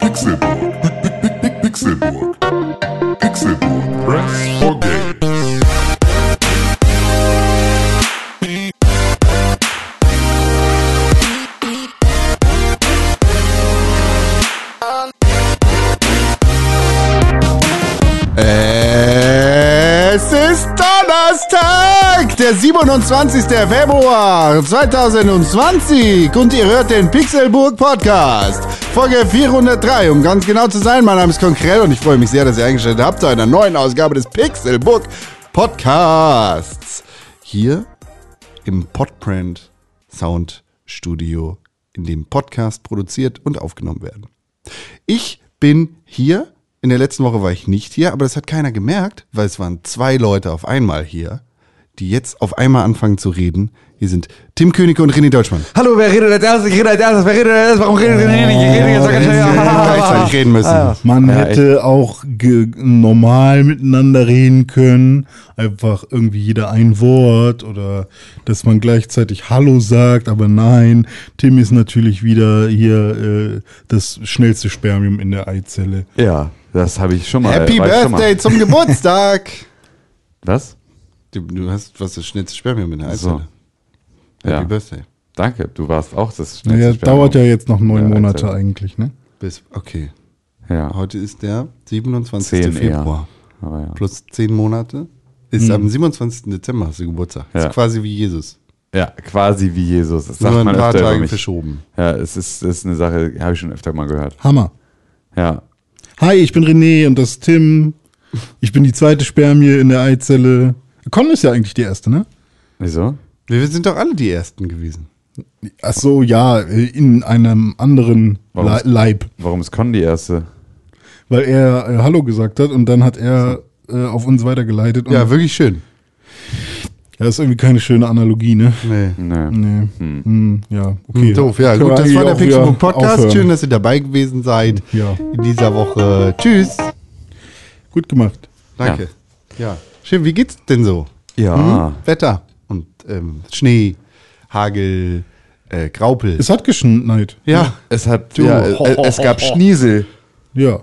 Pixelburg. Pixelburg. Pixelburg. Press der 27. Februar 2020 und ihr hört den Pixelburg Podcast. Folge 403, um ganz genau zu sein. Mein Name ist Konkret und ich freue mich sehr, dass ihr eingestellt habt zu einer neuen Ausgabe des Pixelburg Podcasts. Hier im Podprint Sound Studio, in dem Podcast produziert und aufgenommen werden. Ich bin hier. In der letzten Woche war ich nicht hier, aber das hat keiner gemerkt, weil es waren zwei Leute auf einmal hier, die jetzt auf einmal anfangen zu reden. Hier sind Tim Königke und René Deutschmann. Hallo, wer redet als erstes? Ich rede als erstes. Wer redet als erstes? Warum redet ihr nicht? Ich rede jetzt ganz hätten gleichzeitig schnell. reden müssen. Man Ja, hätte auch normal miteinander reden können, einfach irgendwie jeder ein Wort oder dass man gleichzeitig Hallo sagt, aber nein, Tim ist natürlich wieder hier äh, das schnellste Spermium in der Eizelle. Ja, das habe ich schon mal. Happy schon mal. Birthday zum Geburtstag! Was? Du, du hast was das schnellste Spermium in der So. Eizelle. Happy Ja. Birthday. Danke, du warst auch das schnellste Naja, Spermium. dauert ja jetzt noch neun Monate Eizelle. eigentlich, ne? Bis, okay. Ja, Heute ist der 27. zehn Februar. eher. Aber ja. Plus zehn Monate. Ist am 27. Dezember hast du Geburtstag. Ja. Ist quasi wie Jesus. ja, quasi wie Jesus. Das sagt Nur ein man paar öfter Tage verschoben. Ja, es ist, es ist eine Sache, habe ich schon öfter mal gehört. Hammer. Ja. Hi, ich bin René und das ist Tim. Ich bin die zweite Spermie in der Eizelle. Con ist ja eigentlich die erste, ne? Wieso? Wir sind doch alle die Ersten gewesen. Ach so, ja, in einem anderen Warum? Le Leib. Warum ist Con die erste? Weil er äh, Hallo gesagt hat und dann hat er äh, auf uns weitergeleitet. Und Ja, wirklich schön. ja, ist irgendwie keine schöne Analogie, ne? Nee. Nee. Nee. Hm, ja, okay. Doof, ja. Können Gut, das war der Pixelbook Podcast. aufhören. Schön, dass ihr dabei gewesen seid Ja, in dieser Woche. Tschüss. gut gemacht. Danke. Ja. Schön, wie geht's denn so? Ja. Wetter und ähm, Schnee, Hagel, äh, Graupel. Es hat geschneit. ja. Es hat, Du. ja, äh, es gab Schniesel. Ja.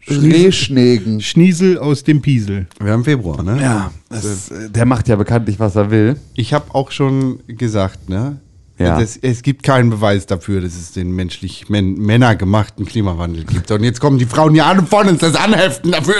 Schneeschnegen. Schniesel aus dem Piesel. Wir haben Februar, ne? Ja, das, äh, der macht ja bekanntlich, was er will. Ich habe auch schon gesagt, ne? Ja. Es, es gibt keinen Beweis dafür, dass es den menschlich män männergemachten Klimawandel gibt. Und jetzt kommen die Frauen ja alle von uns das anheften dafür.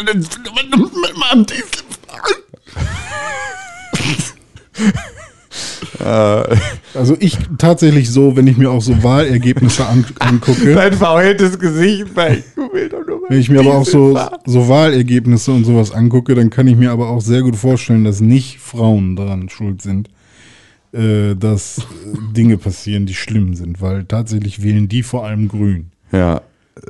Also ich tatsächlich so, wenn ich mir auch so Wahlergebnisse an, angucke, Dein verheultes Gesicht bei Google doch nur mal wenn ich mir aber auch so, so Wahlergebnisse und sowas angucke, dann kann ich mir aber auch sehr gut vorstellen, dass nicht Frauen daran schuld sind, äh, dass äh, Dinge passieren, die schlimm sind, weil tatsächlich wählen die vor allem grün. Ja,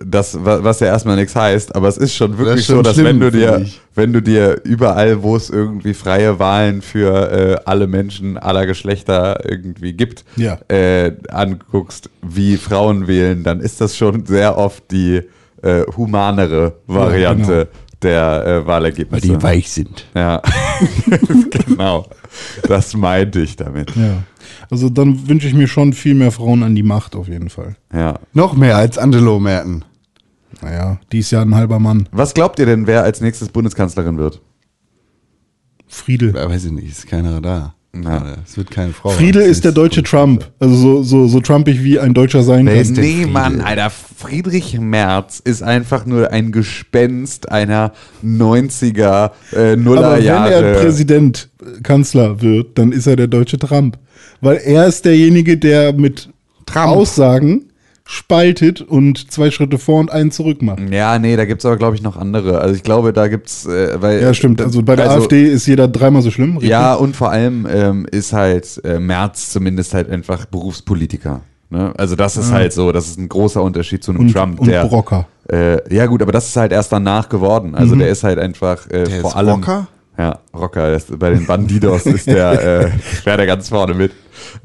das, wa- was ja erstmal nichts heißt, aber es ist schon wirklich ist schon so, dass schlimm, wenn du dir, wenn du dir überall, wo es irgendwie freie Wahlen für äh, alle Menschen aller Geschlechter irgendwie gibt, Ja. äh, anguckst, wie Frauen wählen, dann ist das schon sehr oft die äh, humanere Variante der äh, Wahlergebnisse. weich sind. Ja, genau. Das meinte ich damit. Ja. Also dann wünsche ich mir schon viel mehr Frauen an die Macht auf jeden Fall. Ja. Noch mehr als Angelo Merten. Naja, die ist ja ein halber Mann. Was glaubt ihr denn, wer als nächstes Bundeskanzlerin wird? Friedel. Ja, weiß ich nicht, ist keiner da. Ja. Es wird keine Frau. Friedel Es ist der deutsche Trump. Also so, so, so trumpig wie ein Deutscher sein Wer kann. Nee? Mann, Alter, Friedrich Merz ist einfach nur ein Gespenst einer 90er, äh, Aber wenn er. Präsident, Kanzler wird, dann ist er der deutsche Trump. Weil er ist derjenige, der mit Trump. Aussagen spaltet und zwei Schritte vor und einen zurück macht. Ja, nee, da gibt's aber, glaube ich, noch andere. Also ich glaube, da gibt's, äh, weil. Ja, stimmt. Also bei der AfD ist jeder dreimal so schlimm. richtig? Ja, und vor allem ähm, ist halt äh, Merz zumindest halt einfach Berufspolitiker. Ne? Also das ist halt so, das ist ein großer Unterschied zu einem Und, Trump, und der. Brocker. Äh, ja, gut, aber das ist halt erst danach geworden. Also der ist halt einfach äh, Der vor ist allem. Rocker? Ja, Rocker. Ist, bei den Bandidos ist der, äh, der ganz vorne mit.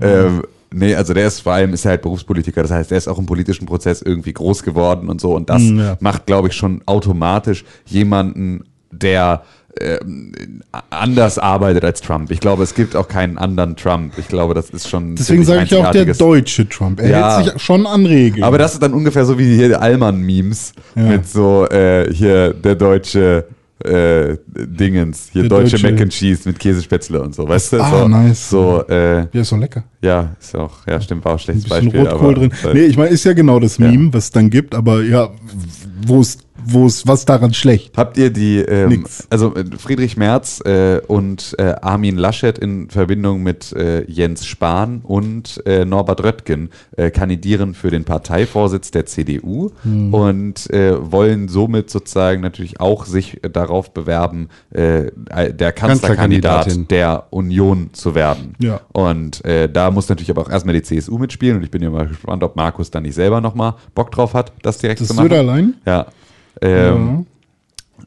Ähm, nee, also der ist vor allem ist er halt Berufspolitiker. Das heißt, der ist auch im politischen Prozess irgendwie groß geworden und so. Und das Mm, ja. macht, glaube ich, schon automatisch jemanden, der ähm, anders arbeitet als Trump. Ich glaube, es gibt auch keinen anderen Trump. Ich glaube, das ist schon. Deswegen sage ich auch der deutsche Trump. Er Ja. hält sich schon an Regeln. Aber das ist dann ungefähr so wie hier die Allmann-Memes Ja. mit so äh, hier der deutsche äh, Dingens, hier deutsche, deutsche- Mac and Cheese mit Käsespätzle und so, weißt du? Ah, so, nice. So, äh, ja, ist doch lecker. ja, ist auch, ja, stimmt, war auch ein Ein schlechtes bisschen Beispiel. Rotkohl aber, drin. Nee, ich meine, ist ja genau das Meme, was es dann gibt, aber ja, wo ist, wo ist, was daran schlecht? Habt ihr die, ähm, Nix. also äh, Friedrich Merz äh, und äh, Armin Laschet in Verbindung mit äh, Jens Spahn und äh, Norbert Röttgen äh, kandidieren für den Parteivorsitz der CDU Hm. und wollen somit sozusagen natürlich auch sich darauf bewerben, der Kanzlerkandidat der Union zu werden. Ja. Und da muss natürlich aber auch erstmal die CSU mitspielen und ich bin ja mal gespannt, ob Markus dann nicht selber nochmal Bock drauf hat, das direkt Das zu machen. Söderlein? Ja. Ähm,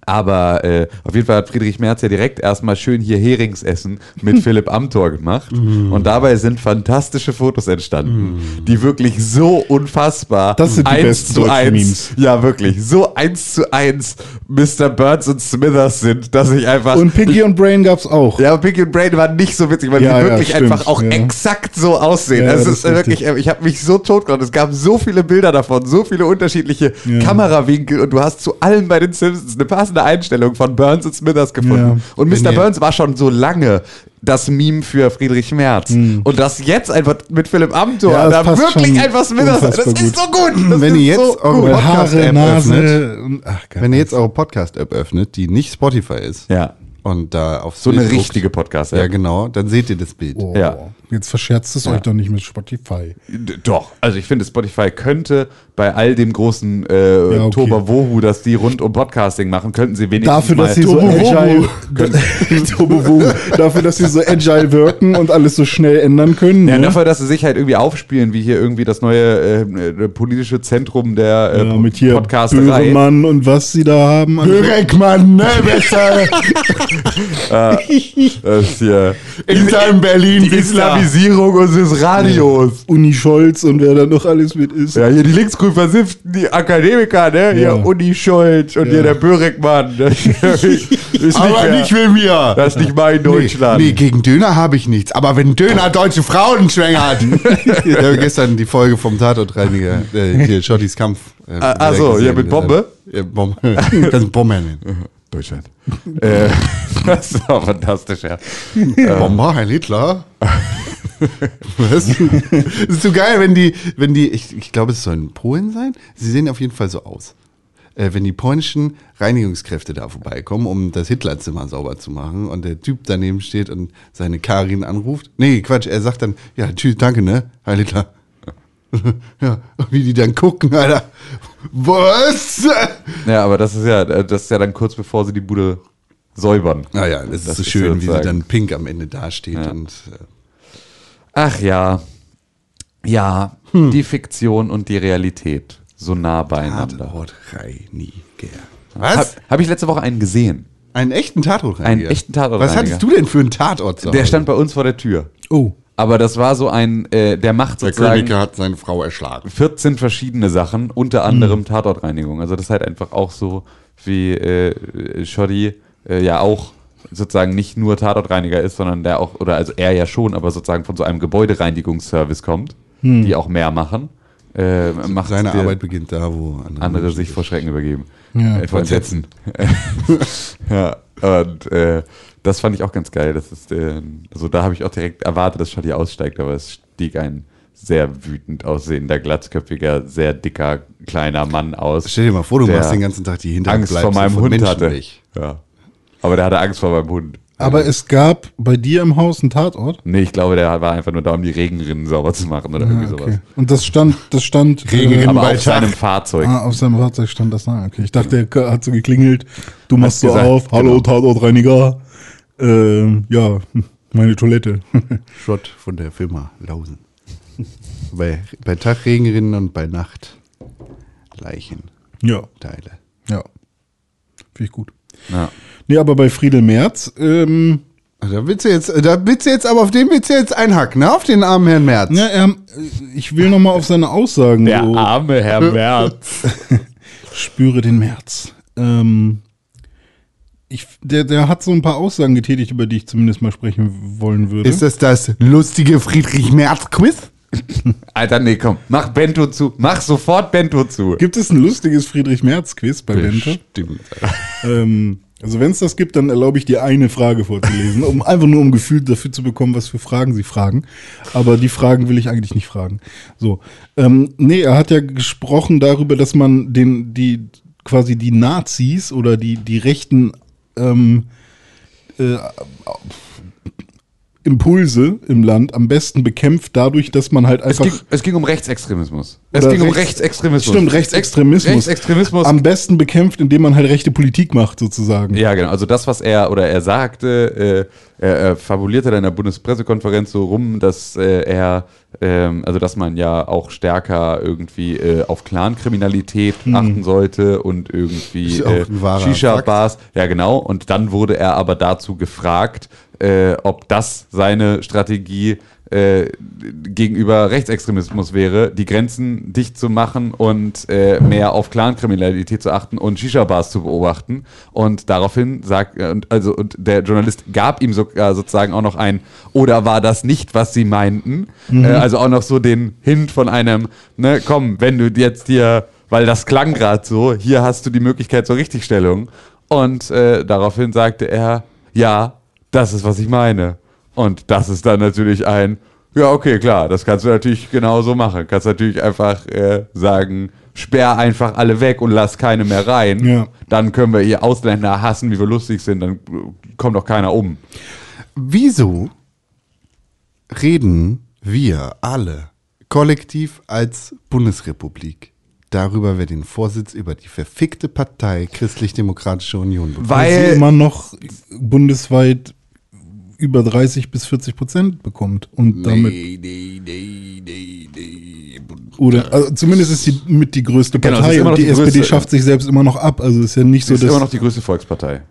Aber äh, auf jeden Fall hat Friedrich Merz ja direkt erstmal schön hier Heringsessen mit Philipp Amthor gemacht. Und dabei sind fantastische Fotos entstanden, die wirklich so unfassbar Das sind die eins besten zu eins, Memes. ja wirklich, so eins zu eins Mr. Burns und Smithers sind, dass ich einfach Und Piggy und Brain gab's auch. ja, Pinky und Brain waren nicht so witzig, weil Ja, die ja, wirklich stimmt, einfach auch ja. exakt so aussehen. Ja, es das ist ist wirklich, richtig. ich habe mich so totgelacht. Es gab so viele Bilder davon, so viele unterschiedliche Ja. Kamerawinkel und du hast zu allen bei den Simpsons eine passende Einstellung von Burns und Smithers gefunden. Ja. Und Mr. ihr- Burns war schon so lange das Meme für Friedrich Merz. Und das jetzt einfach mit Philipp Amthor, Hm. Ja, da wirklich schon einfach Smithers, das unfassbar ist so gut. Das Wenn ist ihr jetzt so eure gut. Podcast- Haare, App Nase. öffnet. Ach. Wenn ihr jetzt eure Podcast-App öffnet, die nicht Spotify ist, Ja, und da auf so eine guckt, richtige podcast Ja, genau, dann seht ihr das Bild. Oh, Ja. Jetzt verscherzt es euch doch nicht mit Spotify. D- Doch, also ich finde, Spotify könnte bei all dem großen äh, Ja, okay. Toberwohu, das die rund um Podcasting machen, könnten sie wenigstens Dafür, mal dass sie so agile, dafür, dass sie so agile wirken und alles so schnell ändern können. ja, ne? dafür, dass sie sich halt irgendwie aufspielen, wie hier irgendwie das neue äh, äh, politische Zentrum der äh, ja, mit hier Podcasterei. Böhmermann und was sie da haben. Böreckmann, ne, besser. Das ist hier In seinem Berlin die Islamisierung unseres Radios. Uni Scholz und wer da noch alles mit ist. Ja, hier die linksgrün versifften, die Akademiker, ne? Hier Ja. Uni Scholz und Ja. hier der Böhrickmann. Das ist nicht Aber mehr- nicht mit mir. Das ist nicht mein Deutschland. Nee, nee, gegen Döner habe ich nichts. Aber wenn Döner deutsche Frauen schwängert. ich habe gestern die Folge vom Tatortreiniger, äh, hier, Schottys Kampf. Äh, Ah, ah wieder so, gesehen. ja, mit Bombe? Ja, Bombe. Kannst Bombe nennen. Deutschland. äh, das war fantastisch, ja. Bomber, Heil Hitler. Was? Das ist so geil, wenn die, wenn die, ich, ich glaube, es sollen Polen sein. Sie sehen auf jeden Fall so aus. Äh, wenn die polnischen Reinigungskräfte da vorbeikommen, um das Hitlerzimmer sauber zu machen und der Typ daneben steht und seine Karin anruft. Nee, Quatsch, er sagt dann, ja, tschüss, danke, ne, Heil Hitler. ja, wie die dann gucken, Alter. Was? Ja, aber das ist ja, das ist ja dann kurz bevor sie die Bude säubern. Naja, das, Das ist so ist schön, wie sie dann pink am Ende dasteht Ja. und äh, Ach ja. Ja, Hm. die Fiktion und die Realität so nah beieinander. Tatortreiniger. Habe Was? hab ich letzte Woche einen gesehen. Einen echten Tatortreiniger? Einen echten Tatortreiniger. Was hattest du denn für einen Tatort Der stand bei uns vor der Tür. Oh. Aber das war so ein, äh, der macht Der sozusagen König hat seine Frau erschlagen. 14 verschiedene Sachen, unter anderem Tatortreinigung. Also das ist halt einfach auch so, wie äh, Shoddy äh, ja auch sozusagen nicht nur Tatortreiniger ist, sondern der auch, oder also er ja schon, aber sozusagen von so einem Gebäudereinigungsservice kommt, die auch mehr machen. Äh, macht Seine der- Arbeit beginnt da, wo andere Menschen sich vor Schrecken übergeben. Ja, äh, vor Entsetzen. ja, und äh, das fand ich auch ganz geil. Das ist, äh, also da habe ich auch direkt erwartet, dass Shadi aussteigt, aber es stieg ein sehr wütend aussehender, glatzköpfiger, sehr dicker, kleiner Mann aus. Stell dir mal vor, du machst den ganzen Tag die Angst Hinterhalt vor meinem von Hund Menschen hatte. Ja. Aber der hatte Angst vor meinem Hund. Aber es gab bei dir im Haus einen Tatort? Nee, ich glaube, der war einfach nur da, um die Regenrinnen sauber zu machen oder irgendwie Ah, sowas. okay. Und das stand, das stand Regenrinnen Aber bei auf Tag. seinem Fahrzeug. Ah, auf seinem Fahrzeug stand das da. Okay, ich dachte, der hat so geklingelt. Du machst so auf. Hallo, genau. Tatortreiniger. Ähm, ja, meine Toilette. Shot von der Firma Lausen. bei, bei Tag Regenrinnen und bei Nacht Leichenteile. ja, ja. Finde ich gut. Ja. Nee, aber bei Friedel Merz, ähm, Da willst du jetzt, da willst du jetzt, aber auf den willst du jetzt einhacken, ne? Auf den armen Herrn Merz. ja, er, ich will noch mal auf seine Aussagen. Der so, arme Herr Merz. spüre den März. Ähm, ich, der, der hat so ein paar Aussagen getätigt, über die ich zumindest mal sprechen wollen würde. Ist das das lustige Friedrich-Merz-Quiz? Alter, nee, komm, mach Bento zu. Mach sofort Bento zu. Gibt es ein lustiges Friedrich-Merz-Quiz bei Bente? Stimmt. Ähm, also wenn es das gibt, dann erlaube ich dir eine Frage vorzulesen, um einfach nur um Gefühl dafür zu bekommen, was für Fragen sie fragen. Aber die Fragen will ich eigentlich nicht fragen. So, ähm, nee, er hat ja gesprochen darüber, dass man den, die quasi die Nazis oder die die rechten ähm, äh, Impulse im Land am besten bekämpft, dadurch, dass man halt Es einfach ging, es ging um Rechtsextremismus. Es ging um rechts- Rechtsextremismus. Stimmt, Rechtsextremismus. Rechtsextremismus. am besten bekämpft, indem man halt rechte Politik macht, sozusagen. Ja, genau. Also das, was er oder er sagte, äh, er, er fabulierte da in der Bundespressekonferenz so rum, dass äh, er, ähm, also dass man ja auch stärker irgendwie äh, auf Clankriminalität achten sollte und irgendwie äh, Shisha-Bars. Ja, genau. Und dann wurde er aber dazu gefragt, äh, ob das seine Strategie äh, gegenüber Rechtsextremismus wäre, die Grenzen dicht zu machen und äh, mehr auf Clankriminalität zu achten und Shisha-Bars zu beobachten. Und daraufhin sagt, äh, also, und der Journalist gab ihm sogar sozusagen auch noch ein, oder war das nicht, was sie meinten? Äh, also auch noch so den Hint von einem, ne, komm, wenn du jetzt hier, weil das klang gerade so, hier hast du die Möglichkeit zur Richtigstellung. Und äh, daraufhin sagte er, ja, das ist, was ich meine. Und das ist dann natürlich ein, ja, okay, klar, das kannst du natürlich genauso machen. Kannst natürlich einfach äh, sagen, sperr einfach alle weg und lass keine mehr rein. Ja. Dann können wir hier Ausländer hassen, wie wir lustig sind, dann äh, kommt doch keiner um. Wieso reden wir alle kollektiv als Bundesrepublik darüber, wer den Vorsitz über die verfickte Partei Christlich-Demokratische Union bekommt? Weil sie Weil immer noch bundesweit über 30 bis 40 Prozent bekommt. Und damit, nee, nee, nee, nee, nee. oder also zumindest ist sie mit die größte Genau, Partei immer und noch die, die SPD größte- schafft sich selbst immer noch ab. Also ist ja nicht so, sie ist dass. immer noch die größte Volkspartei.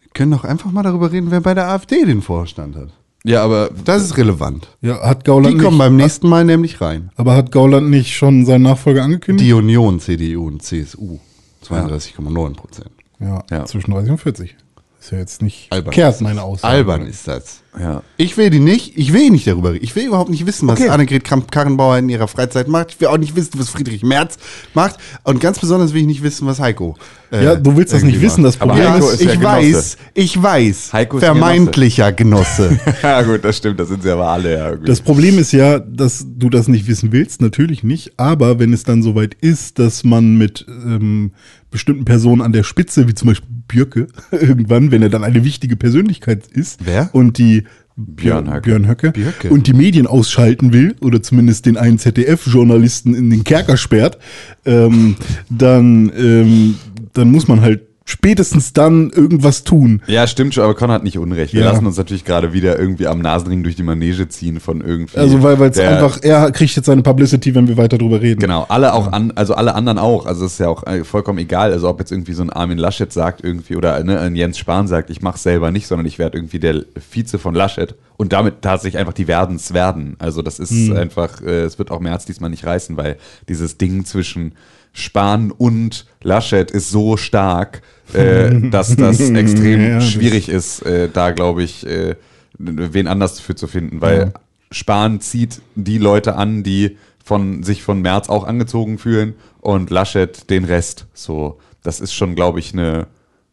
Wir können doch einfach mal darüber reden, wer bei der AfD den Vorstand hat. Ja, aber Das ist relevant. ja, hat Gauland Die kommen nicht, beim nächsten Mal nämlich rein. aber hat Gauland nicht schon seinen Nachfolger angekündigt? Die Union, CDU und CSU. 32,9 Prozent. ja, Ja. zwischen 30 und 40. Ist ja jetzt nicht Albern. kehrt meine Aussage. Albern ist das. ja. Ich will die nicht, ich will nicht darüber reden. Ich will überhaupt nicht wissen, was Okay. Annegret Kramp-Karrenbauer in ihrer Freizeit macht. Ich will auch nicht wissen, was Friedrich Merz macht. Und ganz besonders will ich nicht wissen, was Heiko. äh, Ja, du willst das nicht irgendwie wissen. Das macht. Aber Problem Heiko ist, ist ja ich Genosse. weiß, ich weiß. Heiko ist vermeintlicher Genosse. ja, gut, das stimmt, das sind sie aber alle ja. Das Problem ist ja, dass du das nicht wissen willst, natürlich nicht. Aber wenn es dann soweit ist, dass man mit ähm, bestimmten Personen an der Spitze, wie zum Beispiel Björke, irgendwann, wenn er dann eine wichtige Persönlichkeit ist Wer? und die Björn Höcke. Björn Höcke Björke. und die Medien ausschalten will oder zumindest den einen ZDF-Journalisten in den Kerker sperrt, ähm, dann, ähm, dann muss man halt spätestens dann irgendwas tun. Ja, stimmt schon, aber Con hat nicht Unrecht. Wir Ja. lassen uns natürlich gerade wieder irgendwie am Nasenring durch die Manege ziehen von irgendwie. Also weil es einfach, er kriegt jetzt seine Publicity, wenn wir weiter drüber reden. Genau, alle auch an, also alle anderen auch. Also es ist ja auch äh, vollkommen egal. Also ob jetzt irgendwie so ein Armin Laschet sagt irgendwie oder ne, ein Jens Spahn sagt, ich mach's selber nicht, sondern ich werde irgendwie der Vize von Laschet und damit tatsächlich einfach die Werdens werden. Also das ist einfach, äh, es wird auch März diesmal nicht reißen, weil dieses Ding zwischen Spahn und Laschet ist so stark, äh, dass das extrem Ja, das- schwierig ist, äh, da glaube ich, äh, wen anders für zu finden, weil Ja. Spahn zieht die Leute an, die von sich von März auch angezogen fühlen und Laschet den Rest. So, das ist schon, glaube ich, eine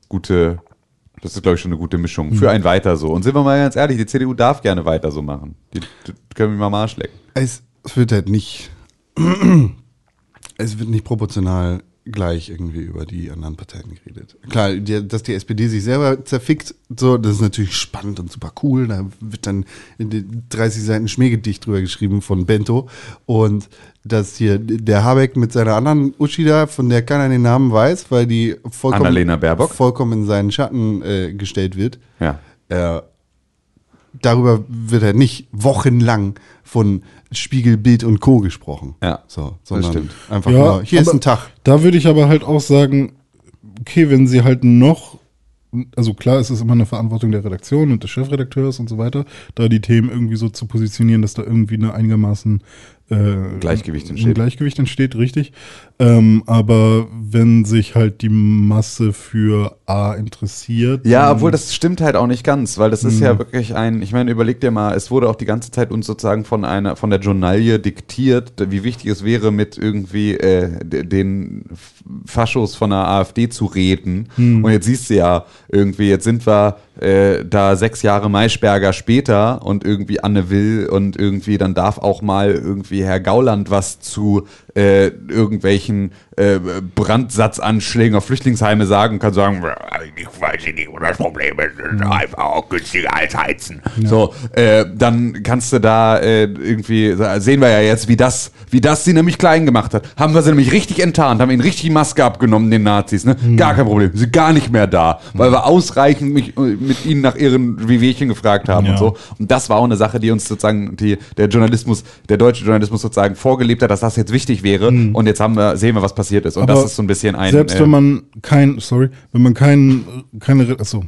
gute, das ist, glaube ich, schon eine gute Mischung für ein Weiter so. Und sind wir mal ganz ehrlich, die CDU darf gerne weiter so machen. Die, die können wir mal am Arsch lecken. es wird halt nicht, es wird nicht proportional gleich irgendwie über die anderen Parteien geredet. Klar, die, dass die SPD sich selber zerfickt, so, das ist natürlich spannend und super cool. Da wird dann in den 30 Seiten Schmähgedicht drüber geschrieben von Bento. Und dass hier der Habeck mit seiner anderen Uschi da, von der keiner den Namen weiß, weil die vollkommen, vollkommen in seinen Schatten äh, gestellt wird. Ja. Äh, darüber wird halt nicht wochenlang von Spiegel, Bild und Co. gesprochen. Ja, so, das sondern stimmt. einfach Ja, nur, hier ist ein Tag. Da würde ich aber halt auch sagen, okay, wenn sie halt noch, also klar, es ist immer eine Verantwortung der Redaktion und des Chefredakteurs und so weiter, da die Themen irgendwie so zu positionieren, dass da irgendwie eine einigermaßen äh, Gleichgewicht ein entsteht. Gleichgewicht entsteht, richtig. Ähm, aber wenn sich halt die Masse für A interessiert. Ja, obwohl das stimmt halt auch nicht ganz, weil das ist ja wirklich ein, ich meine, überleg dir mal, es wurde auch die ganze Zeit uns sozusagen von einer, von der Journalie diktiert, wie wichtig es wäre, mit irgendwie äh, den Faschos von der AfD zu reden. Und jetzt siehst du ja irgendwie, jetzt sind wir äh, da sechs Jahre Maischberger später und irgendwie Anne Will und irgendwie dann darf auch mal irgendwie Herr Gauland was zu äh, irgendwelchen äh, Brandsatzanschlägen auf Flüchtlingsheime sagen und kann sagen, ich weiß nicht, wo das Problem ist, einfach auch günstiger als heizen. So, äh, dann kannst du da äh, irgendwie, sehen wir ja jetzt, wie das, wie das sie nämlich klein gemacht hat. Haben wir sie nämlich richtig enttarnt, haben ihnen richtig die Maske abgenommen, den Nazis, ne? Gar kein Problem, sie sind gar nicht mehr da, weil wir ausreichend mich, äh, mit ihnen nach ihren Wehwehchen gefragt haben Ja. und so. Und das war auch eine Sache, die uns sozusagen die, der Journalismus, der deutsche Journalismus sozusagen vorgelebt hat, dass das jetzt wichtig wäre. Und jetzt haben wir, sehen wir, was passiert ist. Und Aber das ist so ein bisschen ein. Selbst äh, wenn man kein, sorry, wenn man kein, keine, achso,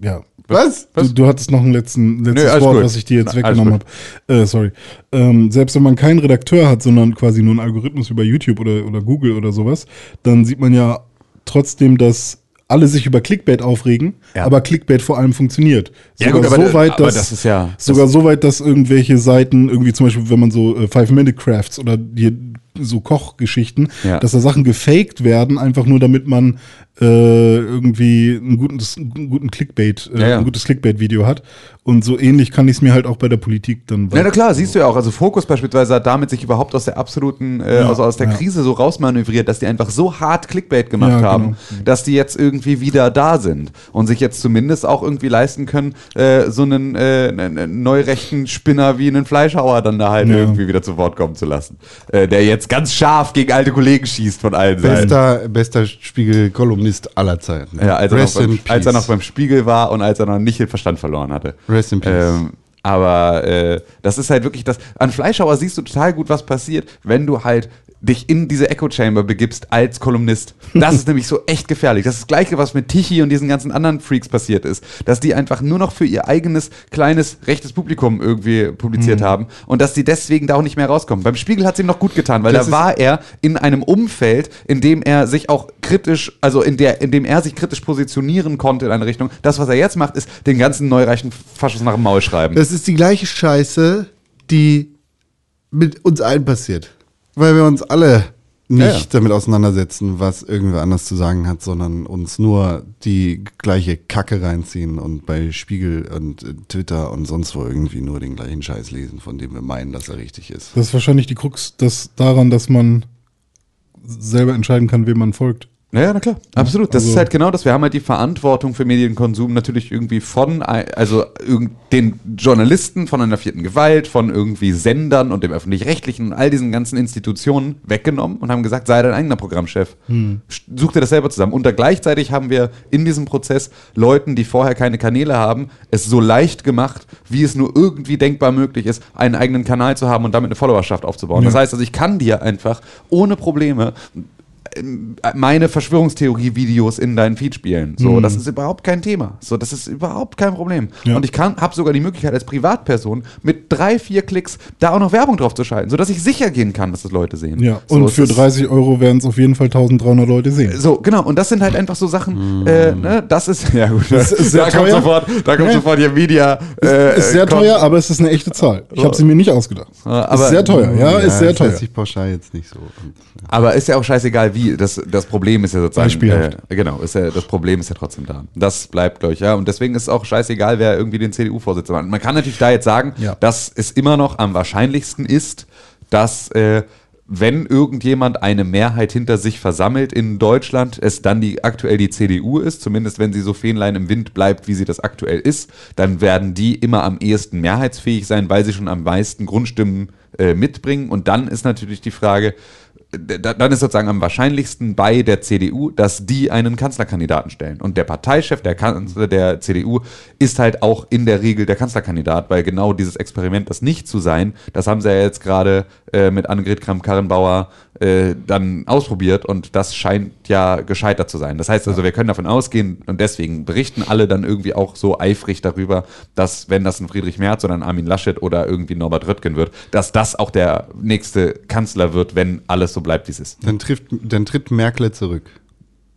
ja. Was? Du, du hattest noch ein letzten, letztes Nö, Wort, gut. was ich dir jetzt Na, weggenommen habe. Äh, sorry. Ähm, selbst wenn man keinen Redakteur hat, sondern quasi nur einen Algorithmus über YouTube oder, oder Google oder sowas, dann sieht man ja trotzdem, dass alle sich über Clickbait aufregen, Ja. aber Clickbait vor allem funktioniert. Ja, Sogar gut, aber so weit, aber dass, das ist ja- sogar so weit, dass irgendwelche Seiten irgendwie zum Beispiel, wenn man so äh, Five-Minute-Crafts oder die, so Kochgeschichten, Ja. dass da Sachen gefaked werden, einfach nur damit man äh, irgendwie einen guten, einen guten Clickbait, äh, Ja, ja. ein gutes Clickbait-Video hat. Und so ähnlich kann ich es mir halt auch bei der Politik dann Ja, na klar, siehst du ja auch. Also Fokus beispielsweise hat damit sich überhaupt aus der absoluten, äh, also aus der. Krise so rausmanövriert, dass die einfach so hart Clickbait gemacht Ja, genau. haben, dass die jetzt irgendwie wieder da sind und sich jetzt zumindest auch irgendwie leisten können, äh, so einen, äh, einen neurechten Spinner wie einen Fleischhauer dann da halt irgendwie wieder zu Wort kommen zu lassen. Äh, der jetzt ganz scharf gegen alte Kollegen schießt von allen Seiten. Bester, Spiegel-Kolumnist aller Zeiten. Ja, als er, beim, als er noch beim Spiegel war und als er noch nicht den Verstand verloren hatte. Rest in peace. Ähm, aber äh, das ist halt wirklich das. An Fleischhauer siehst du total gut, was passiert, wenn du halt dich in diese Echo Chamber begibst als Kolumnist. Das ist nämlich so echt gefährlich. Das ist das Gleiche, was mit Tichy und diesen ganzen anderen Freaks passiert ist. Dass die einfach nur noch für ihr eigenes kleines rechtes Publikum irgendwie publiziert Mhm. haben und dass die deswegen da auch nicht mehr rauskommen. Beim Spiegel hat es ihm noch gut getan, weil Das da war er in einem Umfeld, in dem er sich auch kritisch, also in der, in dem er sich kritisch positionieren konnte in eine Richtung. Das, was er jetzt macht, ist den ganzen neureichen Faschos nach dem Maul schreiben. Das ist die gleiche Scheiße, die mit uns allen passiert. Weil wir uns alle nicht Ja, ja. damit auseinandersetzen, was irgendwer anders zu sagen hat, sondern uns nur die gleiche Kacke reinziehen und bei Spiegel und äh, Twitter und sonst wo irgendwie nur den gleichen Scheiß lesen, von dem wir meinen, dass er richtig ist. Das ist wahrscheinlich die Krux dass daran, dass man selber entscheiden kann, wem man folgt. Ja, na klar, absolut. Das also- ist halt genau das. Wir haben halt die Verantwortung für Medienkonsum natürlich irgendwie von, also den Journalisten von einer vierten Gewalt, von irgendwie Sendern und dem Öffentlich-Rechtlichen und all diesen ganzen Institutionen weggenommen und haben gesagt, sei dein eigener Programmchef. Hm. Such dir das selber zusammen. Und da gleichzeitig haben wir in diesem Prozess Leuten, die vorher keine Kanäle haben, es so leicht gemacht, wie es nur irgendwie denkbar möglich ist, einen eigenen Kanal zu haben und damit eine Followerschaft aufzubauen. Ja. Das heißt also, ich kann dir einfach ohne Probleme meine Verschwörungstheorie-Videos in deinen Feed spielen. So, das ist überhaupt kein Thema. So, das ist überhaupt kein Problem. Ja. Und ich kann, habe sogar die Möglichkeit als Privatperson mit drei, vier Klicks da auch noch Werbung drauf zu schalten, sodass ich sicher gehen kann, dass das Leute sehen. Ja, so, und für ist- 30 Euro werden es auf jeden Fall 1300 Leute sehen. So, genau. Und das sind halt einfach so Sachen, äh, ne, das ist, ja gut, Das ist sehr da kommt teuer. sofort, da kommt Ja. sofort hier Media. Äh, ist sehr kommt- teuer, aber es ist eine echte Zahl. Ich habe sie mir nicht ausgedacht. aber- ist sehr teuer, ja, ist sehr das teuer. heißt sich pauschal jetzt nicht so. Ja. Aber ist ja auch scheißegal, wie. Das, das Problem ist ja sozusagen. Beispielhaft. Äh, genau, ist ja, das Problem ist ja trotzdem da. Das bleibt, glaube ich, ja. Und deswegen ist es auch scheißegal, wer irgendwie den CDU-Vorsitzenden macht. Man kann natürlich da jetzt sagen, Ja. dass es immer noch am wahrscheinlichsten ist, dass. Äh, wenn irgendjemand eine Mehrheit hinter sich versammelt in Deutschland, es dann die aktuell die CDU ist, zumindest wenn sie so Fähnlein im Wind bleibt, wie sie das aktuell ist, dann werden die immer am ehesten mehrheitsfähig sein, weil sie schon am meisten Grundstimmen äh, mitbringen. Und dann ist natürlich die Frage, dann ist sozusagen am wahrscheinlichsten bei der CDU, dass die einen Kanzlerkandidaten stellen. Und der Parteichef der, Kanzler der CDU ist halt auch in der Regel der Kanzlerkandidat, weil genau dieses Experiment, das nicht zu sein, das haben sie ja jetzt gerade äh, mit Annegret Kramp-Karrenbauer äh, dann ausprobiert und das scheint ja gescheitert zu sein. Das heißt also, wir können davon ausgehen und deswegen berichten alle dann irgendwie auch so eifrig darüber, dass wenn das ein Friedrich Merz oder ein Armin Laschet oder irgendwie Norbert Röttgen wird, dass das auch der nächste Kanzler wird, wenn alles so bleibt, wie es ist. Dann, trifft, dann tritt Merkel zurück.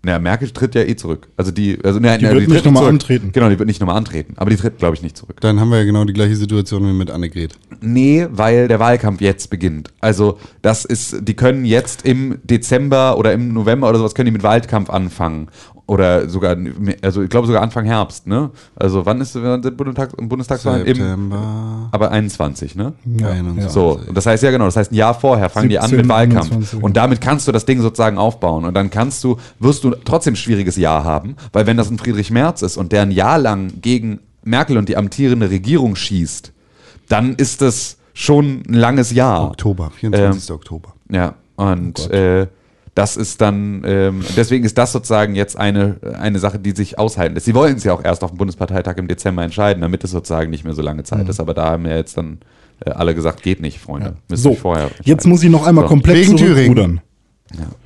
Ja, Merkel tritt ja eh zurück. Also die, also ne, Die ne, wird tritt nicht nochmal antreten. Genau, die wird nicht nochmal antreten. Aber die tritt, glaube ich, nicht zurück. Dann haben wir ja genau die gleiche Situation wie mit Annegret. Nee, weil der Wahlkampf jetzt beginnt. Also das ist, die können jetzt im Dezember oder im November oder sowas können die mit Wahlkampf anfangen. Oder sogar, also ich glaube sogar Anfang Herbst, ne? Also wann ist wann sind Bundestag, Bundestagswahlen? Im, September. aber 21, ne? Ja, 21. So, und das heißt ja genau, das heißt ein Jahr vorher fangen die an 17, mit Wahlkampf. 21. Und damit kannst du das Ding sozusagen aufbauen. Und dann kannst du, wirst du trotzdem ein schwieriges Jahr haben, weil wenn das ein Friedrich Merz ist und der ein Jahr lang gegen Merkel und die amtierende Regierung schießt, dann ist das schon ein langes Jahr. Oktober, 24. Oktober. Ja, und äh, das ist dann, ähm, deswegen ist das sozusagen jetzt eine, eine Sache, die sich aushalten lässt. Sie wollen es ja auch erst auf dem Bundesparteitag im Dezember entscheiden, damit es sozusagen nicht mehr so lange Zeit ist. Aber da haben ja jetzt dann äh, alle gesagt, geht nicht, Freunde. Müsst So, jetzt muss ich noch einmal So. komplett Wegen zurückrudern.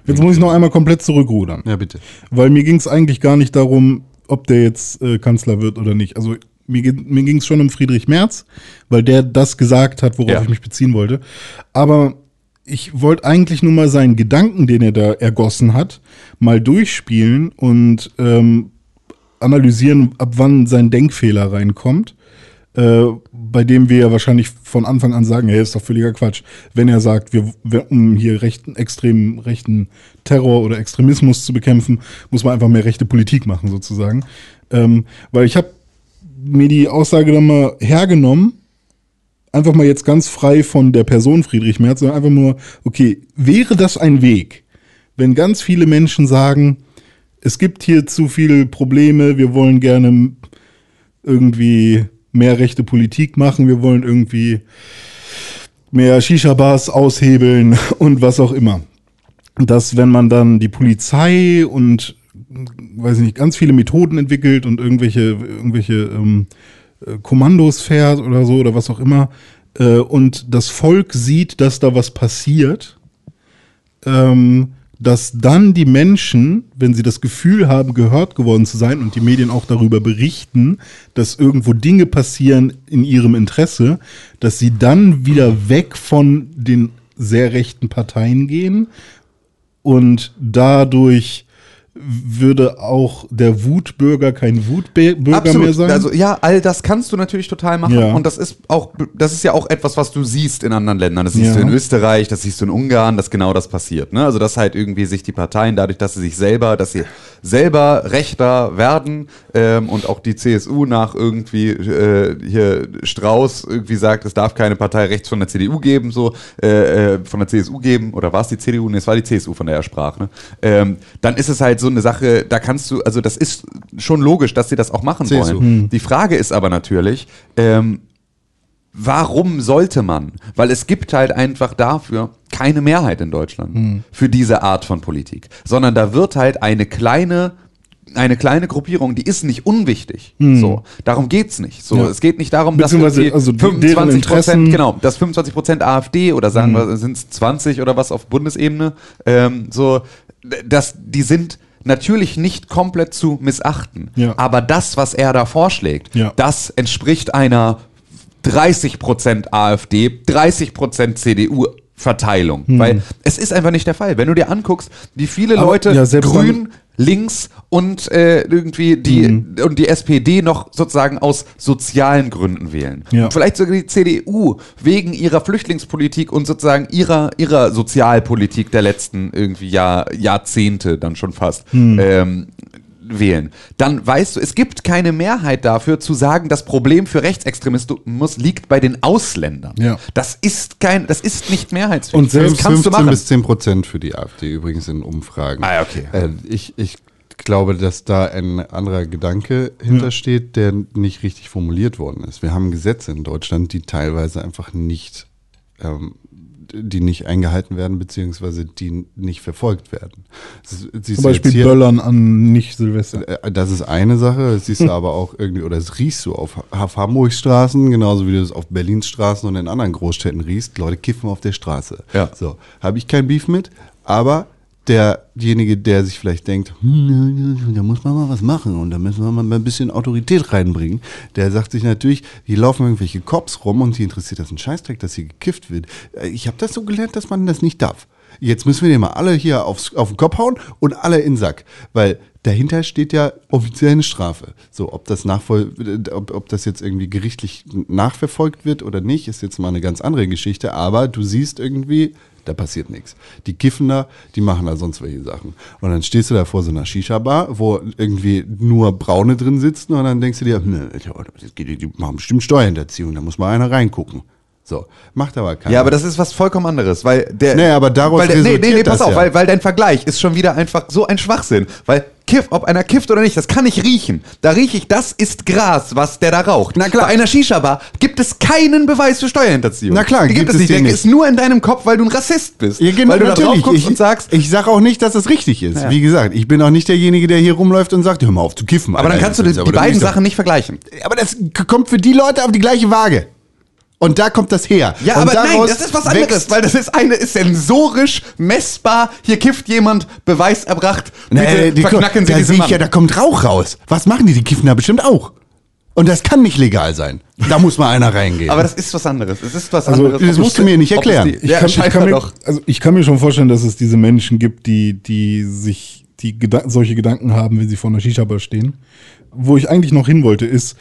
Jetzt muss ich noch einmal komplett zurückrudern. Ja, bitte. Weil mir ging es eigentlich gar nicht darum, ob der jetzt äh, Kanzler wird oder nicht. Also mir, mir ging es schon um Friedrich Merz, weil der das gesagt hat, worauf Ja. ich mich beziehen wollte. Aber ich wollte eigentlich nur mal seinen Gedanken, den er da ergossen hat, mal durchspielen und ähm, analysieren, ab wann sein Denkfehler reinkommt. Äh, bei dem wir ja wahrscheinlich von Anfang an sagen, hey, ist doch völliger Quatsch, wenn er sagt, wir, wir um hier rechten, extremen rechten Terror oder Extremismus zu bekämpfen, muss man einfach mehr rechte Politik machen, sozusagen. Ähm, weil ich habe mir die Aussage dann mal hergenommen, einfach mal jetzt ganz frei von der Person Friedrich Merz, sondern einfach nur, okay, wäre das ein Weg, wenn ganz viele Menschen sagen, es gibt hier zu viele Probleme, wir wollen gerne irgendwie mehr rechte Politik machen, wir wollen irgendwie mehr Shisha-Bars aushebeln und was auch immer. Dass wenn man dann die Polizei und weiß ich nicht, ganz viele Methoden entwickelt und irgendwelche, irgendwelche ähm, äh, Kommandos fährt oder so oder was auch immer äh, und das Volk sieht, dass da was passiert, ähm, dass dann die Menschen, wenn sie das Gefühl haben, gehört geworden zu sein und die Medien auch darüber berichten, dass irgendwo Dinge passieren in ihrem Interesse, dass sie dann wieder weg von den sehr rechten Parteien gehen und dadurch würde auch der Wutbürger kein Wutbürger mehr sein. Also ja, all das kannst du natürlich total machen Ja. und das ist auch das ist ja auch etwas, was du siehst in anderen Ländern. Das siehst Ja. du in Österreich, das siehst du in Ungarn, dass genau das passiert. Ne? Also dass halt irgendwie sich die Parteien dadurch, dass sie sich selber, dass sie selber rechter werden ähm, und auch die CSU nach irgendwie äh, hier Strauß irgendwie sagt, es darf keine Partei rechts von der CDU geben, so äh, äh, von der CSU geben oder war es die CDU? Nee, es war die CSU, von der er sprach. Ne? Ähm, dann ist es halt so eine Sache, da kannst du, also das ist schon logisch, dass sie das auch machen CSU. wollen. Die Frage ist aber natürlich, ähm, warum sollte man? Weil es gibt halt einfach dafür keine Mehrheit in Deutschland für diese Art von Politik, sondern da wird halt eine kleine eine kleine Gruppierung, die ist nicht unwichtig. So, darum geht's nicht. So, Ja. es geht nicht darum, dass also die- deren 25 Interessen- Prozent, genau, dass 25 Prozent AfD oder sagen wir, sind es 20 oder was auf Bundesebene, ähm, so, dass die sind natürlich nicht komplett zu missachten. Ja. Aber das, was er da vorschlägt, Ja. das entspricht einer 30% AfD, 30% CDU Verteilung, weil es ist einfach nicht der Fall. Wenn du dir anguckst, wie viele Aber, Leute ja, grün, links und äh, irgendwie die und die SPD noch sozusagen aus sozialen Gründen wählen. Ja. Und vielleicht sogar die CDU wegen ihrer Flüchtlingspolitik und sozusagen ihrer ihrer Sozialpolitik der letzten irgendwie Jahr, Jahrzehnte dann schon fast. Ähm, wählen, dann weißt du, es gibt keine Mehrheit dafür zu sagen, das Problem für Rechtsextremismus liegt bei den Ausländern. Ja. Das ist kein, das ist nicht mehrheitsfähig. Und selbst das kannst du 15 machen. bis 10 Prozent für die AfD übrigens in Umfragen. Ah, okay. Äh, ich, ich glaube, dass da ein anderer Gedanke hintersteht, der nicht richtig formuliert worden ist. Wir haben Gesetze in Deutschland, die teilweise einfach nicht, ähm, die nicht eingehalten werden, beziehungsweise die nicht verfolgt werden. Siehst Zum Beispiel hier- Böllern an nicht Silvester. äh, Das ist eine Sache, das siehst du aber auch irgendwie, oder das riechst du auf, auf Hamburgs Straßen, genauso wie du es auf Berlins Straßen und in anderen Großstädten riechst. Leute kiffen auf der Straße. Ja. So, habe ich kein Beef mit, aber derjenige, der sich vielleicht denkt, hm, da muss man mal was machen und da müssen wir mal ein bisschen Autorität reinbringen, der sagt sich natürlich, hier laufen irgendwelche Cops rum und die interessiert das ein Scheißdreck, dass hier gekifft wird. Äh, Ich habe das so gelernt, dass man das nicht darf. jetzt müssen wir den mal alle hier aufs, auf den Kopf hauen und alle in den Sack. Weil dahinter steht ja offiziell eine Strafe. So, ob das, nachvoll ob, ob das jetzt irgendwie gerichtlich nachverfolgt wird oder nicht, ist jetzt mal eine ganz andere Geschichte. Aber du siehst irgendwie, da passiert nichts. Die kiffen da, die machen da sonst welche Sachen. Und dann stehst du da vor so einer Shisha-Bar, wo irgendwie nur Braune drin sitzen und dann denkst du dir, geht, die machen bestimmt Steuerhinterziehung, da muss mal einer reingucken. So, macht aber keiner. Ja, aber das ist was vollkommen anderes, weil der. Nee, aber daraus weil der, nee, nee, nee, pass das auf, ja. weil, weil dein Vergleich ist schon wieder einfach so ein Schwachsinn. Weil Kiff, ob einer kifft oder nicht, das kann ich riechen. Da rieche ich, das ist Gras, was der da raucht. Na klar. Bei einer Shisha-Bar gibt es keinen Beweis für Steuerhinterziehung. Na klar, die gibt, gibt es nicht. Der nicht. ist nur in deinem Kopf, weil du ein Rassist bist. Ja, genau, weil du da drauf natürlich. guckst Ich, und sagst. ich sag auch nicht, dass es richtig ist. Ja. Wie gesagt, ich bin auch nicht derjenige, der hier rumläuft und sagt, hör mal auf zu kiffen. aber dann Alter. kannst du die, die dann beiden Sachen nicht vergleichen. Aber das kommt für die Leute auf die gleiche Waage. Und da kommt das her. Ja, und aber nein, das ist was anderes, wächst- weil das ist eine ist sensorisch messbar. Hier kifft jemand, Beweis erbracht. Bitte Nee, die, verknacken Sie da diesen sehe ich Mann. ja, da kommt Rauch raus. Was machen die? Die kiffen da bestimmt auch. Und das kann nicht legal sein. Da muss mal einer reingehen. aber das ist was anderes. Es ist was Also, anderes. das musst du mir nicht erklären. Die, Ich, ja, kann, ich, kann mir, also ich kann mir schon vorstellen, dass es diese Menschen gibt, die, die sich die Geda solche Gedanken haben, wenn sie vor einer Shisha-Bar stehen. Wo ich eigentlich noch hin wollte, ist,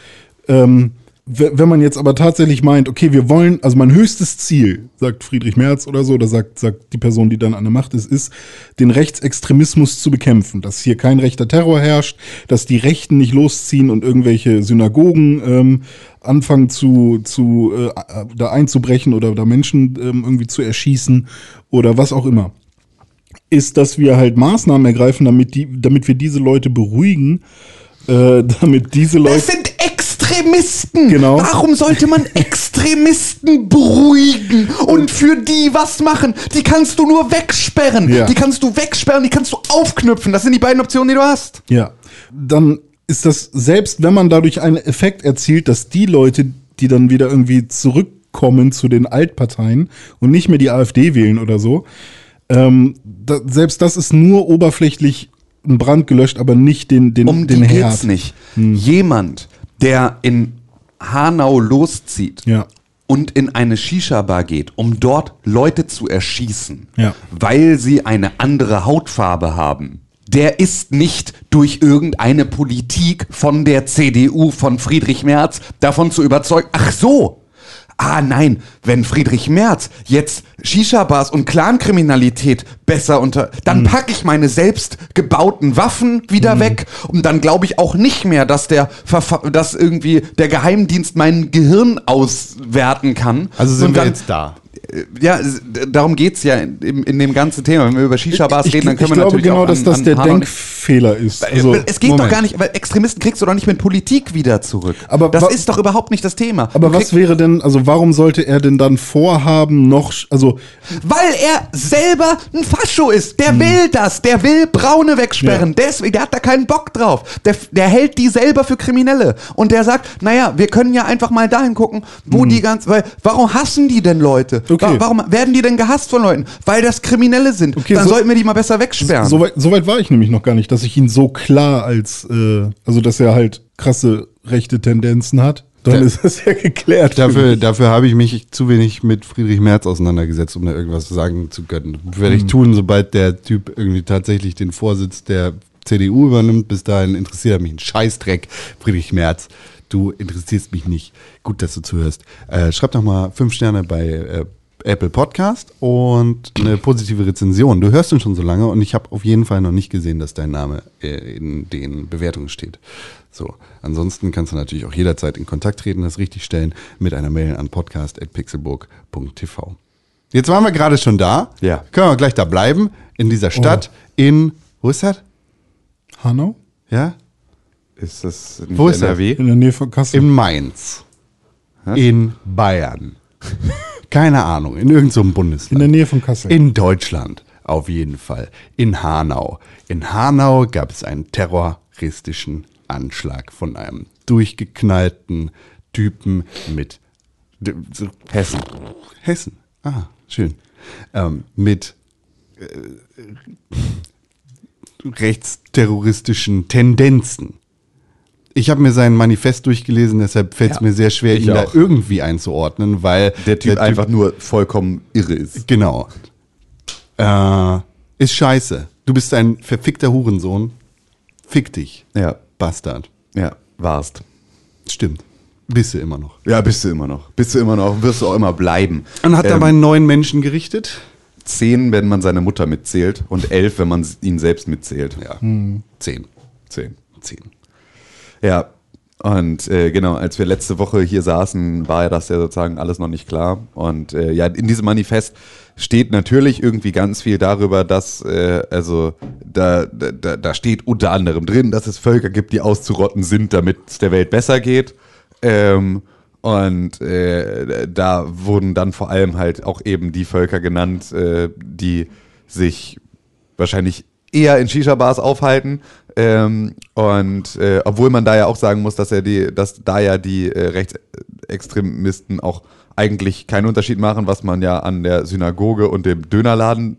ähm, wenn man jetzt aber tatsächlich meint, okay, wir wollen, also mein höchstes Ziel, sagt Friedrich Merz oder so, oder sagt, sagt die Person, die dann an der Macht ist, ist, den Rechtsextremismus zu bekämpfen, dass hier kein rechter Terror herrscht, dass die Rechten nicht losziehen und irgendwelche Synagogen ähm, anfangen zu, zu äh, da einzubrechen oder da Menschen ähm, irgendwie zu erschießen oder was auch immer. Ist, dass wir halt Maßnahmen ergreifen, damit, die, damit wir diese Leute beruhigen, äh, damit diese Leute. Extremisten. Genau. Warum sollte man Extremisten beruhigen und für die was machen? Die kannst du nur wegsperren. Ja. Die kannst du wegsperren, die kannst du aufknüpfen. Das sind die beiden Optionen, die du hast. Ja. Dann ist das, selbst wenn man dadurch einen Effekt erzielt, dass die Leute, die dann wieder irgendwie zurückkommen zu den Altparteien und nicht mehr die AfD wählen oder so, ähm, da, selbst das ist nur oberflächlich ein Brand gelöscht, aber nicht den, den, Um den geht's nicht. Jemand, der in Hanau loszieht Ja. und in eine Shisha-Bar geht, um dort Leute zu erschießen, Ja. weil sie eine andere Hautfarbe haben, der ist nicht durch irgendeine Politik von der CDU, von Friedrich Merz, davon zu überzeugen, ach so, ah nein, wenn Friedrich Merz jetzt Shisha-Bars und Clankriminalität besser unter, dann packe ich meine selbst gebauten Waffen wieder weg und dann glaube ich auch nicht mehr, dass der, Verfa- dass irgendwie der Geheimdienst mein Gehirn auswerten kann. also sind Und wir dann, jetzt da. Ja, es- darum geht's ja in, in, dem ganzen Thema. Wenn wir über Shisha-Bars reden, dann ich können wir glaube natürlich genau, auch dass an, das der Denkfehler ist. Also, es geht Moment. doch gar nicht, weil Extremisten kriegst du doch nicht mit Politik wieder zurück. Aber das ist doch überhaupt nicht das Thema. aber was wäre denn, also warum sollte er denn dann vorhaben, noch, also Weil er selber ein Fascho ist. Der will das. Der will Braune wegsperren. Hm. Ja. Deswegen, der hat da keinen Bock drauf. Der, der hält die selber für Kriminelle. Und der sagt, naja, wir können ja einfach mal dahin gucken, wo die ganz, weil, warum hassen die denn Leute? Hm. Okay. Wa- Warum werden die denn gehasst von Leuten? Weil das Kriminelle sind. Okay, Dann so- sollten wir die mal besser wegsperren. Soweit so weit war ich nämlich noch gar nicht, dass ich ihn so klar als, äh, also dass er halt krasse rechte Tendenzen hat. Dann Ja. ist das ja geklärt. Dafür, dafür habe ich mich zu wenig mit Friedrich Merz auseinandergesetzt, um da irgendwas sagen zu können. Werde Hm. ich tun, sobald der Typ irgendwie tatsächlich den Vorsitz der CDU übernimmt. Bis dahin interessiert er mich ein Scheißdreck, Friedrich Merz. Du interessierst mich nicht. Gut, dass du zuhörst. Äh, schreib doch mal fünf Sterne bei äh, Apple Podcast und eine positive Rezension. Du hörst ihn schon so lange und ich habe auf jeden Fall noch nicht gesehen, dass dein Name äh, in den Bewertungen steht. So, ansonsten kannst du natürlich auch jederzeit in Kontakt treten, das richtig stellen mit einer Mail an podcast.pixelburg.tv. Jetzt waren wir gerade schon da. Ja. Können wir gleich da bleiben, in dieser Stadt, in, wo ist das? Hanau? Ja? ist das nicht Wo ist das? NRW? In der Nähe von Kassel. In Mainz. In Bayern. Keine Ahnung, in irgendeinem so einem in Bundesland. der Nähe von Kassel. In Deutschland auf jeden Fall. In Hanau. In Hanau gab es einen terroristischen Anschlag von einem durchgeknallten Typen mit Hessen. Hessen. Ah, schön. Ähm, mit äh, rechtsterroristischen Tendenzen. Ich habe mir sein Manifest durchgelesen, deshalb fällt es Ja, mir sehr schwer, ihn da auch. irgendwie einzuordnen, weil Der Typ einfach nur vollkommen irre ist. Genau. Äh, ist scheiße. Du bist ein verfickter Hurensohn. Fick dich, Ja, Bastard. ja, warst. Stimmt. Bist du immer noch. Ja, bist du immer noch. Bist du immer noch, wirst du auch immer bleiben. Und hat Ähm, dabei neuen Menschen gerichtet? zehn, wenn man seine Mutter mitzählt und elf, wenn man ihn selbst mitzählt. Ja. Zehn. Zehn. Zehn. Ja, und äh, genau, als wir letzte Woche hier saßen, war ja das ja sozusagen alles noch nicht klar. Und äh, ja, in diesem Manifest steht natürlich irgendwie ganz viel darüber, dass, äh, also da, da, da steht unter anderem drin, dass es Völker gibt, die auszurotten sind, damit es der Welt besser geht. Ähm, und äh, da wurden dann vor allem halt auch eben die Völker genannt, äh, die sich wahrscheinlich eher in Shisha-Bars aufhalten. Ähm, und äh, obwohl man da ja auch sagen muss, dass er die, dass da ja die äh, Rechtsextremisten auch eigentlich keinen Unterschied machen, was man ja an der Synagoge und dem Dönerladen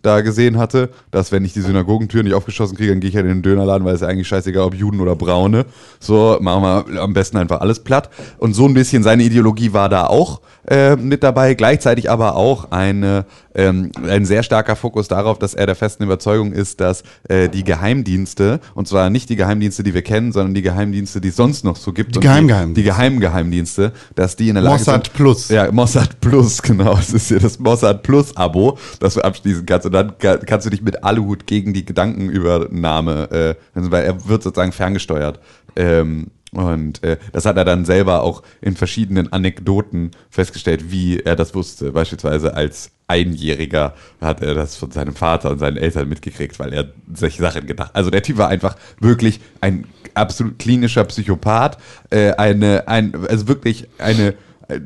da gesehen hatte, dass wenn ich die Synagogentür nicht aufgeschossen kriege, dann gehe ich halt in den Dönerladen, weil es ja eigentlich scheißegal, ob Juden oder Braune. So, machen wir am besten einfach alles platt. Und so ein bisschen seine Ideologie war da auch äh, mit dabei, gleichzeitig aber auch eine, ähm, ein sehr starker Fokus darauf, dass er der festen Überzeugung ist, dass äh, die Geheimdienste, und zwar nicht die Geheimdienste, die wir kennen, sondern die Geheimdienste, die es sonst noch so gibt. Die Geheimgeheimdienste. Die, die Geheimgeheimdienste, dass die in der Lage Mossad sind, Plus. Ja, Mossad Plus, genau. Das ist ja das Mossad Plus Abo, das du abschließen kannst. Und dann ka- kannst du dich mit Aluhut gegen die Gedankenübernahme, äh, also weil er wird sozusagen ferngesteuert. Ähm, und äh, das hat er dann selber auch in verschiedenen Anekdoten festgestellt, wie er das wusste. Beispielsweise als Einjähriger hat er das von seinem Vater und seinen Eltern mitgekriegt, weil er solche Sachen gedacht. Also der Typ war einfach wirklich ein absolut klinischer Psychopath, äh, eine, ein, also wirklich eine,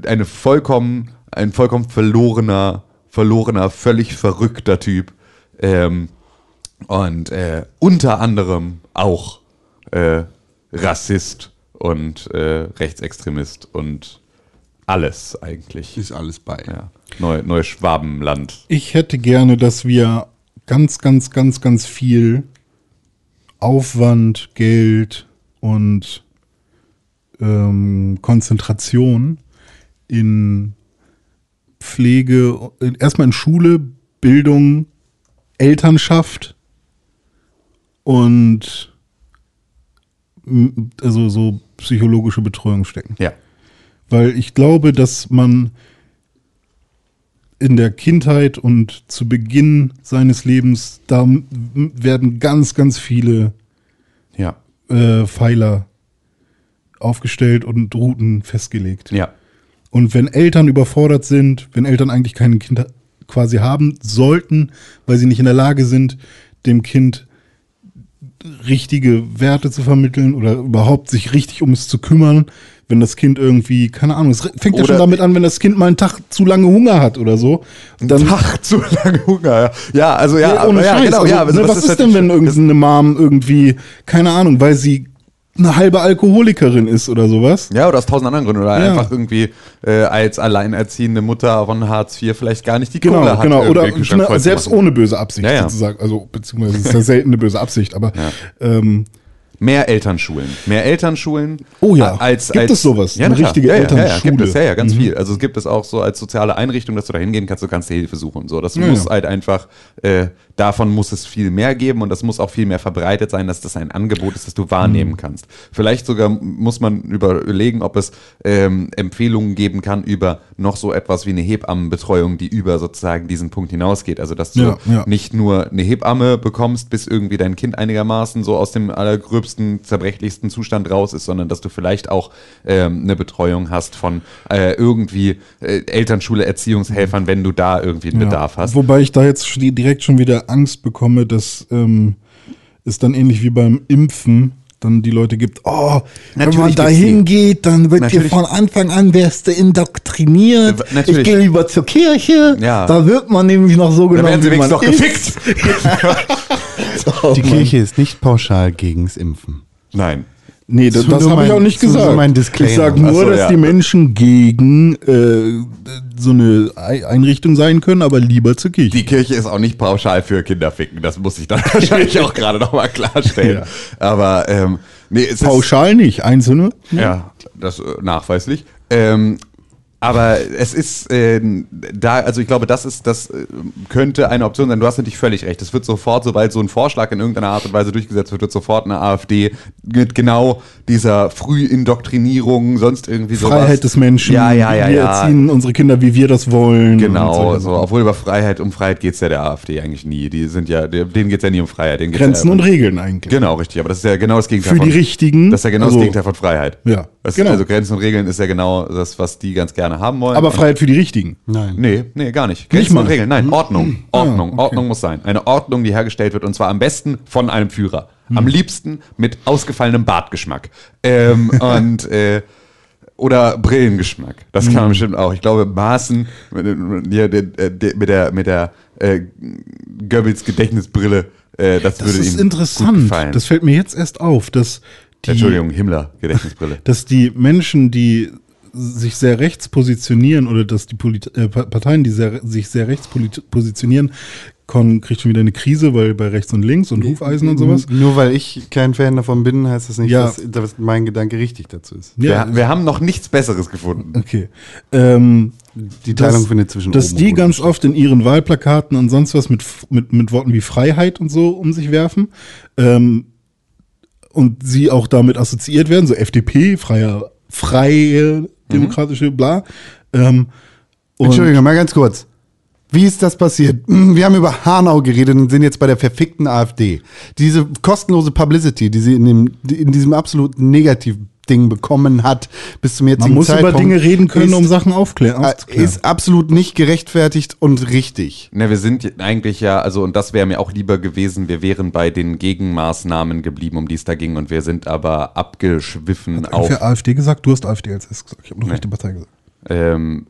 eine vollkommen, ein vollkommen verlorener, verlorener, völlig verrückter Typ. Ähm, und äh, unter anderem auch äh, Rassist und äh, Rechtsextremist und alles eigentlich. Ist alles bei. Ja. Neu, Neuschwabenland. Ich hätte gerne, dass wir ganz, ganz, ganz, ganz viel Aufwand, Geld und ähm, Konzentration in Pflege, erstmal in Schule, Bildung, Elternschaft und also so psychologische Betreuung stecken. Ja. Weil ich glaube, dass man in der Kindheit und zu Beginn seines Lebens, da werden ganz, ganz viele Ja. äh, Pfeiler aufgestellt und Routen festgelegt. Ja. Und wenn Eltern überfordert sind, wenn Eltern eigentlich keine Kinder quasi haben sollten, weil sie nicht in der Lage sind, dem Kind richtige Werte zu vermitteln oder überhaupt sich richtig um es zu kümmern, wenn das Kind irgendwie, keine Ahnung, es fängt ja Oder- schon damit an, wenn das Kind mal einen Tag zu lange Hunger hat oder so. Dann, Tag zu lange Hunger. Ja, ja also ja, Ja, ohne aber ja, genau, also, ja, also ne, das was ist, halt- denn, wenn irgendeine Mom irgendwie, keine Ahnung, weil sie eine halbe Alkoholikerin ist oder sowas? Ja, oder aus tausend anderen Gründen. Oder Ja. einfach irgendwie äh, als alleinerziehende Mutter von Hartz IV vielleicht gar nicht die Genau, Kohle hat. genau. Oder selbst ohne böse Absicht Ja, ja. sozusagen. Also, beziehungsweise ist ja selten eine böse Absicht, aber ähm, Mehr Elternschulen. Mehr Elternschulen. Oh ja. Als, Gibt als, es sowas? Ja, Eine richtige ja, ja, Ja, ja, Elternschule? Mhm. gibt es, ja, ja, ganz viel. Also es gibt es auch so als soziale Einrichtung, dass du da hingehen kannst, du kannst dir Hilfe suchen und so. Das Ja, muss ja. halt einfach, äh, davon muss es viel mehr geben und das muss auch viel mehr verbreitet sein, dass das ein Angebot ist, das du wahrnehmen Mhm. kannst. Vielleicht sogar muss man überlegen, ob es ähm, Empfehlungen geben kann über noch so etwas wie eine Hebammenbetreuung, die über sozusagen diesen Punkt hinausgeht. Also dass du Ja, ja. nicht nur eine Hebamme bekommst, bis irgendwie dein Kind einigermaßen so aus dem allergröbsten, zerbrechlichsten Zustand raus ist, sondern dass du vielleicht auch ähm, eine Betreuung hast von äh, irgendwie äh, Elternschule, Erziehungshelfern, wenn du da irgendwie einen ja. Bedarf hast. Wobei ich da jetzt direkt schon wieder Angst bekomme, dass ähm, es dann ähnlich wie beim Impfen dann die Leute gibt, oh, wenn Natürlich man da hingeht, dann wird dir Natürlich. von Anfang an wirst du indoktriniert. Natürlich. Ich gehe lieber zur Kirche, Ja. da wird man nämlich noch so Dann genommen, werden sie wie man wenigstens noch ist. gefickt. Die Kirche ist nicht pauschal gegens Impfen. Nein. Nee, das, das habe ich auch nicht so gesagt. mein Disclaimer. Ich sage nur, so, dass ja. die Menschen gegen äh, so eine Ei- Einrichtung sein können, aber lieber zur Kirche. Die Kirche ist auch nicht pauschal für Kinderficken, das muss ich dann wahrscheinlich auch gerade nochmal klarstellen. Aber ähm, nee, es ist, Pauschal nicht, einzelne. Ja, das äh, nachweislich. Ähm, Aber es ist äh, da, also ich glaube, das ist, das äh, könnte eine Option sein. Du hast natürlich völlig recht. Es wird sofort, sobald so ein Vorschlag in irgendeiner Art und Weise durchgesetzt wird, wird sofort eine AfD mit genau dieser Frühindoktrinierung, sonst irgendwie sowas. Freiheit des Menschen. Ja, ja, ja, Wir ja. erziehen unsere Kinder, wie wir das wollen. Genau, so, Sachen. obwohl über Freiheit, um Freiheit geht's ja der AfD eigentlich nie. Die sind ja, denen geht's ja nie um Freiheit. Grenzen ja, und Regeln eigentlich. Genau, richtig. Aber das ist ja genau das Gegenteil Für die von, Richtigen. Das ist ja genau also, das Gegenteil von Freiheit. Ja, Das, genau. Also Grenzen und Regeln ist ja genau das, was die ganz gerne haben wollen. Aber Freiheit für die Richtigen. Nein. Nee, nee, gar nicht. Nicht mal. und Regeln. Nein, Ordnung. Ordnung. Ah, okay. Ordnung muss sein. Eine Ordnung, die hergestellt wird und zwar am besten von einem Führer. Am liebsten mit ausgefallenem Bartgeschmack. Ähm, und äh, oder Brillengeschmack. Das kann man bestimmt auch. Ich glaube, Maßen mit, mit, der- mit der, mit der äh, Goebbels Gedächtnisbrille, äh, das, Das würde ist ihm interessant. gut gefallen. Das fällt mir jetzt erst auf, dass die, Entschuldigung, Himmler Gedächtnisbrille. dass die Menschen, die sich sehr rechts positionieren oder dass die Polit äh, Pa- Parteien, die sehr, sich sehr rechts positionieren, Con kriegt schon wieder eine Krise, weil bei rechts und links und Hufeisen und sowas. Nur weil ich kein Fan davon bin, heißt das nicht, Ja. dass, dass mein Gedanke richtig dazu ist. wir, wir haben noch nichts Besseres gefunden. Okay. Ähm, Die Teilung dass, findet zwischen Dass oben die und ganz oft in ihren Wahlplakaten und sonst was mit, mit, mit Worten wie Freiheit und so um sich werfen. Ähm, und sie auch damit assoziiert werden, so FDP, freier, freie, demokratische, bla. Ähm, Entschuldigung, mal ganz kurz. Wie ist das passiert? Wir haben über Hanau geredet und sind jetzt bei der verfickten AfD. Diese kostenlose Publicity, die sie in, dem, in diesem absoluten Negativ-Ding bekommen hat, bis zum jetzigen man muss Zeitpunkt. über Dinge reden können, ist, um Sachen aufklären, aufzuklären. Ist absolut nicht gerechtfertigt und richtig. Na, wir sind eigentlich ja, also und das wäre mir auch lieber gewesen, wir wären bei den Gegenmaßnahmen geblieben, um die es da ging und wir sind aber abgeschwiffen auf. Für AfD gesagt, du hast AfD als erstes gesagt. Ich habe noch rechte Partei gesagt. Ähm,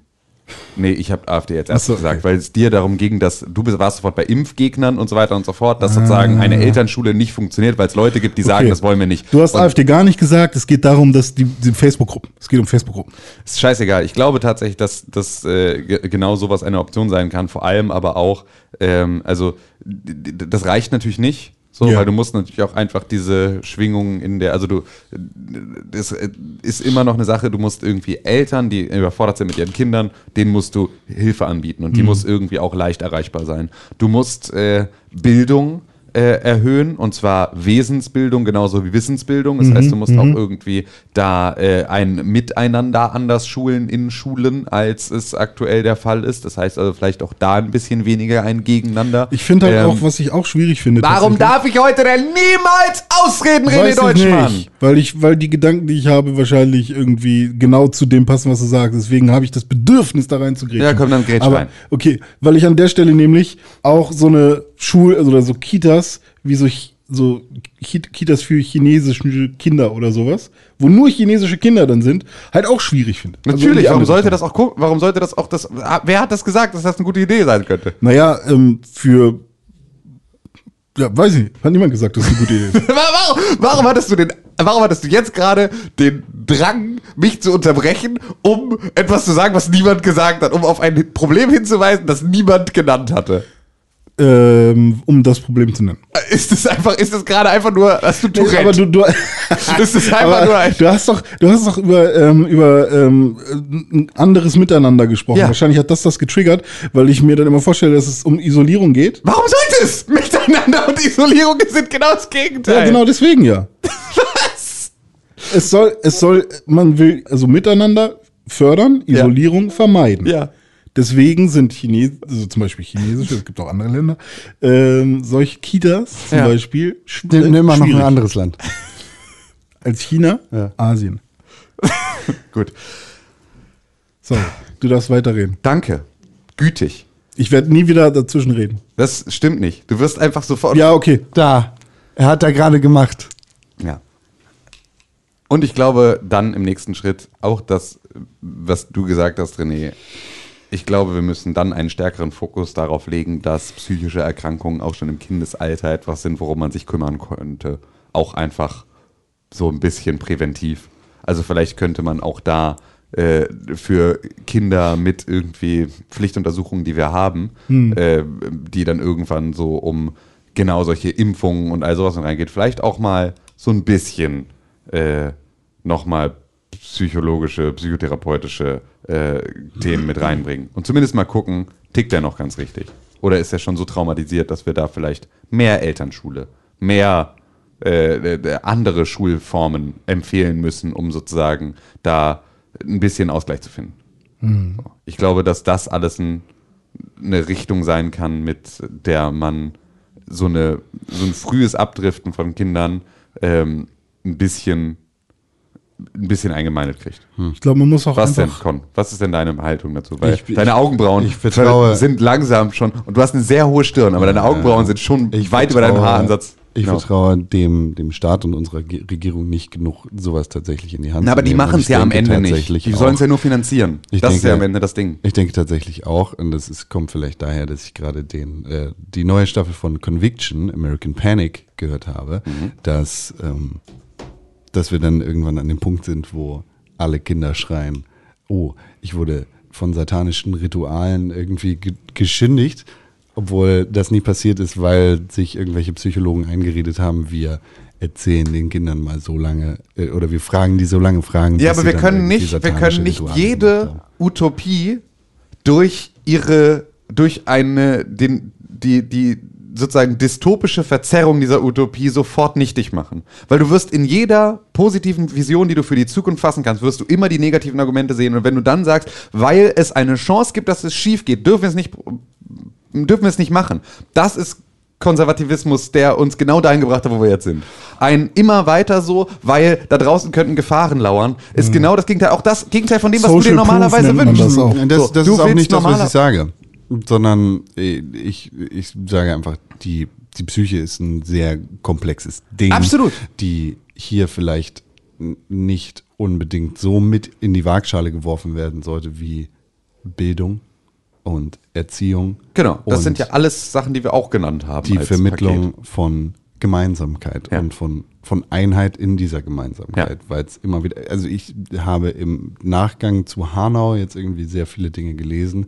nee, ich habe AfD jetzt erst so, gesagt, okay. weil es dir darum ging, dass du warst sofort bei Impfgegnern und so weiter und so fort, dass sozusagen eine Elternschule nicht funktioniert, weil es Leute gibt, die sagen, Ah. Okay. das wollen wir nicht. Du hast und AfD gar nicht gesagt. Es geht darum, dass die, die Facebook-Gruppen. Es geht um Facebook-Gruppen. Ist scheißegal. Ich glaube tatsächlich, dass, dass äh, ge- genau sowas eine Option sein kann. Vor allem aber auch, ähm, also das reicht natürlich nicht. So, Ja. weil du musst natürlich auch einfach diese Schwingungen in der, also du, das ist immer noch eine Sache, du musst irgendwie Eltern, die überfordert sind mit ihren Kindern, denen musst du Hilfe anbieten und die muss irgendwie auch leicht erreichbar sein. Du musst äh, Bildung äh, erhöhen und zwar Wesensbildung genauso wie Wissensbildung. Das heißt, du musst auch irgendwie da äh, ein Miteinander anders schulen in Schulen, als es aktuell der Fall ist. Das heißt also vielleicht auch da ein bisschen weniger ein Gegeneinander. Ich finde halt Ähm, auch, was ich auch schwierig finde. Warum darf ich heute denn niemals ausreden, René Deutschmann? nicht, weil ich, weil die Gedanken, die ich habe, wahrscheinlich irgendwie genau zu dem passen, was du sagst. Deswegen habe ich das Bedürfnis, da reinzugrätschen. Ja, komm, dann grätsch Aber, rein. Okay, weil ich an der Stelle nämlich auch so eine Schul- also oder so Kitas, wie so, so Ki- Kitas für chinesische Kinder oder sowas, wo nur chinesische Kinder dann sind, halt auch schwierig finde. Also Natürlich, die warum sollte Richtung. das auch gucken? Warum sollte das auch das? Wer hat das gesagt, dass das eine gute Idee sein könnte? Naja, ähm, für. Ja, weiß ich nicht. Hat niemand gesagt, dass das eine gute Idee ist. Warum, warum hattest du den? Warum hattest du jetzt gerade den Drang, mich zu unterbrechen, um etwas zu sagen, was niemand gesagt hat, um auf ein Problem hinzuweisen, das niemand genannt hatte? Ähm, um das Problem zu nennen. Ist es einfach? Ist es gerade einfach nur? Hast du Tourette? Aber du, du, ist es einfach nur ein? du hast doch, du hast doch über, ähm, über ähm, ein anderes Miteinander gesprochen. Ja. Wahrscheinlich hat das das getriggert, weil ich mir dann immer vorstelle, dass es um Isolierung geht. Warum sollte es? Miteinander und Isolierung sind genau das Gegenteil. Ja, genau deswegen ja. Was? Es soll, es soll, man will also miteinander fördern, Ja. Isolierung vermeiden. Ja. Deswegen sind Chinesen, also zum Beispiel chinesische, es gibt auch andere Länder, ähm, solche Kitas zum Ja. Beispiel sch- Nimm nimm mal noch ein anderes Land. als China, Ja. Asien. Gut. So, du darfst weiterreden. Danke. Gütig. Ich werde nie wieder dazwischen reden. Das stimmt nicht. Du wirst einfach sofort. Ja, okay. Da. Er hat da gerade gemacht. Ja. Und ich glaube dann im nächsten Schritt auch das, was du gesagt hast, René. Ich glaube, wir müssen dann einen stärkeren Fokus darauf legen, dass psychische Erkrankungen auch schon im Kindesalter etwas sind, worum man sich kümmern könnte. Auch einfach so ein bisschen präventiv. Also vielleicht könnte man auch da äh, für Kinder mit irgendwie Pflichtuntersuchungen, die wir haben, äh, die dann irgendwann so um genau solche Impfungen und all sowas reingeht, vielleicht auch mal so ein bisschen äh, nochmal psychologische, psychotherapeutische äh, Themen mit reinbringen. Und zumindest mal gucken, tickt der noch ganz richtig? Oder ist er schon so traumatisiert, dass wir da vielleicht mehr Elternschule, mehr äh, äh, andere Schulformen empfehlen müssen, um sozusagen da ein bisschen Ausgleich zu finden? So. Ich glaube, dass das alles ein, eine Richtung sein kann, mit der man so, eine, so ein frühes Abdriften von Kindern ähm, ein bisschen ein bisschen eingemeindet kriegt. Ich glaube, man muss auch Was denn, einfach. Con? Was ist denn deine Haltung dazu? Weil Ich- deine ich- Augenbrauen ich vertraue- sind langsam schon, und du hast eine sehr hohe Stirn, aber deine Augenbrauen sind schon Ich weit über deinem vertraue- Haaransatz. Ich Genau. vertraue dem, dem Staat und unserer Regierung nicht genug, sowas tatsächlich in die Hand Na, aber zu die nehmen. Und machen es ja am Ende nicht. tatsächlich Die sollen es ja nur finanzieren. Ich das ist denke- ja am Ende das Ding. Ich denke tatsächlich auch, und das ist, kommt vielleicht daher, dass ich gerade den, äh, die neue Staffel von Conviction, American Panic, gehört habe, Mhm. dass, ähm, dass wir dann irgendwann an dem Punkt sind, wo alle Kinder schreien, oh, ich wurde von satanischen Ritualen irgendwie ge geschindigt, obwohl das nie passiert ist, weil sich irgendwelche Psychologen eingeredet haben, wir erzählen den Kindern mal so lange, äh, oder wir fragen die so lange Fragen. Ja, aber wir können nicht, wir können nicht Rituale jede. Utopie durch ihre, durch eine, den, die, die sozusagen dystopische Verzerrung dieser Utopie sofort nichtig machen. Weil du wirst in jeder positiven Vision, die du für die Zukunft fassen kannst, wirst du immer die negativen Argumente sehen. Und wenn du dann sagst, weil es eine Chance gibt, dass es schief geht, dürfen wir es nicht, dürfen wir es nicht machen. Das ist Konservativismus, der uns genau dahin gebracht hat, wo wir jetzt sind. Ein immer weiter so, weil da draußen könnten Gefahren lauern, ist genau das Gegenteil. Auch das Gegenteil von dem, was du dir Social normalerweise wünschst. das auch. Das, So, das du ist auch willst nicht das, was ich sage, sondern äh, ich, ich sage einfach, die, die Psyche ist ein sehr komplexes Ding. Absolut. Die hier vielleicht nicht unbedingt so mit in die Waagschale geworfen werden sollte wie Bildung und Erziehung. Genau, das sind ja alles Sachen, die wir auch genannt haben. die Vermittlung Paket. von Gemeinsamkeit Ja. und von, von Einheit in dieser Gemeinsamkeit, Ja. weil es immer wieder, also ich habe im Nachgang zu Hanau jetzt irgendwie sehr viele Dinge gelesen,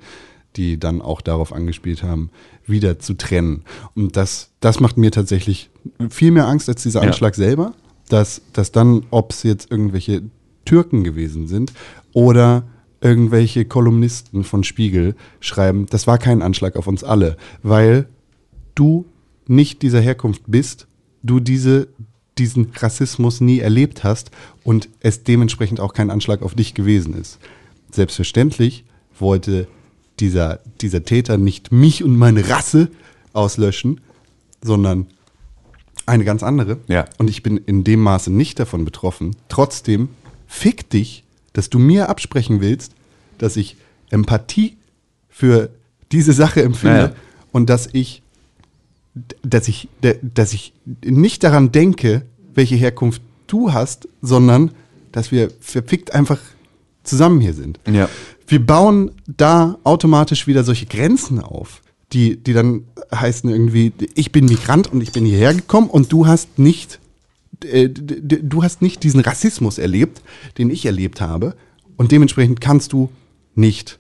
die dann auch darauf angespielt haben, wieder zu trennen. Und das, das macht mir tatsächlich viel mehr Angst als dieser Ja. Anschlag selber, dass, dass dann, ob es jetzt irgendwelche Türken gewesen sind oder irgendwelche Kolumnisten von Spiegel schreiben, das war kein Anschlag auf uns alle, weil du nicht dieser Herkunft bist, du diese, diesen Rassismus nie erlebt hast und es dementsprechend auch kein Anschlag auf dich gewesen ist. Selbstverständlich wollte dieser, dieser Täter nicht mich und meine Rasse auslöschen, sondern eine ganz andere. Ja. Und ich bin in dem Maße nicht davon betroffen. Trotzdem, fick dich, dass du mir absprechen willst, dass ich Empathie für diese Sache empfinde Naja. und dass ich, dass ich, dass ich nicht daran denke, welche Herkunft du hast, sondern dass wir verfickt einfach zusammen hier sind. Ja. Wir bauen da automatisch wieder solche Grenzen auf, die, die dann heißen irgendwie, ich bin Migrant und ich bin hierher gekommen und du hast nicht, äh, du hast nicht diesen Rassismus erlebt, den ich erlebt habe und dementsprechend kannst du nicht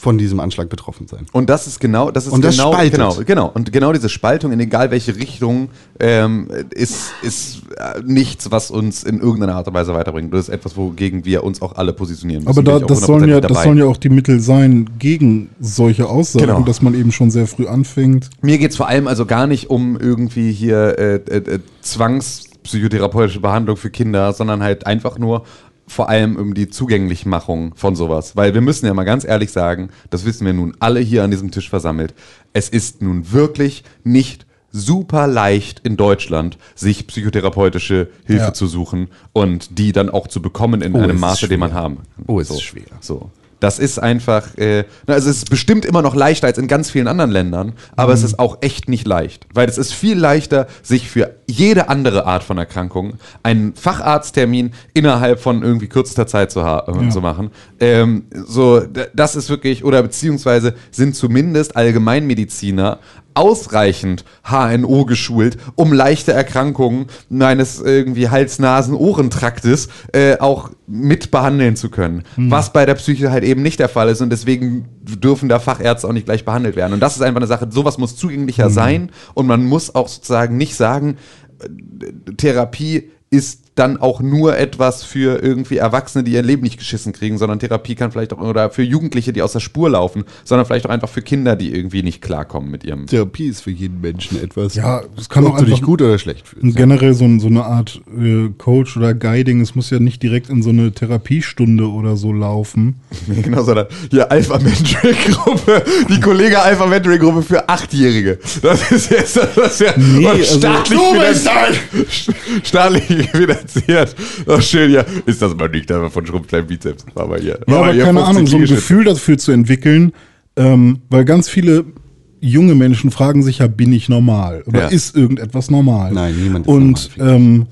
von diesem Anschlag betroffen sein. Und das ist genau, das ist Und das genau, spaltet. genau, genau. Und genau diese Spaltung in egal welche Richtung ähm, ist, ist äh, nichts, was uns in irgendeiner Art und Weise weiterbringt. Das ist etwas, wogegen wir uns auch alle positionieren müssen. Aber da, das, sollen ja, das sollen ja auch die Mittel sein gegen solche Aussagen, Genau. dass man eben schon sehr früh anfängt. Mir geht es vor allem also gar nicht um irgendwie hier äh, äh, äh, zwangspsychotherapeutische Behandlung für Kinder, sondern halt einfach nur vor allem um die Zugänglichmachung von sowas. Weil wir müssen ja mal ganz ehrlich sagen, das wissen wir nun alle hier an diesem Tisch versammelt, es ist nun wirklich nicht super leicht in Deutschland, sich psychotherapeutische Hilfe Ja. zu suchen und die dann auch zu bekommen in Oh, einem Maße, den man schwer. haben kann. Oh, es so. ist schwer. So. Das ist einfach, äh, also es ist bestimmt immer noch leichter als in ganz vielen anderen Ländern, aber es ist auch echt nicht leicht, weil es ist viel leichter, sich für jede andere Art von Erkrankung einen Facharzttermin innerhalb von irgendwie kürzester Zeit zu, ha- äh, Ja. zu machen. Ähm, so, das ist wirklich, oder beziehungsweise sind zumindest Allgemeinmediziner ausreichend HNO geschult, um leichte Erkrankungen meines irgendwie Hals-Nasen-Ohrentraktes äh, auch mit behandeln zu können. Was bei der Psyche halt eben nicht der Fall ist und deswegen dürfen da Fachärzte auch nicht gleich behandelt werden. Und das ist einfach eine Sache, sowas muss zugänglicher sein und man muss auch sozusagen nicht sagen, äh, Therapie ist dann auch nur etwas für irgendwie Erwachsene, die ihr Leben nicht geschissen kriegen, sondern Therapie kann vielleicht auch, oder für Jugendliche, die aus der Spur laufen, sondern vielleicht auch einfach für Kinder, die irgendwie nicht klarkommen mit ihrem. Therapie ist für jeden Menschen etwas. Ja, es kann ob auch du dich einfach- gut oder schlecht fühlst. Generell so, so eine Art äh, Coach oder Guiding, es muss ja nicht direkt in so eine Therapiestunde oder so laufen. Genau, sondern hier Alpha Mentoring Gruppe, die Kollege Alpha Mentoring Gruppe für Achtjährige. Das ist jetzt das ist ja Nee, also- staatlich, Du bist finanziert, staatlich finanziert. Ach schön, ja. Ist das mal nicht, aber von Schrumpfklein Bizeps. War mal hier. Ja, mal aber hier keine 50 Ahnung, so ein. Gefühl dafür zu entwickeln, ähm, weil ganz viele junge Menschen fragen sich ja, bin ich normal? Oder Ja. ist irgendetwas normal? Nein, niemand ist Und normal, finde ähm,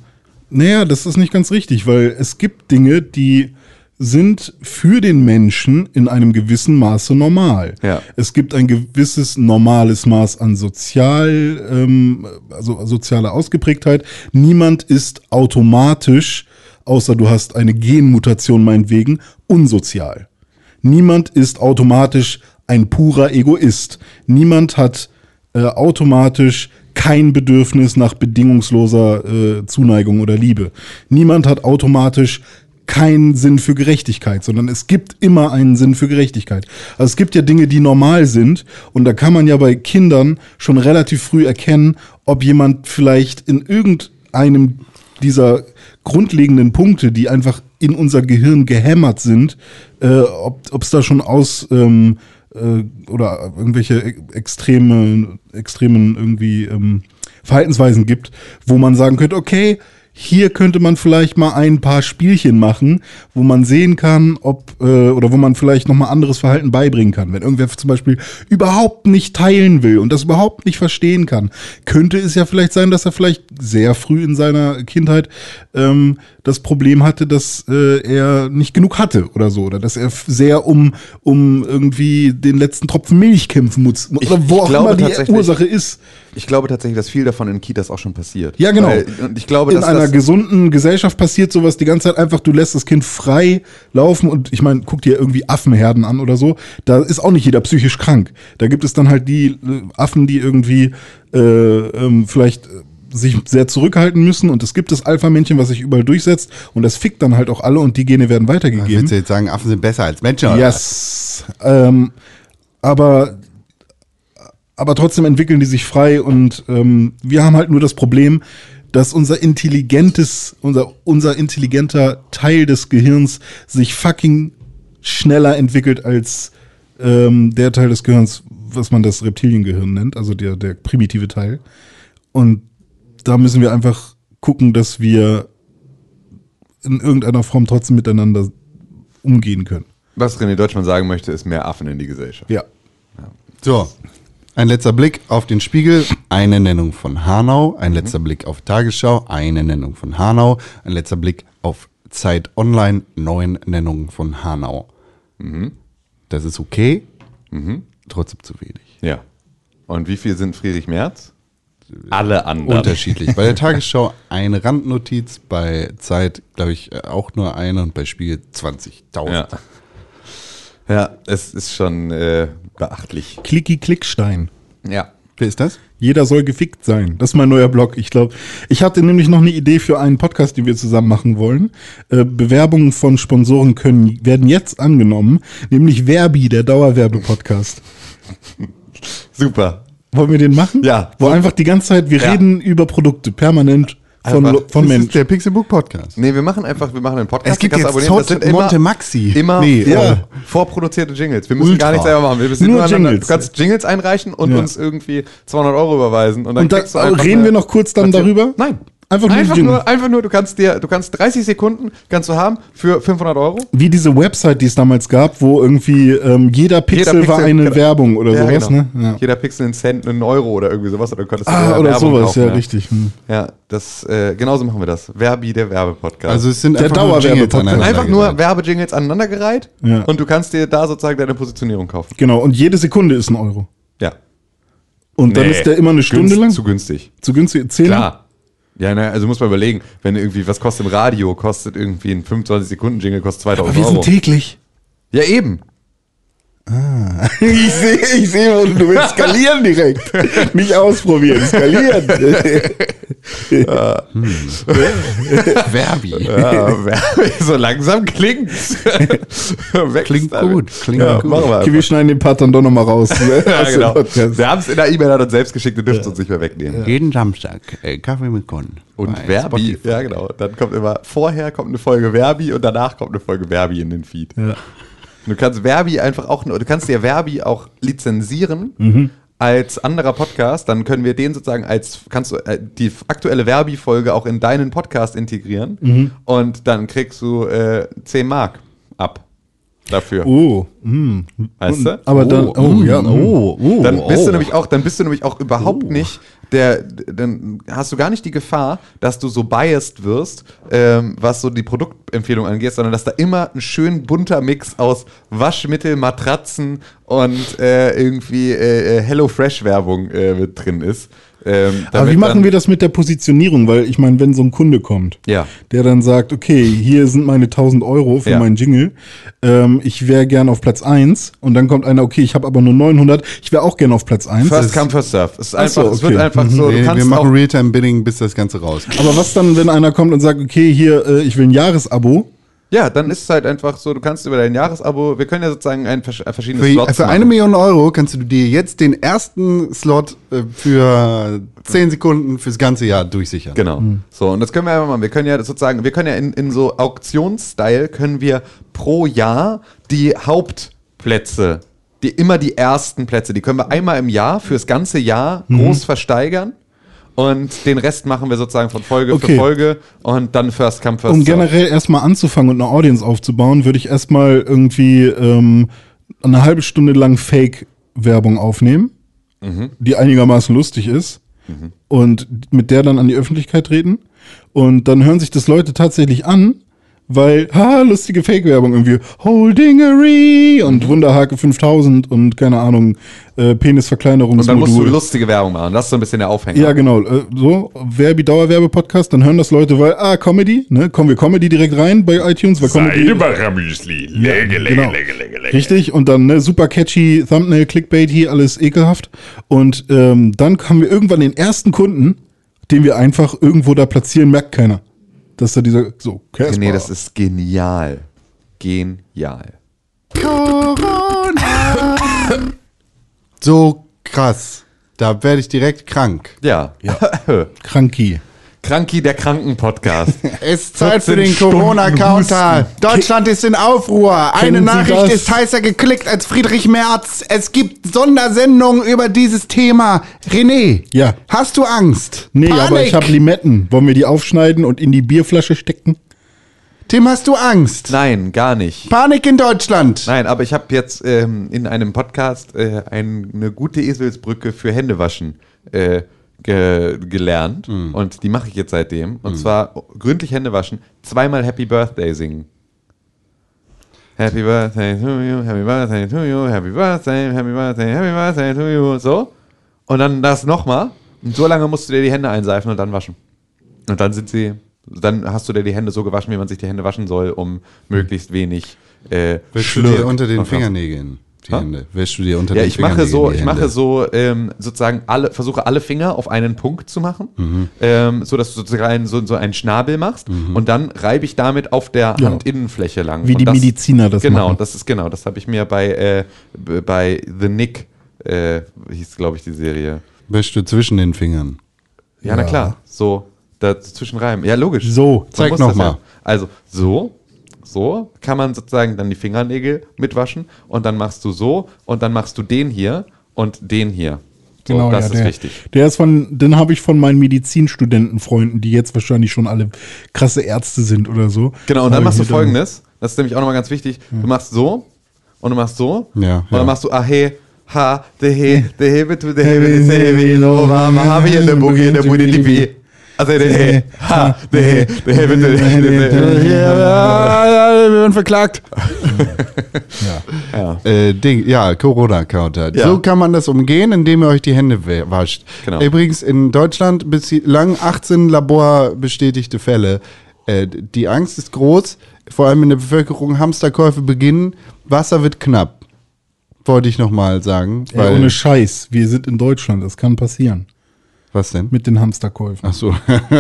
naja, das ist nicht ganz richtig, weil es gibt Dinge, die sind für den Menschen in einem gewissen Maße normal. Ja. Es gibt ein gewisses normales Maß an sozial, ähm, also sozialer Ausgeprägtheit. Niemand ist automatisch, außer du hast eine Genmutation meinetwegen, unsozial. Niemand ist automatisch ein purer Egoist. Niemand hat äh, automatisch kein Bedürfnis nach bedingungsloser äh, Zuneigung oder Liebe. Niemand hat automatisch keinen Sinn für Gerechtigkeit, sondern es gibt immer einen Sinn für Gerechtigkeit. Also es gibt ja Dinge, die normal sind und da kann man ja bei Kindern schon relativ früh erkennen, ob jemand vielleicht in irgendeinem dieser grundlegenden Punkte, die einfach in unser Gehirn gehämmert sind, äh, ob es da schon aus ähm, äh, oder irgendwelche e- extreme, extremen irgendwie ähm, Verhaltensweisen gibt, wo man sagen könnte, okay, hier könnte man vielleicht mal ein paar Spielchen machen, wo man sehen kann, ob äh, oder wo man vielleicht noch mal anderes Verhalten beibringen kann. Wenn irgendwer zum Beispiel überhaupt nicht teilen will und das überhaupt nicht verstehen kann, könnte es ja vielleicht sein, dass er vielleicht sehr früh in seiner Kindheit ähm, das Problem hatte, dass äh, er nicht genug hatte oder so oder dass er sehr um um irgendwie den letzten Tropfen Milch kämpfen muss Ich- oder wo ich auch immer die Ursache ist. Ich glaube tatsächlich, dass viel davon in Kitas auch schon passiert. Ja, genau. Weil, und ich glaube, in dass einer das, gesunden Gesellschaft passiert sowas die ganze Zeit einfach, du lässt das Kind frei laufen und ich meine, guck dir irgendwie Affenherden an oder so, da ist auch nicht jeder psychisch krank. Da gibt es dann halt die äh, Affen, die irgendwie äh, ähm, vielleicht äh, sich sehr zurückhalten müssen und es gibt das Alpha-Männchen, was sich überall durchsetzt und das fickt dann halt auch alle und die Gene werden weitergegeben. Willst du jetzt sagen, Affen sind besser als Menschen? oder? Yes. Ähm, aber, aber trotzdem entwickeln die sich frei und ähm, wir haben halt nur das Problem, dass unser intelligentes, unser, unser intelligenter Teil des Gehirns sich fucking schneller entwickelt als ähm, der Teil des Gehirns, was man das Reptiliengehirn nennt, also der, der primitive Teil. Und da müssen wir einfach gucken, dass wir in irgendeiner Form trotzdem miteinander umgehen können. was René Deutschmann sagen möchte, ist mehr Affen in die Gesellschaft. Ja. So, ein letzter Blick auf den Spiegel, eine Nennung von Hanau, ein letzter Blick auf Tagesschau, eine Nennung von Hanau, ein letzter Blick auf Zeit Online, neun Nennungen von Hanau. Das ist okay, trotzdem zu wenig. Ja. Und wie viel sind Friedrich Merz? Alle anderen. Unterschiedlich. Bei der Tagesschau eine Randnotiz, bei Zeit, glaube ich, äh, auch nur eine und bei Spiegel 20.000. Ja. Ja, es ist schon äh, beachtlich. Klicki Klickstein. Ja. Wer ist das? Jeder soll gefickt sein. Das ist mein neuer Blog. Ich glaube, ich hatte nämlich noch eine Idee für einen Podcast, den wir zusammen machen wollen. Äh, Bewerbungen von Sponsoren können, werden jetzt angenommen, nämlich Verbi, der Dauerwerbepodcast. Super. Wollen wir den machen? Ja. Wo einfach die ganze Zeit, wir Ja. reden über Produkte, permanent von, Einfach. Von das ist Menschen. der Pixelbook Podcast. Nee, wir machen einfach, wir machen einen Podcast. Es gibt jetzt abonnieren. Das sind Monte Maxi. Immer Nee, vor, ja. vorproduzierte Jingles. Wir müssen Ultra. gar nichts selber machen. Wir müssen Nur nur Jingles. Du kannst Jingles einreichen und Ja. uns irgendwie 200 Euro überweisen. Und dann Und da reden eine- wir noch kurz dann darüber? Nein. Einfach nur einfach nur, einfach nur, du kannst dir, du kannst 30 Sekunden kannst du haben für 500 Euro. Wie diese Website, die es damals gab, wo irgendwie ähm, jeder, Pixel war eine genau. Werbung oder Ja, sowas, genau. ne? Ja. Jeder Pixel einen Cent, einen Euro oder irgendwie sowas. Oder könntest du Ah, oder Werbung sowas, kaufen, ja, richtig. Hm. Ja, das, äh, genauso machen wir das. Verbi, der Werbepodcast. Also es sind Der einfach nur Jingles Dauerwerbepodcast. aneinander einfach nur gereiht. Werbejingles aneinandergereiht Ja. und du kannst dir da sozusagen deine Positionierung kaufen. Genau, und jede Sekunde ist ein Euro. Ja. Und dann Nee, ist der immer eine Stunde günst- lang. Zu günstig. Zu günstig. Zehn? Klar. Ja, na, also muss man überlegen, wenn irgendwie, was kostet im Radio, kostet irgendwie ein 25-Sekunden-Jingle, kostet 2000 Wir Euro. sind täglich. Ja, eben. Ich sehe, ich sehe, wo du willst skalieren direkt. Nicht ausprobieren, skalieren. Verbi. Ja, so langsam klingt's. Klingt gut, klingt Ja, gut. machen wir Okay, wir schneiden den Part dann doch nochmal raus. ne? Ja, genau. Wir haben es in der E-Mail an uns selbst geschickt, ihr dürft es uns nicht mehr wegnehmen. Jeden Samstag äh, Kaffee mit Con. Und Verbi, Spotify. ja genau. Dann kommt immer, vorher kommt eine Folge Verbi und danach kommt eine Folge Verbi in den Feed. Ja. Du kannst Verbi einfach auch, du kannst dir Verbi auch lizenzieren Mhm. als anderer Podcast, dann können wir den sozusagen als, kannst du äh, die aktuelle Verbi-Folge auch in deinen Podcast integrieren Mhm. und dann kriegst du äh, 10 Mark ab dafür. Oh, mm. Weißt du? Aber dann, oh, mm, ja, oh, oh. dann bist oh. du nämlich auch, dann bist du nämlich auch überhaupt nicht der, dann hast du gar nicht die Gefahr, dass du so biased wirst, ähm, was so die Produktempfehlung angeht, sondern dass da immer ein schön bunter Mix aus Waschmittel, Matratzen und äh, irgendwie äh, äh, Hello Fresh Werbung äh, mit drin ist. Ähm, Aber wie machen wir das mit der Positionierung? Weil ich meine, wenn so ein Kunde kommt, Ja. der dann sagt, okay, hier sind meine 1000 Euro für Ja. meinen Jingle, ähm, ich wäre gern auf Platz 1 und dann kommt einer, okay, ich habe aber nur 900, ich wäre auch gern auf Platz 1. First come, first serve. Es, ist Ach so, einfach, es wird okay. einfach so, Nee, wir machen Realtime-Bidding, bis das Ganze raus. Aber was dann, wenn einer kommt und sagt, okay, hier, äh, ich will ein Jahresabo, ja, dann ist es halt einfach so, du kannst über dein Jahresabo, wir können ja sozusagen ein äh, verschiedene Für, Slots für eine. Million Euro kannst du dir jetzt den ersten Slot äh, für 10 Sekunden fürs ganze Jahr durchsichern. Genau. So, und das können wir einfach machen. Wir können ja sozusagen, wir können ja in, in so Auktionsstyle können wir pro Jahr die Hauptplätze, die immer die ersten Plätze, die können wir einmal im Jahr fürs ganze Jahr groß versteigern. Und den Rest machen wir sozusagen von Folge Okay. für Folge und dann First Come, First um generell erstmal anzufangen und eine Audience aufzubauen, würde ich erstmal irgendwie ähm, eine halbe Stunde lang Fake-Werbung aufnehmen, die einigermaßen lustig ist und mit der dann an die Öffentlichkeit treten. Und dann hören sich das Leute tatsächlich an, weil, ha, lustige Fake-Werbung irgendwie, Holdingery und Wunderhake 5000 und keine Ahnung, äh, Und dann musst du lustige Werbung machen. Das ist so ein bisschen der Aufhänger. Ja, genau. Äh, so, Verbi Dauerwerbe-Podcast, dann hören das Leute, weil, ah, Comedy, ne? Kommen wir Comedy direkt rein bei iTunes, weil Comedy. Seidebacher-Müsli. Lege, lege, genau. lege, lege, lege. Richtig, und dann ne, super catchy Thumbnail, Clickbait hier, alles ekelhaft. Und ähm, dann haben wir irgendwann den ersten Kunden, den wir einfach irgendwo da platzieren, merkt keiner. Dass da dieser, so, Casper. Nee, das ist genial. Genial. So krass. Da werde ich direkt krank. Ja. Kranki. Kranki, der Kranken-Podcast. Es ist Zeit für 14 den Corona-Counter. Deutschland ist in Aufruhr. Eine Nachricht ist heißer geklickt als Friedrich Merz. Es gibt Sondersendungen über dieses Thema. René, Ja. hast du Angst? Nee, Panik. aber ich habe Limetten. Wollen wir die aufschneiden und in die Bierflasche stecken? Tim, hast du Angst? Nein, gar nicht. Panik in Deutschland. Nein, aber ich habe jetzt ähm, in einem Podcast äh, ein, eine gute Eselsbrücke für Händewaschen äh, ge gelernt. Und die mache ich jetzt seitdem. Und zwar gründlich Hände waschen, zweimal Happy Birthday singen. Happy Birthday to you, Happy Birthday to you, Happy Birthday, Happy Birthday, Happy Birthday to you. So. Und dann das nochmal. Und so lange musst du dir die Hände einseifen und dann waschen. Und dann sind sie, dann hast du dir die Hände so gewaschen, wie man sich die Hände waschen soll, um möglichst wenig äh, Schlürk unter den Fingernägeln die Ha? Hände? Wäschst du dir unter Ja, den ich mache Fingernägeln so, ich mache so ähm, sozusagen alle, versuche alle Finger auf einen Punkt zu machen, Mhm. ähm, so dass du sozusagen so, so einen Schnabel machst und dann reibe ich damit auf der Ja. Handinnenfläche lang. Wie und die Mediziner das genau, machen. das ist genau, das habe ich mir bei äh, bei The Nick äh, hieß glaube ich die Serie. Wäschst du zwischen den Fingern? Ja, na klar, so dazwischen reiben. Ja, logisch. So, Man zeig muss noch das mal. Ja. Also so, so kann man sozusagen dann die Fingernägel mitwaschen und dann machst du so und dann machst du den hier und den hier. So, Genau, das ja, ist der, wichtig. Der ist von, den habe ich von meinen Medizinstudentenfreunden, die jetzt wahrscheinlich schon alle krasse Ärzte sind oder so. Genau, und dann machst du folgendes, das ist nämlich auch nochmal ganz wichtig, du machst so und du machst so Ja, und ja. dann machst du ahe, ha, de he, de he, bitu, de he, de se, vi, no, wa, ma, ha, vi, de boogie, de boogie, di, bi. Also de he, ha, de he, de he, bitu, de he, de se. Ja, wir werden verklagt. Ja. Äh, Ding, ja, Corona-Counter. Ja. So kann man das umgehen, indem ihr euch die Hände wa- wascht. Genau. Übrigens in Deutschland bislang 18 laborbestätigte Fälle. Äh, die Angst ist groß, vor allem in der Bevölkerung. Hamsterkäufe beginnen, Wasser wird knapp. wollte ich nochmal sagen. Ey, ohne Scheiß, wir sind in Deutschland, das kann passieren. Was denn? Mit den Hamsterkäufen. Ach so.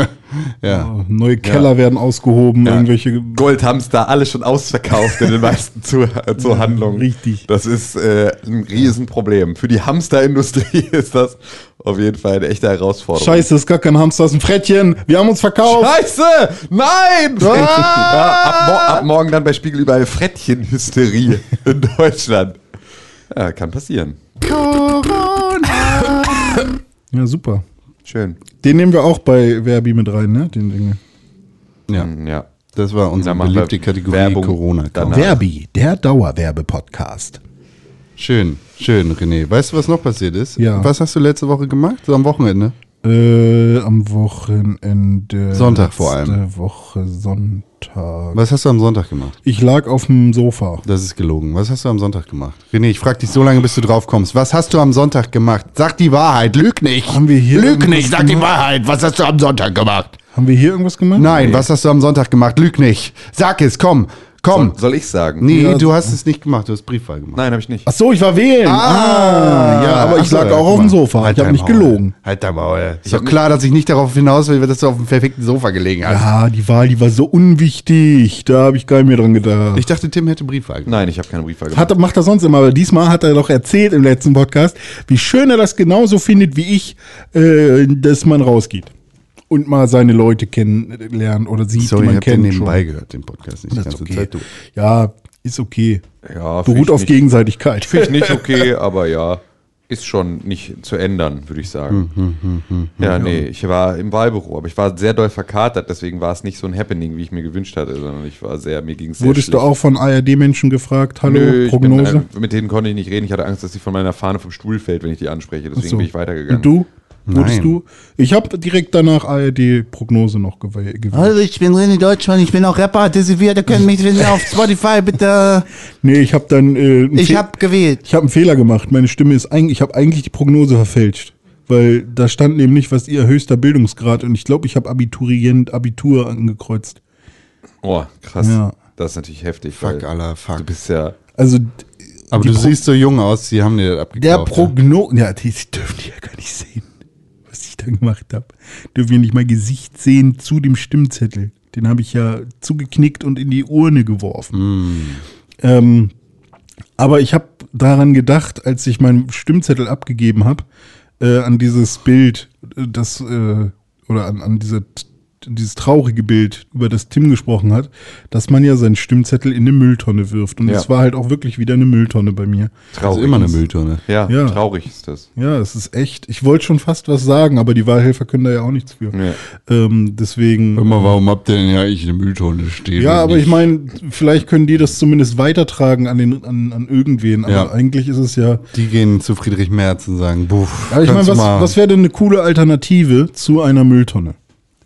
ja. Neue Keller werden ausgehoben, irgendwelche. Goldhamster, alles schon ausverkauft in den meisten Zu Zuhandlungen. richtig. Das ist äh, ein Riesenproblem. Für die Hamsterindustrie ist das auf jeden Fall eine echte Herausforderung. Scheiße, das ist gar kein Hamster, ist ein Frettchen. Wir haben uns verkauft. Scheiße! Nein! Ja, ab, mo ab morgen dann bei Spiegel überall Frettchenhysterie in Deutschland. Ja, kann passieren. Ja, super. Schön. Den nehmen wir auch bei Verbi mit rein, ne? Den Dinge. ja. Hm, Ja. Das war unsere beliebte Kategorie Werbung corona danach. Verbi, der Dauerwerbe-Podcast. Schön, schön, René. Weißt du, was noch passiert ist? Ja. Was hast du letzte Woche gemacht? So am Wochenende? Äh, am Wochenende. Sonntag vor allem. Woche Sonntag. Was hast du am Sonntag gemacht? Ich lag auf dem Sofa. Das ist gelogen. Was hast du am Sonntag gemacht? René, ich frag dich so lange, bis du drauf kommst. Was hast du am Sonntag gemacht? Sag die Wahrheit, lüg nicht. Haben wir hier lüg nicht, sag die gemacht? Wahrheit. Was hast du am Sonntag gemacht? Haben wir hier irgendwas gemacht? Nein, was hast du am Sonntag gemacht? Lüg nicht. Sag es, komm, komm. Soll, soll ich sagen? nee, Ja. du hast es nicht gemacht, du hast Briefwahl gemacht. Nein, habe ich nicht. Ach so, ich war wählen. Ah, ja, aber ich so, lag auch auf dem. Sofa. Halt ich habe nicht Maul. gelogen. Halt dein Maul. Ist doch klar, dass ich nicht darauf hinaus will, dass du auf dem perfekten Sofa gelegen hast. Ja, die Wahl, die war so unwichtig. Da habe ich gar nicht mehr dran gedacht. Ich dachte, Tim hätte Briefwahl gemacht. Nein, ich habe keine Briefwahl gemacht. Hat, macht er sonst immer, aber diesmal hat er doch erzählt im letzten Podcast, wie schön er das genauso findet wie ich, äh, dass man rausgeht. Und mal seine Leute kennenlernt oder sieht, Sorry, die ich man habe kennt. nebenbei schon. gehört, den Podcast nicht die ganze ist okay. Zeit. Du. Ja, ist okay. Ja, Beruht ich auf nicht- Gegenseitigkeit. Finde ich nicht okay, aber ja, ist schon nicht zu ändern, würde ich sagen. Hm, ja, nee, ich war im Wahlbüro, aber ich war sehr doll verkatert, deswegen war es nicht so ein Happening, wie ich mir gewünscht hatte, sondern ich war sehr, mir ging es Wurdest du schlecht. auch von ARD-Menschen gefragt, hallo, Nö, ich Prognose? Bin, äh, mit denen konnte ich nicht reden. Ich hatte Angst, dass sie von meiner Fahne vom Stuhl fällt, wenn ich die anspreche. Deswegen so. bin ich weitergegangen. Und du? Wurdest du? Ich habe direkt danach ARD-Prognose noch gew- gewählt. Hallo, ich bin René Deutschmann, ich bin auch Rapper, Desivir, ihr könnt mich finden auf Spotify, bitte. Nee, ich habe dann. Äh, Ich Fe- hab gewählt. Ich habe einen Fehler gemacht. Meine Stimme ist eigentlich, ich habe eigentlich die Prognose verfälscht. Weil da stand nämlich, was ihr höchster Bildungsgrad und ich glaube, ich habe Abiturient, Abitur angekreuzt. Oh, krass. Ja. Das ist natürlich heftig. Fuck, aller fuck. Du bist ja. Also Aber die du Pro- siehst so jung aus, die haben dir das abgekauft. der. Prognose, ja, die dürfen die ja gar nicht sehen, da gemacht habe. Dürfen ja nicht mal Gesicht sehen zu dem Stimmzettel. Den habe ich ja zugeknickt und in die Urne geworfen. Ähm, aber ich habe daran gedacht, als ich meinen Stimmzettel abgegeben habe, äh, an dieses Bild, äh, das äh, oder an, an diese, dieses traurige Bild, über das Tim gesprochen hat, dass man ja seinen Stimmzettel in eine Mülltonne wirft. Und Ja. es war halt auch wirklich wieder eine Mülltonne bei mir. Das ist immer eine Mülltonne. Ja, Ja. traurig ist das. Ja, es ist echt. Ich wollte schon fast was sagen, aber die Wahlhelfer können da ja auch nichts für. Ja. Ähm, deswegen. Immer, warum habt ihr denn ja eigentlich eine Mülltonne stehen? Ja, aber nicht- ich meine, vielleicht können die das zumindest weitertragen an, den, an, an irgendwen. Aber Ja. eigentlich ist es ja. Die gehen zu Friedrich Merz und sagen, buff, Aber ich meine, was, was wäre denn eine coole Alternative zu einer Mülltonne?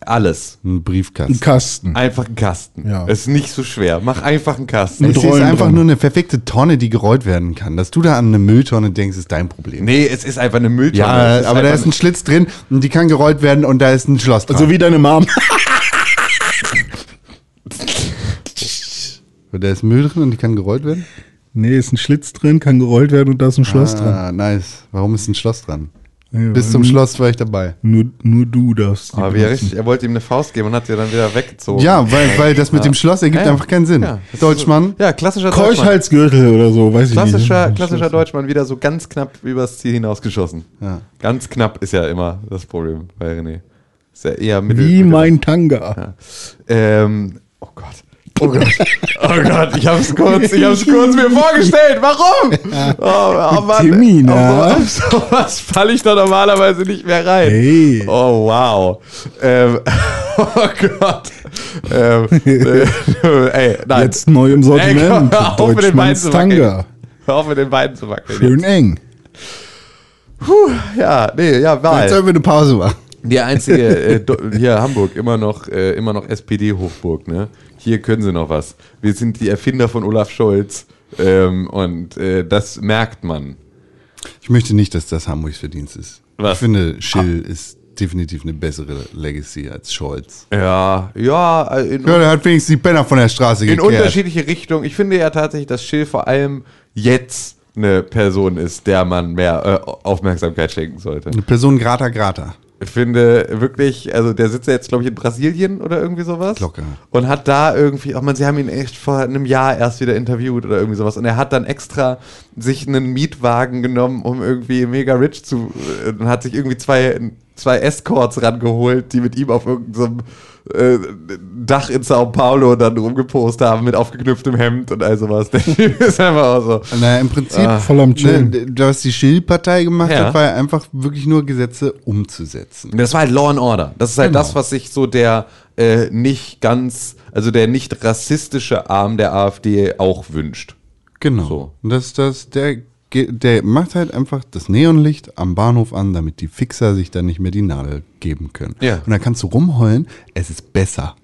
Alles. Ein Briefkasten. Kasten. Einfach ein Kasten. Ja. Ist nicht so schwer. Mach einfach einen Kasten. Es ist Rollen einfach dran. nur eine perfekte Tonne, die gerollt werden kann. Dass du da an eine Mülltonne denkst, ist dein Problem. Nee, es ist einfach eine Mülltonne. Ja, aber da ist ein Schlitz drin und die kann gerollt werden und da ist ein Schloss dran. So wie deine Mom. Da ist Müll drin und die kann gerollt werden? nee, ist ein Schlitz drin, kann gerollt werden und da ist ein Schloss dran. ah, nice. Warum ist ein Schloss dran? Ja, Bis zum Schloss war ich dabei. Nur, nur du darfst. Aber wie er, richtig, er wollte ihm eine Faust geben und hat sie dann wieder weggezogen. Ja, weil, weil das mit dem Schloss ergibt einfach keinen Sinn. Ja. Deutschmann. Ja, klassischer Deutschmann. Keuschhalsgürtel oder so, weiß ich Klassischer, nicht. klassischer Deutschmann wieder so ganz knapp übers Ziel hinausgeschossen. Ja. Ganz knapp ist ja immer das Problem bei René. Ist ja eher mittel. Wie mittel- mein Tanga. Ähm, oh Gott. Oh Gott. Oh Gott, ich hab's kurz, ich hab's kurz mir vorgestellt. Warum? Oh, oh Mann. Timmy, na? Auf so- auf sowas falle ich da normalerweise nicht mehr rein. Hey. Oh, wow. Ähm, oh Gott. Ähm, äh, ey, nein. Jetzt neu im Ey, Sortiment. hör auf mit den Beinen zu wackeln. Hör auf mit den Beinen zu wackeln. Schön eng. Ja, nee, ja, Jetzt Wahl. sollen wir eine Pause machen. Die einzige, äh, hier Hamburg, immer noch, äh, immer noch SPD-Hochburg, ne? Hier können sie noch was. Wir sind die Erfinder von Olaf Scholz ähm, und äh, das merkt man. Ich möchte nicht, dass das Hamburgs Verdienst ist. Was? Ich finde, Schill ist definitiv eine bessere Legacy als Scholz. Ja, ja, äh, in, Ja, der hat wenigstens die Penner von der Straße in gekehrt. unterschiedliche Richtungen. Ich finde ja tatsächlich, dass Schill vor allem jetzt eine Person ist, der man mehr äh, Aufmerksamkeit schenken sollte. Eine Person grata grata. Ich finde wirklich, also der sitzt ja jetzt, glaube ich, in Brasilien oder irgendwie sowas. Locker. Und hat da irgendwie, auch man, sie haben ihn echt vor einem Jahr erst wieder interviewt oder irgendwie sowas. Und er hat dann extra sich einen Mietwagen genommen, um irgendwie mega rich zu, äh, und hat sich irgendwie zwei, zwei Escorts rangeholt, die mit ihm auf irgendeinem äh, Dach in Sao Paulo dann rumgepostet haben mit aufgeknüpftem Hemd und all sowas. Der Typ ist einfach auch so. Naja, im Prinzip, Voll am Chillen. ne, was die Schill-Partei gemacht Ja. hat, war ja einfach wirklich nur Gesetze umzusetzen. Das war halt Law and Order. Das ist halt Genau. das, was sich so der äh, nicht ganz, also der nicht rassistische Arm der AfD auch wünscht. Genau. So. Und das, das, der, der macht halt einfach das Neonlicht am Bahnhof an, damit die Fixer sich dann nicht mehr die Nadel geben können. Ja. Und dann kannst du rumheulen, es ist besser.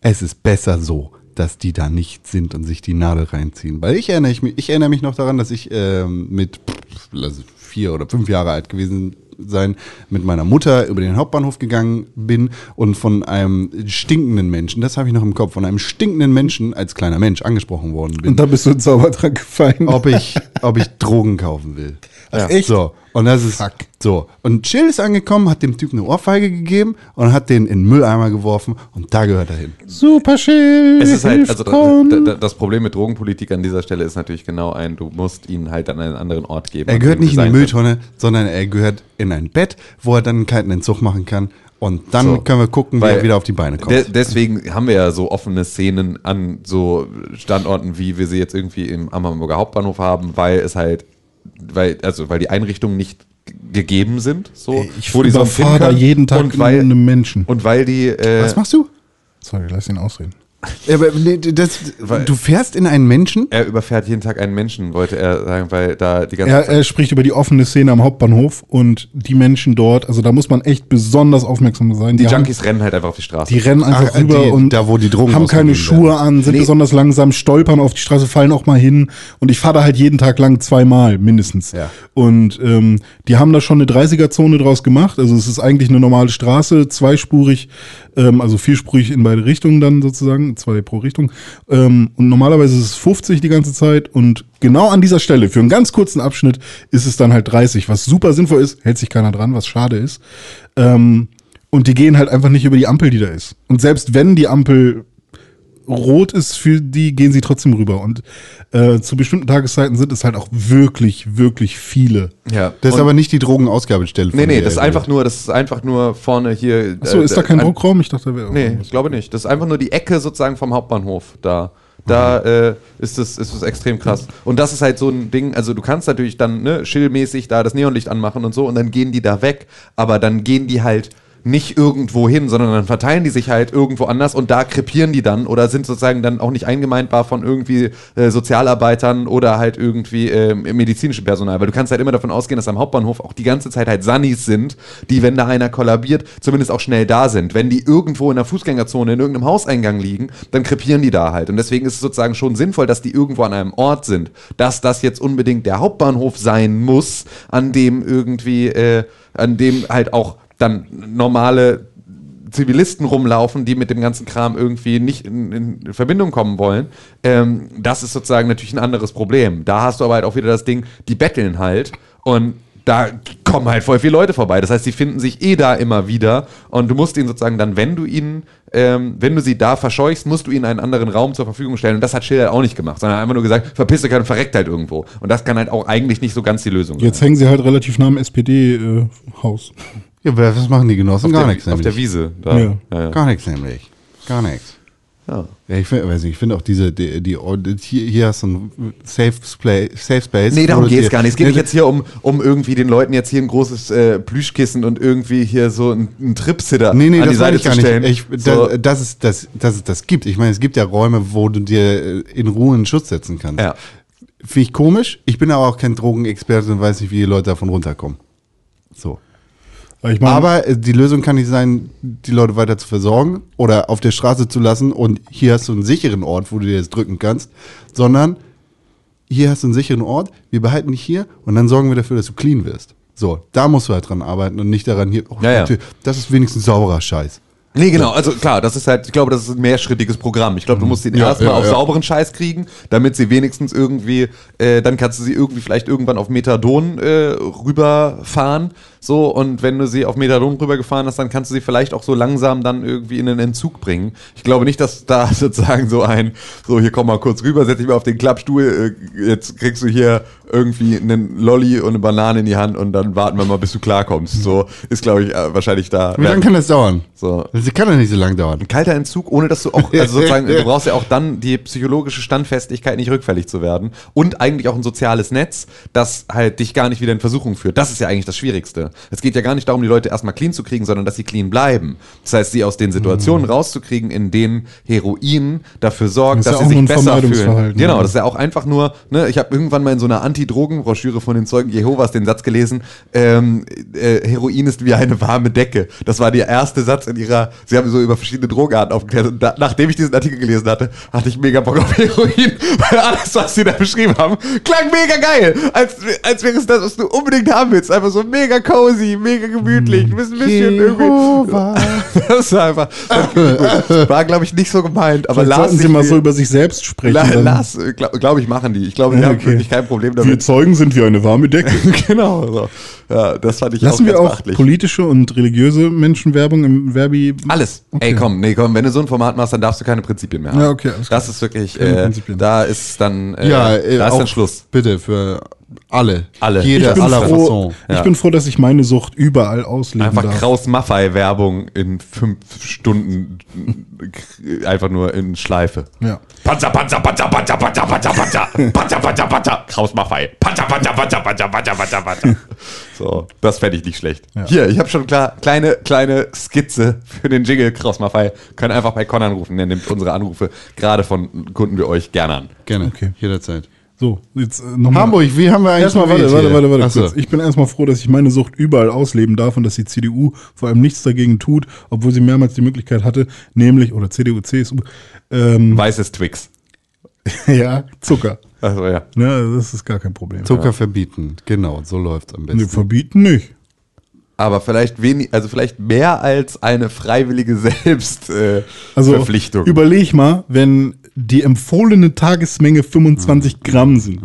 Es ist besser so, dass die da nicht sind und sich die Nadel reinziehen. Weil ich erinnere, ich, mich- ich erinnere mich noch daran, dass ich ähm, mit pff, vier oder fünf Jahre alt gewesen sein, mit meiner Mutter über den Hauptbahnhof gegangen bin und von einem stinkenden Menschen, das habe ich noch im Kopf, von einem stinkenden Menschen als kleiner Mensch angesprochen worden bin Und da bist du ins Zaubertrank gefallen. ob ich, ob ich Drogen kaufen will. Ach, echt? So, und das ist so. Und Chill ist angekommen, hat dem Typen eine Ohrfeige gegeben und hat den in den Mülleimer geworfen und da gehört er hin. Super chill. Es ist halt, also Con. da, da, das Problem mit Drogenpolitik an dieser Stelle ist natürlich genau ein, du musst ihn halt an einen anderen Ort geben. Er gehört nicht in die Mülltonne, sondern er gehört in ein Bett, wo er dann einen kalten Entzug machen kann. Und dann So. können wir gucken, wie Weil er wieder auf die Beine kommt. De deswegen haben wir ja so offene Szenen an so Standorten, wie wir sie jetzt irgendwie im am Hamburger Hauptbahnhof haben, weil es halt, weil, also weil die Einrichtungen nicht gegeben sind, so, ich wo die sonst jeden Tag und weil, Menschen. und weil die, äh, Was machst du? Sorry, lass ihn ausreden. Ja, aber nee, das, Weil- du fährst in einen Menschen. er überfährt jeden Tag einen Menschen, wollte er sagen, weil da die ganze Er, er spricht über die offene Szene am Hauptbahnhof und die Menschen dort, also da muss man echt besonders aufmerksam sein. die haben- Junkies rennen halt einfach auf die Straße. Die rennen einfach Ach, rüber die- und da, wo die Drogen haben keine Schuhe an, sind Nee. besonders langsam, stolpern auf die Straße, fallen auch mal hin. Und ich fahre da halt jeden Tag lang zweimal mindestens. Ja. Und ähm, die haben da schon eine 30er-Zone draus gemacht. Also es ist eigentlich eine normale Straße, zweispurig, ähm, also vierspurig in beide Richtungen dann sozusagen, zwei pro Richtung. Ähm, und normalerweise ist es 50 die ganze Zeit. Und genau an dieser Stelle, für einen ganz kurzen Abschnitt, ist es dann halt 30, was super sinnvoll ist, hält sich keiner dran, was schade ist. Ähm, und die gehen halt einfach nicht über die Ampel, die da ist. Und selbst wenn die Ampel rot ist für die, gehen sie trotzdem rüber. Und äh, zu bestimmten Tageszeiten sind es halt auch wirklich, wirklich viele. ja. Das ist aber nicht die Drogenausgabestelle. Nee, nee, das ist einfach nur, das ist einfach nur vorne hier. Achso, äh, ist da kein Druckraum? Ich dachte, da wäre Nee, ich glaube nicht. Das ist einfach nur die Ecke sozusagen vom Hauptbahnhof da. Da äh, ist es ist es extrem krass. Und das ist halt so ein Ding, also du kannst natürlich dann ne, schillmäßig da das Neonlicht anmachen und so und dann gehen die da weg, aber dann gehen die halt nicht irgendwo hin, sondern dann verteilen die sich halt irgendwo anders und da krepieren die dann oder sind sozusagen dann auch nicht eingemeindbar von irgendwie äh, Sozialarbeitern oder halt irgendwie äh, medizinischem Personal, weil du kannst halt immer davon ausgehen, dass am Hauptbahnhof auch die ganze Zeit halt Sunnis sind, die, wenn da einer kollabiert, zumindest auch schnell da sind. Wenn die irgendwo in der Fußgängerzone in irgendeinem Hauseingang liegen, dann krepieren die da halt. Und deswegen ist es sozusagen schon sinnvoll, dass die irgendwo an einem Ort sind. Dass das jetzt unbedingt der Hauptbahnhof sein muss, an dem irgendwie, äh, an dem halt auch dann normale Zivilisten rumlaufen, die mit dem ganzen Kram irgendwie nicht in, in Verbindung kommen wollen. Ähm, das ist sozusagen natürlich ein anderes Problem. Da hast du aber halt auch wieder das Ding, die betteln halt und da kommen halt voll viele Leute vorbei. Das heißt, die finden sich eh da immer wieder und du musst ihnen sozusagen dann, wenn du ihnen, ähm, wenn du sie da verscheuchst, musst du ihnen einen anderen Raum zur Verfügung stellen. Und das hat Schiller auch nicht gemacht, sondern einfach nur gesagt, verpiss dich und verreckt halt irgendwo. Und das kann halt auch eigentlich nicht so ganz die Lösung Jetzt sein. hängen sie halt relativ nah am SPD-Haus. Ja, was machen die Genossen? Auf, Gar der, nichts auf der nämlich. Wiese. Da. Ja. Ja, ja. Gar nichts nämlich. Gar nichts. Ja. Ja, ich finde weiß nicht, ich finde auch diese, die, die, hier, hier hast du ein Safe, Space. Nee, darum geht es gar nicht. Es geht Nee, nicht jetzt hier um, um irgendwie den Leuten jetzt hier ein großes äh, Plüschkissen und irgendwie hier so ein, ein Tripsitter Nee, nee, an die das Seite ich zu gar stellen. nicht. Ich, so, da, dass, es, das, dass es das gibt. Ich meine, es gibt ja Räume, wo du dir äh, in Ruhe einen Schutz setzen kannst. Ja. Finde ich komisch. Ich bin aber auch kein Drogenexperte und weiß nicht, wie die Leute davon runterkommen. So. Aber ich meine, Aber äh, die Lösung kann nicht sein, die Leute weiter zu versorgen oder auf der Straße zu lassen und hier hast du einen sicheren Ort, wo du dir das drücken kannst, sondern hier hast du einen sicheren Ort, wir behalten dich hier und dann sorgen wir dafür, dass du clean wirst. So, da musst du halt dran arbeiten und nicht daran hier, oh, Ja, ja. das ist wenigstens sauberer Scheiß. Nee, genau, also klar, das ist halt, ich glaube, das ist ein mehrschrittiges Programm. Ich glaube, du musst ihn Ja, erstmal ja, auf ja. sauberen Scheiß kriegen, damit sie wenigstens irgendwie, äh, dann kannst du sie irgendwie vielleicht irgendwann auf Methadon äh, rüberfahren. So, und wenn du sie auf Methadon rübergefahren hast, dann kannst du sie vielleicht auch so langsam dann irgendwie in den Entzug bringen. Ich glaube nicht, dass da sozusagen so ein, so hier komm mal kurz rüber, setz dich mal auf den Klappstuhl, äh, jetzt kriegst du hier irgendwie einen Lolli und eine Banane in die Hand und dann warten wir mal, bis du klarkommst. So ist, glaube ich, äh, wahrscheinlich da. Wie lange kann das dauern? So. Das kann doch nicht so lange dauern. Ein kalter Entzug, ohne dass du auch, also sozusagen, du brauchst ja auch dann die psychologische Standfestigkeit, nicht rückfällig zu werden. Und eigentlich auch ein soziales Netz, das halt dich gar nicht wieder in Versuchung führt. Das ist ja eigentlich das Schwierigste. Es geht ja gar nicht darum, die Leute erstmal clean zu kriegen, sondern dass sie clean bleiben. Das heißt, sie aus den Situationen rauszukriegen, in denen Heroin dafür sorgt, Das dass ja sie sich besser fühlen. Genau, ja. das ist ja auch einfach nur, ne, ich habe irgendwann mal in so einer Anti-Drogen-Broschüre von den Zeugen Jehovas den Satz gelesen, ähm, äh, Heroin ist wie eine warme Decke. Das war der erste Satz in ihrer, sie haben so über verschiedene Drogenarten aufgeklärt und da, nachdem ich diesen Artikel gelesen hatte, hatte ich mega Bock auf Heroin, weil alles, was sie da beschrieben haben, klang mega geil, als, als wäre es das, was du unbedingt haben willst. Einfach so mega cozy, mega gemütlich, du bist ein bisschen irgendwie, das war einfach, das war glaube ich nicht so gemeint, aber Vielleicht Lars, sollten Sie mal so über sich selbst sprechen. La, dann- Lars, glaube glaub ich, machen die. Ich glaube, die Ja, haben okay. wirklich kein Problem Wir damit. Zeugen sind wie eine warme Decke. genau. So. Ja, das fand ich Lassen auch wir ganz auch beachtlich. politische und religiöse Menschenwerbung im Verbi. Alles. Okay. Ey, komm, nee, komm, wenn du so ein Format machst, dann darfst du keine Prinzipien mehr haben. Ja, okay. Das ist wirklich, äh, da ist dann, äh, Ja, äh, da ist dann Schluss. Bitte für alle. Alle. Jeder Ich bin aller froh- Fasson. Ich Ja. bin froh, dass ich meine Sucht überall ausleben Einfach darf. Kraus Maffei-Werbung in fünf Stunden äh, einfach nur in Schleife. Ja. Panzer, Panzer, Panzer, Panzer, Panzer, Panzer, Panzer, Panzer, Panzer, Panzer, Kraus Maffei. Panzer, Panzer, Panzer, Panzer, Panzer, Panzer, Panzer. So, das fände ich nicht schlecht. Ja. Hier, ich habe schon klar, kleine, kleine Skizze für den Jingle Kraus Maffei. Können einfach bei Con anrufen. Der nimmt unsere Anrufe gerade von Kunden wie euch gerne an. Gerne. Okay. Jederzeit. So, jetzt äh, nochmal. Hamburg, wie haben wir eigentlich Erstmal, warte, warte, warte, warte so. kurz. Ich bin erstmal froh, dass ich meine Sucht überall ausleben darf und dass die CDU vor allem nichts dagegen tut, obwohl sie mehrmals die Möglichkeit hatte, nämlich, oder CDU, CSU, ähm, Weißes Twix. ja, Zucker. Also ja. Ne, das ist gar kein Problem. Zucker verbieten. Genau, so läuft am besten. Nee, verbieten nicht. Aber vielleicht wenig, also vielleicht mehr als eine freiwillige Selbstverpflichtung. Äh, Also überleg mal, wenn die empfohlene Tagesmenge 25 Gramm sind,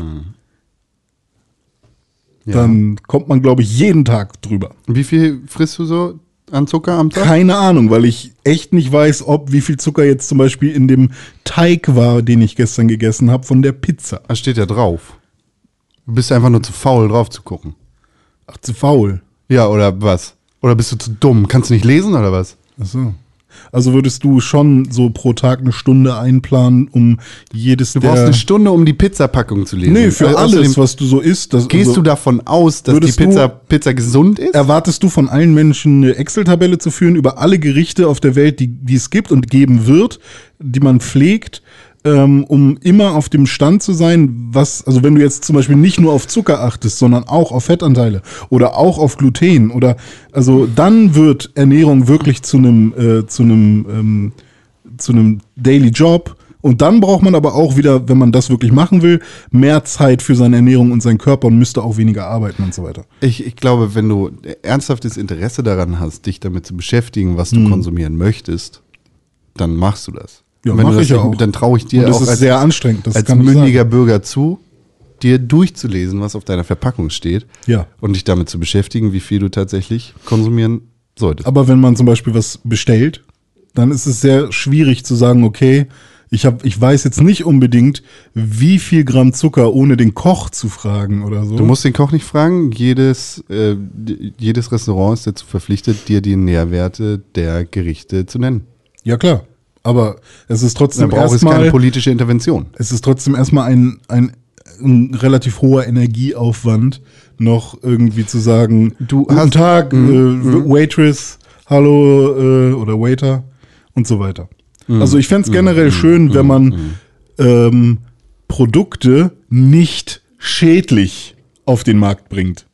Ja. dann kommt man, glaube ich, jeden Tag drüber. Wie viel frisst du so an Zucker am Tag? Keine Ahnung, weil ich echt nicht weiß, ob wie viel Zucker jetzt zum Beispiel in dem Teig war, den ich gestern gegessen habe von der Pizza. Das steht ja drauf. Du bist einfach nur zu faul, drauf zu gucken. Ach, zu faul. Ja, oder was? Oder bist du zu dumm? Kannst du nicht lesen oder was? Ach so. Also würdest du schon so pro Tag eine Stunde einplanen, um jedes Du brauchst eine Stunde, um die Pizzapackung zu lesen. Nee, für Äh, alles, was du so isst. Das, Gehst also, du davon aus, dass die Pizza, Pizza gesund ist? Erwartest du von allen Menschen eine Excel-Tabelle zu führen über alle Gerichte auf der Welt, die, die es gibt und geben wird, die man pflegt, ähm, um immer auf dem Stand zu sein, was, also wenn du jetzt zum Beispiel nicht nur auf Zucker achtest, sondern auch auf Fettanteile oder auch auf Gluten oder, also dann wird Ernährung wirklich zu einem, äh, zu einem, ähm, zu einem Daily Job. Und dann braucht man aber auch wieder, wenn man das wirklich machen will, mehr Zeit für seine Ernährung und seinen Körper und müsste auch weniger arbeiten und so weiter. Ich, ich glaube, wenn du ernsthaftes Interesse daran hast, dich damit zu beschäftigen, was du konsumieren möchtest, dann machst du das. Ja, Und wenn mach du das ich ja auch. Dann traue ich dir Und das auch ist als, sehr anstrengend. Das als mündiger. Bürger zu, dir durchzulesen, was auf deiner Verpackung steht Ja. und dich damit zu beschäftigen, wie viel du tatsächlich konsumieren solltest. Aber wenn man zum Beispiel was bestellt, dann ist es sehr schwierig zu sagen, okay, ich, hab, ich weiß jetzt nicht unbedingt, wie viel Gramm Zucker, ohne den Koch zu fragen oder so. Du musst den Koch nicht fragen. Jedes, äh, jedes Restaurant ist dazu verpflichtet, dir die Nährwerte der Gerichte zu nennen. ja klar, aber es ist Dann trotzdem braucht es keine erstmal, politische Intervention. es ist trotzdem erstmal ein, ein, ein relativ hoher Energieaufwand, noch irgendwie zu sagen, Du guten hast- Tag, Mhm, äh, Waitress, hallo äh, oder Waiter und so weiter. Mhm. Also ich fände es generell schön, wenn man ähm, Produkte nicht schädlich auf den Markt bringt.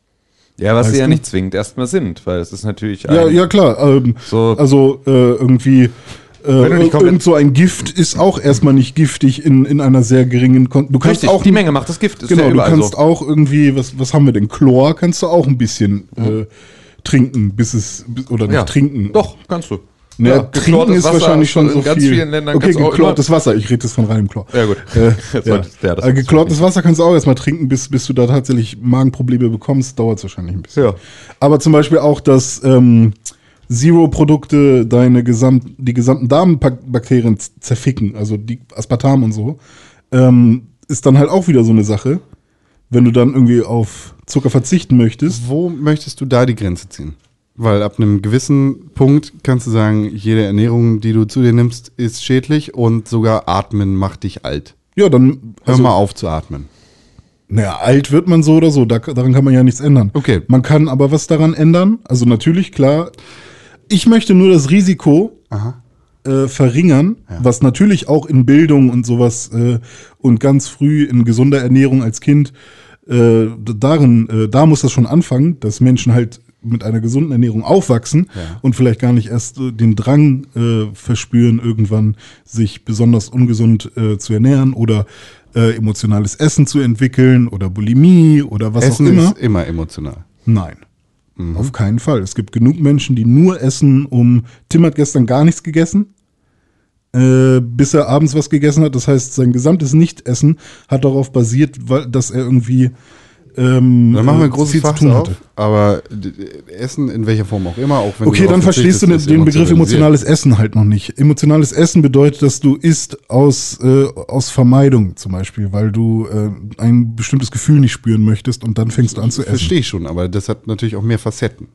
Ja, was Weißt sie ja du? nicht zwingend erstmal sind, weil es ist natürlich Ja, ja klar. Ähm, So- also äh, irgendwie äh, irgend so ein Gift ist auch erstmal nicht giftig in, in einer sehr geringen Kon Du kannst Richtig, auch die Menge macht das Gift. Ist genau, du kannst so. auch irgendwie was was haben wir denn Chlor kannst du auch ein bisschen äh, trinken, bis es oder nicht ja. trinken. Doch, kannst du. Ja, Ja, trinken ist Wasser wahrscheinlich schon in so ganz viel. vielen Ländern okay, geklortes Wasser. Ich rede jetzt von reinem Chlor. Ja, gut. Äh, ja. ja, das äh, geklortes Wasser kannst du auch erstmal trinken, bis, bis du da tatsächlich Magenprobleme bekommst. Dauert es wahrscheinlich ein bisschen. Ja. Aber zum Beispiel auch, dass ähm, Zero-Produkte deine gesamt, die gesamten Darmbakterien zerficken, also die Aspartam und so, ähm, ist dann halt auch wieder so eine Sache, wenn du dann irgendwie auf Zucker verzichten möchtest. Wo möchtest du da die Grenze ziehen? Weil ab einem gewissen Punkt kannst du sagen, jede Ernährung, die du zu dir nimmst, ist schädlich und sogar Atmen macht dich alt. Ja, dann. Hör also- mal auf zu atmen. Naja, alt wird man so oder so, da, daran kann man ja nichts ändern. Okay. Man kann aber was daran ändern. Also natürlich, klar. Ich möchte nur das Risiko äh, verringern, was natürlich auch in Bildung und sowas äh, und ganz früh in gesunder Ernährung als Kind, äh, darin, äh, da muss das schon anfangen, dass Menschen halt mit einer gesunden Ernährung aufwachsen und vielleicht gar nicht erst äh, den Drang äh, verspüren, irgendwann sich besonders ungesund äh, zu ernähren oder äh, emotionales Essen zu entwickeln oder Bulimie oder was Essen auch immer. ist immer emotional. Nein. Auf keinen Fall. Es gibt genug Menschen, die nur essen, um. Tim hat gestern gar nichts gegessen, äh, bis er abends was gegessen hat. Das heißt, sein gesamtes Nichtessen hat darauf basiert, weil, dass er irgendwie. Ähm, Dann machen wir äh, ein großes zu Fass tun auf, hatte. aber d- Essen in welcher Form auch immer, auch wenn Okay, dann verstehst du den, den Begriff emotionales Essen halt noch nicht. Emotionales Essen bedeutet, dass du isst aus, äh, aus Vermeidung zum Beispiel, weil du äh, ein bestimmtes Gefühl nicht spüren möchtest und dann fängst du an zu essen. Verstehe ich schon, aber das hat natürlich auch mehr Facetten.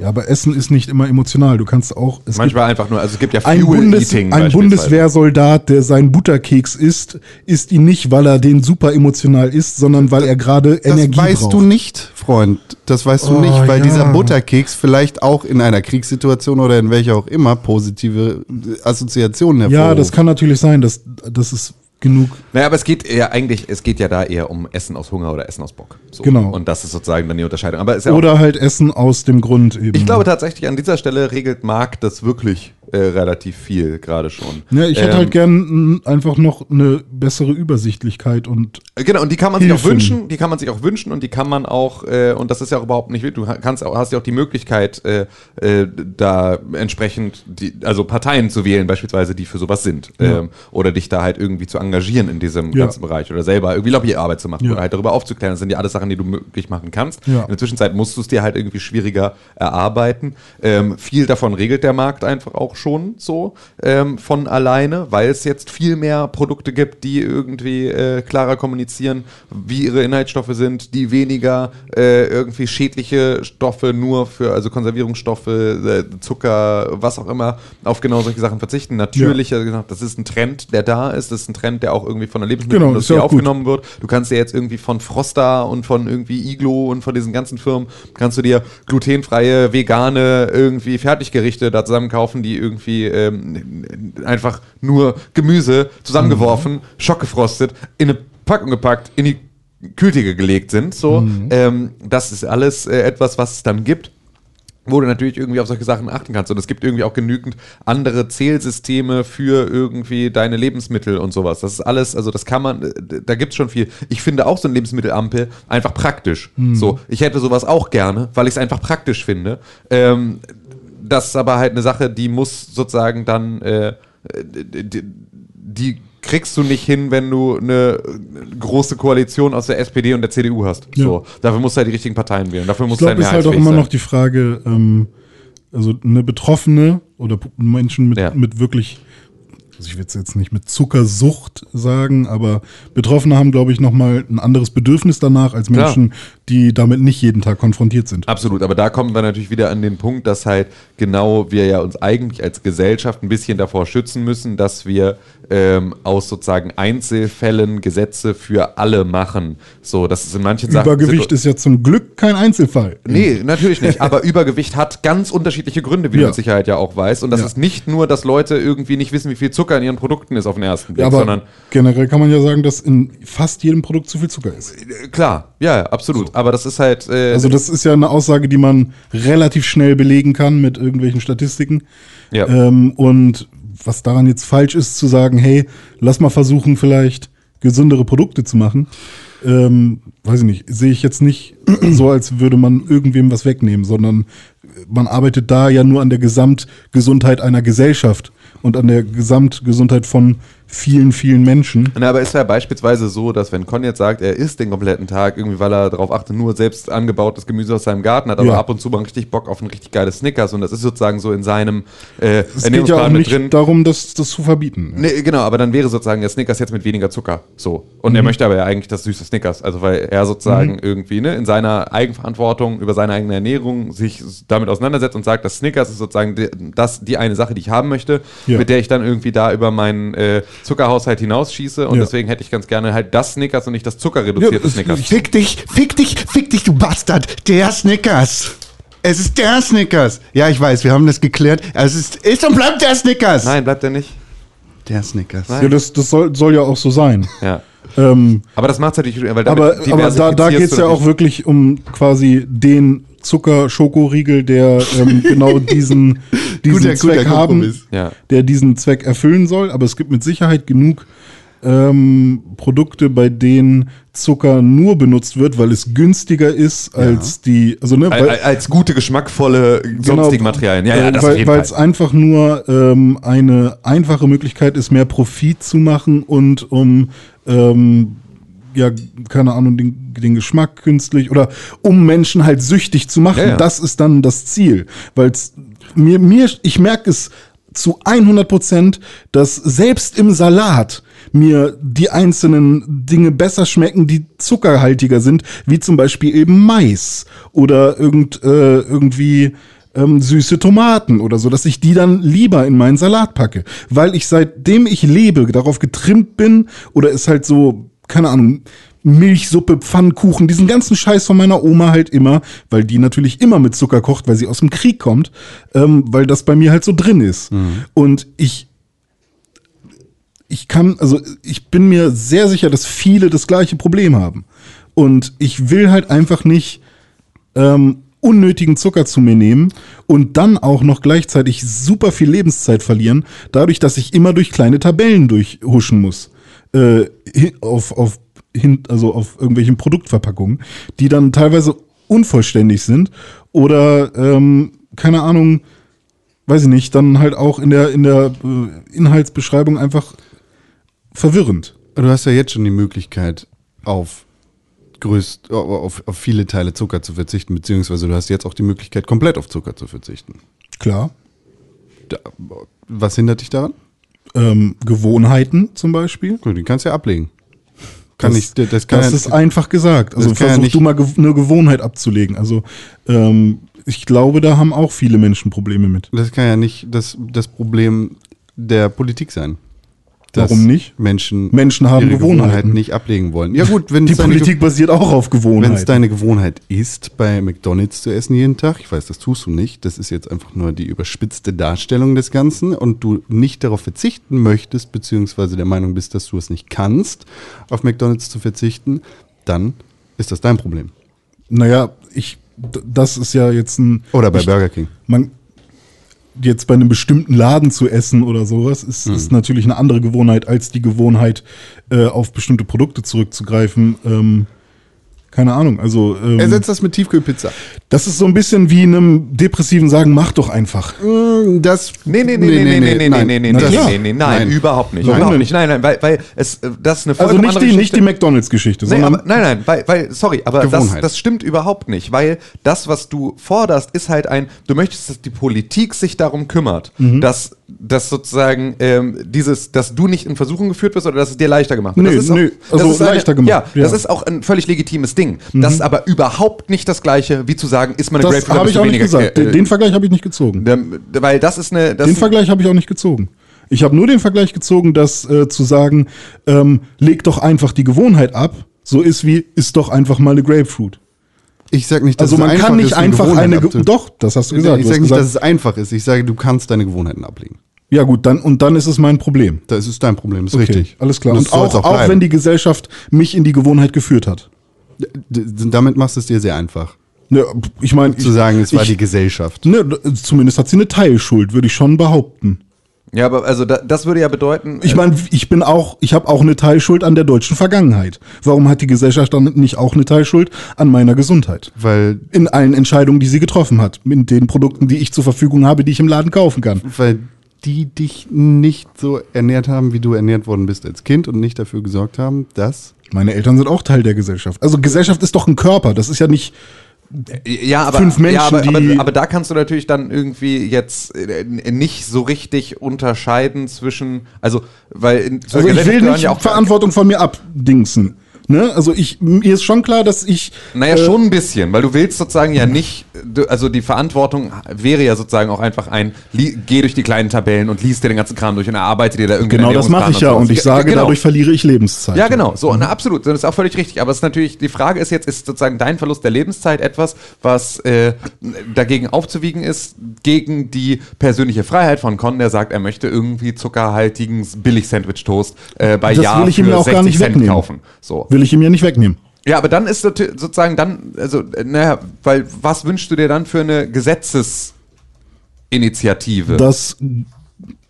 Ja, aber Essen ist nicht immer emotional. Du kannst auch. Es Manchmal einfach nur, also es gibt ja gibt ein, Fuel Bundes, Eating ein. Bundeswehrsoldat, der seinen Butterkeks isst, isst ihn nicht, weil er den super emotional isst, sondern weil er gerade Das Energie weißt braucht. du nicht, Freund. Das weißt du Oh, nicht, weil ja. dieser Butterkeks vielleicht auch in einer Kriegssituation oder in welcher auch immer positive Assoziationen hervorruft. Ja, das kann natürlich sein. Das, das ist genug. Naja, aber es geht ja eigentlich, es geht ja da eher um Essen aus Hunger oder Essen aus Bock. So. Genau. Und das ist sozusagen dann die Unterscheidung. Aber ja Oder halt Essen aus dem Grund eben. ich glaube tatsächlich, an dieser Stelle regelt Marc das wirklich äh, relativ viel gerade schon. Ja, ich hätte Ähm, halt gern einfach noch eine bessere Übersichtlichkeit und Genau, und die kann man sich auch Hilfen. wünschen, die kann man sich auch wünschen und die kann man auch, äh, und das ist ja auch überhaupt nicht du kannst auch, hast ja auch die Möglichkeit, äh, äh, da entsprechend, die, also Parteien zu wählen, beispielsweise, die für sowas sind. Ähm, oder dich da halt irgendwie zu engagieren in diesem Ja. ganzen Bereich oder selber irgendwie Lobbyarbeit zu machen Ja. oder halt darüber aufzuklären. Das sind ja alles Sachen, die du möglich machen kannst. Ja. In der Zwischenzeit musst du es dir halt irgendwie schwieriger erarbeiten. Ähm, viel davon regelt der Markt einfach auch schon so ähm, von alleine, weil es jetzt viel mehr Produkte gibt, die irgendwie äh, klarer kommunizieren, wie ihre Inhaltsstoffe sind, die weniger äh, irgendwie schädliche Stoffe nur für, also Konservierungsstoffe, äh, Zucker, was auch immer, auf genau solche Sachen verzichten. Natürlich, ja. gesagt, das ist ein Trend, der da ist, das ist ein Trend, der auch irgendwie von der Lebensmittelindustrie Genau, auch gut. aufgenommen wird. Du kannst dir jetzt irgendwie von Frosta und von irgendwie Iglo und von diesen ganzen Firmen, kannst du dir glutenfreie, vegane irgendwie Fertiggerichte da zusammen kaufen, die irgendwie ähm, einfach nur Gemüse zusammengeworfen, Mhm. schockgefrostet, in eine Packung gepackt, in die Kühltheke gelegt sind. So, Mhm. ähm, das ist alles äh, etwas, was es dann gibt wo du natürlich irgendwie auf solche Sachen achten kannst. Und es gibt irgendwie auch genügend andere Zählsysteme für irgendwie deine Lebensmittel und sowas. Das ist alles, also das kann man, äh, da gibt es schon viel. Ich finde auch so eine Lebensmittelampel einfach praktisch. So, ich hätte sowas auch gerne, weil ich es einfach praktisch finde. Ähm, das ist aber halt eine Sache, die muss sozusagen dann, äh, die, die kriegst du nicht hin, wenn du eine große Koalition aus der SPD und der CDU hast. Ja. So, dafür musst du halt die richtigen Parteien wählen. Dafür ich musst du halt glaube, es ist halt auch immer sein. noch die Frage, ähm, also eine Betroffene oder Menschen mit, Ja. mit wirklich, also ich will es jetzt nicht mit Zuckersucht sagen, aber Betroffene haben, glaube ich, nochmal ein anderes Bedürfnis danach als Klar. Menschen, die damit nicht jeden Tag konfrontiert sind. Absolut, aber da kommen wir natürlich wieder an den Punkt, dass halt genau wir ja uns eigentlich als Gesellschaft ein bisschen davor schützen müssen, dass wir ähm, aus sozusagen Einzelfällen Gesetze für alle machen. So, das ist in manchen Sachen. Übergewicht ist ja zum Glück kein Einzelfall. Nee, natürlich nicht. Aber Übergewicht hat ganz unterschiedliche Gründe, wie Ja. du mit Sicherheit ja auch weißt. Und das Ja. ist nicht nur, dass Leute irgendwie nicht wissen, wie viel Zucker in ihren Produkten ist auf den ersten Blick, Ja, sondern generell kann man ja sagen, dass in fast jedem Produkt zu viel Zucker ist. äh, klar, ja, absolut. Aber das ist halt. Äh, Also das ist ja eine Aussage, die man relativ schnell belegen kann mit irgendwelchen Statistiken. Ja. Ähm, und was daran jetzt falsch ist, zu sagen, hey, lass mal versuchen, vielleicht gesündere Produkte zu machen. ähm, weiß ich nicht, sehe ich jetzt nicht so, als würde man irgendwem was wegnehmen, sondern man arbeitet da ja nur an der Gesamtgesundheit einer Gesellschaft und an der Gesamtgesundheit von vielen, vielen Menschen. Na, aber ist ja beispielsweise so, dass wenn Con jetzt sagt, er isst den kompletten Tag, irgendwie weil er darauf achtet, nur selbst angebautes Gemüse aus seinem Garten hat, aber Ja. ab und zu mal richtig Bock auf ein richtig geiles Snickers und das ist sozusagen so in seinem äh, Es geht ja auch nicht drin. darum, das, das zu verbieten. Nee, genau, aber dann wäre sozusagen der Snickers jetzt mit weniger Zucker. So. Und Mhm. er möchte aber ja eigentlich das süße Snickers. Also weil er sozusagen irgendwie ne, in seiner Eigenverantwortung über seine eigene Ernährung sich damit auseinandersetzt und sagt, das Snickers ist sozusagen die, das, die eine Sache, die ich haben möchte, Ja. mit der ich dann irgendwie da über meinen äh, Zuckerhaushalt hinausschieße. Und Ja. deswegen hätte ich ganz gerne halt das Snickers und nicht das zuckerreduzierte Ja, Snickers. Fick dich, fick dich, fick dich, du Bastard. Der Snickers. Es ist der Snickers. Ja, ich weiß, wir haben das geklärt. Es ist, ist und bleibt der Snickers. Nein, bleibt er nicht. Der Snickers. Ja, das, das soll, soll ja auch so sein. Ja. Ähm, Aber das macht es natürlich, weil damit aber aber da, da geht es ja auch wirklich um quasi den Zucker-Schokoriegel, der ähm, genau diesen, diesen Guter- Zweck guter haben. Ja. der diesen Zweck erfüllen soll. Aber es gibt mit Sicherheit genug ähm, Produkte, bei denen Zucker nur benutzt wird, weil es günstiger ist als die, also ne, Al- al- als gute, geschmackvolle sonstige Materialien. Ja, ja, das weil weil es einfach nur ähm, eine einfache Möglichkeit ist, mehr Profit zu machen und um ähm, ja, keine Ahnung, den, den Geschmack künstlich oder um Menschen halt süchtig zu machen. Ja, ja. Das ist dann das Ziel. Weil mir, mir, ich merke es zu 100 Prozent, dass selbst im Salat mir die einzelnen Dinge besser schmecken, die zuckerhaltiger sind, wie zum Beispiel eben Mais oder irgend, äh, irgendwie ähm, süße Tomaten oder so, dass ich die dann lieber in meinen Salat packe. Weil ich seitdem ich lebe, darauf getrimmt bin oder es halt so, keine Ahnung, Milchsuppe, Pfannkuchen, diesen ganzen Scheiß von meiner Oma halt immer, weil die natürlich immer mit Zucker kocht, weil sie aus dem Krieg kommt, ähm, weil das bei mir halt so drin ist. Und ich ich kann, also ich bin mir sehr sicher, dass viele das gleiche Problem haben. Und ich will halt einfach nicht ähm, unnötigen Zucker zu mir nehmen und dann auch noch gleichzeitig super viel Lebenszeit verlieren, dadurch, dass ich immer durch kleine Tabellen durchhuschen muss. Äh, auf, auf, hin, also auf irgendwelchen Produktverpackungen, die dann teilweise unvollständig sind oder ähm, keine Ahnung, weiß ich nicht, dann halt auch in der, in der äh, Inhaltsbeschreibung einfach verwirrend. Du hast ja jetzt schon die Möglichkeit, auf größt, auf, auf viele Teile Zucker zu verzichten, beziehungsweise du hast jetzt auch die Möglichkeit, komplett auf Zucker zu verzichten. Klar. Da, was hindert dich daran? Ähm, Gewohnheiten zum Beispiel. Gut, den kannst du ja ablegen. Kann das, ich, das kann das ja, ist einfach gesagt. Also kann ja versuch nicht- du mal eine Gewohnheit abzulegen. Also ähm, ich glaube, da haben auch viele Menschen Probleme mit. das kann ja nicht das, das Problem der Politik sein. Warum nicht? Menschen, Menschen haben ihre Gewohnheiten. nicht ablegen wollen. Ja gut, wenn Die Politik basiert auch auf wenn es Gewohnheiten. deine Gewohnheit ist, bei McDonalds zu essen jeden Tag, ich weiß, das tust du nicht, das ist jetzt einfach nur die überspitzte Darstellung des Ganzen und du nicht darauf verzichten möchtest, beziehungsweise der Meinung bist, dass du es nicht kannst, auf McDonalds zu verzichten, dann ist das dein Problem. naja, ich, das ist ja jetzt ein. Oder bei ich, Burger King. man jetzt bei einem bestimmten Laden zu essen oder sowas, ist, Hm. ist natürlich eine andere Gewohnheit als die Gewohnheit, äh, auf bestimmte Produkte zurückzugreifen. Ähm, keine Ahnung, also ähm, Ersetzt das mit Tiefkühlpizza. das ist so ein bisschen wie einem Depressiven sagen, mach doch einfach. Das. Nee, nee, nee, nee, nee, nee, nee, nein. nee, nee, Na nee, nee, nein, Nein. überhaupt nicht. Warum Überhaupt nicht. Nein, nein, weil, weil es, äh, das ist eine Also vollkommen nicht andere die, nicht Geschichte. die McDonalds-Geschichte, Nee, sondern aber, nein, nein, weil, weil sorry, aber das, Gewohnheit. das stimmt überhaupt nicht, weil das, was du forderst, ist halt ein, du möchtest, dass die Politik sich darum kümmert, Mhm. dass, dass sozusagen ähm, dieses, dass du nicht in Versuchung geführt wirst oder dass es dir leichter gemacht wird. Nö, das ist nö, das also ist eine- leichter gemacht, Ja, ja. Mhm. das ist auch ein völlig legitimes Ding. Das ist aber überhaupt nicht das Gleiche, wie zu sagen, ist man eine Grapefruit, habe ich auch nicht gesagt. äh, Den, den Vergleich habe ich nicht gezogen. ähm, weil das ist eine, das Den Vergleich habe ich auch nicht gezogen. Ich habe nur den Vergleich gezogen, dass äh, zu sagen, ähm, leg doch einfach die Gewohnheit ab, so ist wie, ist doch einfach mal eine Grapefruit. Ich sag nicht, dass Also es man kann nicht ist, einfach eine, Ge doch, das hast du gesagt. ich sage nicht, gesagt dass es einfach ist. Ich sage, du kannst deine Gewohnheiten ablegen. ja gut, dann und dann ist es mein Problem. Das ist dein Problem, ist Okay, richtig. alles klar. Und soll's auch, auch, bleiben. wenn die Gesellschaft mich in die Gewohnheit geführt hat. Damit machst du es dir sehr einfach. Ne, ich meine, Zu sagen, es war ich, die Gesellschaft. Ne, zumindest hat sie eine Teilschuld, würde ich schon behaupten. Ja, aber also da, das würde ja bedeuten. Ich äh, meine, ich bin auch, ich habe auch eine Teilschuld an der deutschen Vergangenheit. Warum hat die Gesellschaft dann nicht auch eine Teilschuld an meiner Gesundheit? Weil, In allen Entscheidungen, die sie getroffen hat, mit den Produkten, die ich zur Verfügung habe, die ich im Laden kaufen kann. weil die dich nicht so ernährt haben, wie du ernährt worden bist als Kind und nicht dafür gesorgt haben, dass. Meine Eltern sind auch Teil der Gesellschaft. Also Gesellschaft ist doch ein Körper. Das ist ja nicht. Ja, aber, fünf Menschen, ja, aber, aber, aber da kannst du natürlich dann irgendwie jetzt äh, nicht so richtig unterscheiden zwischen, also, weil in, Also ich will nicht ja auch Verantwortung von mir abdingsen. Ne? Also ich, mir ist schon klar, dass ich. Naja, äh, schon ein bisschen, weil du willst sozusagen ja nicht, du, also die Verantwortung wäre ja sozusagen auch einfach ein, geh durch die kleinen Tabellen und liest dir den ganzen Kram durch und erarbeite dir da irgendwie Genau das mache ich ja und ich sage, Ge- genau. dadurch verliere ich Lebenszeit. Ja, genau, so, na, absolut, das ist auch völlig richtig. Aber es ist natürlich, die Frage ist jetzt, ist sozusagen dein Verlust der Lebenszeit etwas, was äh, dagegen aufzuwiegen ist, gegen die persönliche Freiheit von Con, der sagt, er möchte irgendwie zuckerhaltigen Billig-Sandwich-Toast äh, bei Das Jahr will ich ihm auch gar 60 nicht Cent wegnehmen. kaufen. So. Will ich ihm ja nicht wegnehmen. Ja, aber dann ist sozusagen dann, also, äh, naja, weil was wünschst du dir dann für eine Gesetzesinitiative? dass,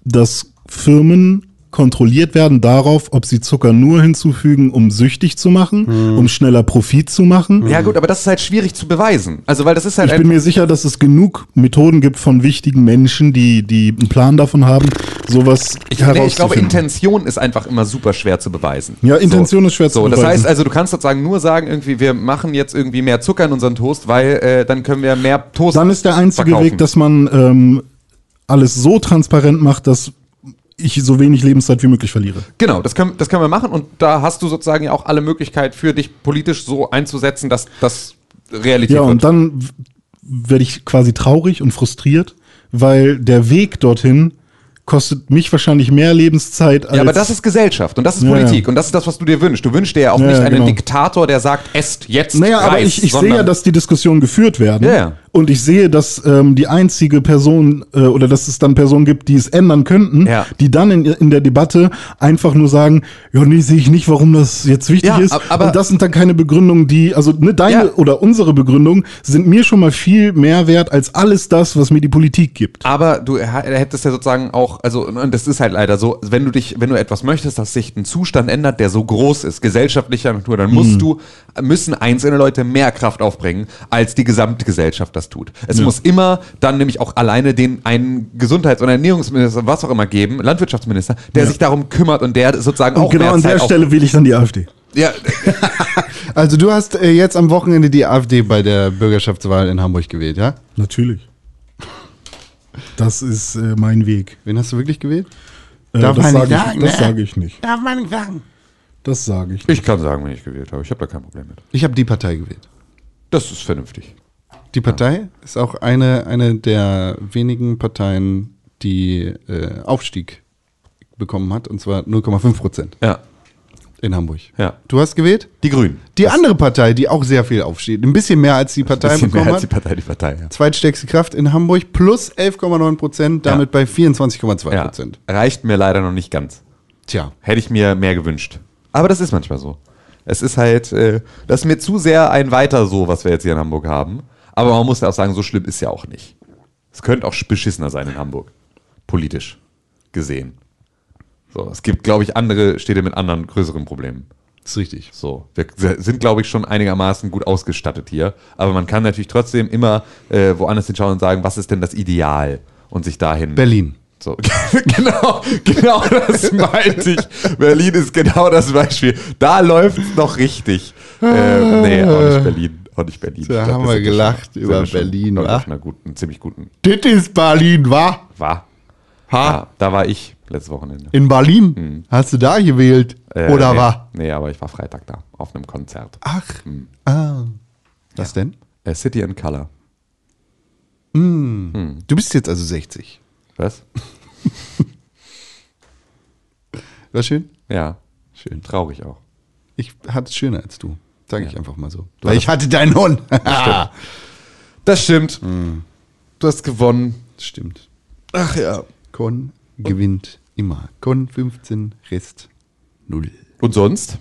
dass Firmen kontrolliert werden darauf, ob sie Zucker nur hinzufügen, um süchtig zu machen, Hm. um schneller Profit zu machen. ja, gut, aber das ist halt schwierig zu beweisen. Also, weil das ist halt Ich bin mir sicher, dass es genug Methoden gibt von wichtigen Menschen, die, die einen Plan davon haben, sowas Ich, nee, ich glaube, herauszufinden. Intention ist einfach immer super schwer zu beweisen. Ja, Intention ist schwer zu so, Das beweisen. heißt also, du kannst sozusagen nur sagen, irgendwie, wir machen jetzt irgendwie mehr Zucker in unseren Toast, weil äh, dann können wir mehr Toast Dann ist der einzige verkaufen. Weg, dass man ähm, alles so transparent macht, dass ich so wenig Lebenszeit wie möglich verliere. Genau, das können, das können wir machen und da hast du sozusagen ja auch alle Möglichkeit für dich politisch so einzusetzen, dass das Realität Ja, wird. und dann werde ich quasi traurig und frustriert, weil der Weg dorthin kostet mich wahrscheinlich mehr Lebenszeit als. Ja, aber das ist Gesellschaft und das ist Ja, Politik ja. und das ist das, was du dir wünschst. Du wünschst dir ja auch Ja, nicht ja, einen genau. Diktator, der sagt, esst jetzt Naja, aber Reis, ich, ich sehe ja, dass die Diskussionen geführt werden. Ja, ja. Und ich sehe, dass ähm, die einzige Person äh, oder dass es dann Personen gibt, die es ändern könnten, Ja. die dann in, in der Debatte einfach nur sagen, ja, nee, sehe ich nicht, warum das jetzt wichtig Ja, ist. ab- aber- Und das sind dann keine Begründungen, die, also ne, deine Ja. oder unsere Begründungen sind mir schon mal viel mehr wert als alles das, was mir die Politik gibt. Aber du hättest ja sozusagen auch, also, und das ist halt leider so, wenn du dich, wenn du etwas möchtest, dass sich ein Zustand ändert, der so groß ist, gesellschaftlicher Natur, dann musst Mhm. du, müssen einzelne Leute mehr Kraft aufbringen, als die Gesamtgesellschaft das tut. Es muss immer dann nämlich auch alleine den einen Gesundheits- oder Ernährungsminister, was auch immer geben, Landwirtschaftsminister, der sich darum kümmert und der sozusagen Und auch genau mehr an der Zeit auf- Stelle wähle ich dann die AfD. Ja, Also, du hast äh, jetzt am Wochenende die AfD bei der Bürgerschaftswahl in Hamburg gewählt, ja? Natürlich. Das ist äh, mein Weg. Wen hast du wirklich gewählt? Äh, Darf das man sage nicht ich, sagen, das ne? sage ich nicht. Darf man nicht sagen. Das sage ich nicht. ich kann sagen, wenn ich gewählt habe. Ich habe da kein Problem mit. Ich habe die Partei gewählt. Das ist vernünftig. Die Partei ist auch eine, eine der wenigen Parteien, die äh, Aufstieg bekommen hat, und zwar 0,5 Prozent Ja, in Hamburg. ja. Du hast gewählt? Die Grünen. Die andere Partei, die auch sehr viel aufsteht, ein bisschen mehr als die Partei Bisschen mehr bekommen als die. Partei, die Partei, ja. Zweitstärkste Kraft in Hamburg plus 11,9 Prozent, damit bei 24,2 ja. Prozent. Reicht mir leider noch nicht ganz. Tja. Hätte ich mir mehr gewünscht. Aber das ist manchmal so. Es ist halt, äh, das ist mir zu sehr ein Weiter so, was wir jetzt hier in Hamburg haben. Aber man muss ja auch sagen, so schlimm ist ja auch nicht. Es könnte auch beschissener sein in Hamburg. Politisch gesehen. So, es gibt, glaube ich, andere Städte mit anderen größeren Problemen. Ist richtig. So, wir sind, glaube ich, schon einigermaßen gut ausgestattet hier. Aber man kann natürlich trotzdem immer äh, woanders hinschauen und sagen, was ist denn das Ideal? Und sich dahin. Berlin. So, genau, genau das meinte ich. Berlin ist genau das Beispiel. Da läuft es noch richtig. Äh, nee, auch nicht Berlin. Auch nicht Berlin. Da Ich haben wir gelacht schon- über schon, Berlin, ich, wa? Auf einer guten, ziemlich guten. Das ist Berlin, wa? War. Ha? Ja, da war ich letztes Wochenende. In Berlin? Hast du da gewählt? Äh, Oder nee, wa? Nee, aber ich war Freitag da. Auf einem Konzert. Ach. Ah. Was denn? Äh, City in Color. Du bist jetzt also 60. Was? War schön? Ja. Schön. Traurig auch. Ich hatte es schöner als du. Sage ich einfach mal so. Du Weil ich hatte deinen Hund. Das stimmt. Du hast gewonnen. Stimmt. Ach ja. Con gewinnt immer. Con 15, Rest 0. Und sonst?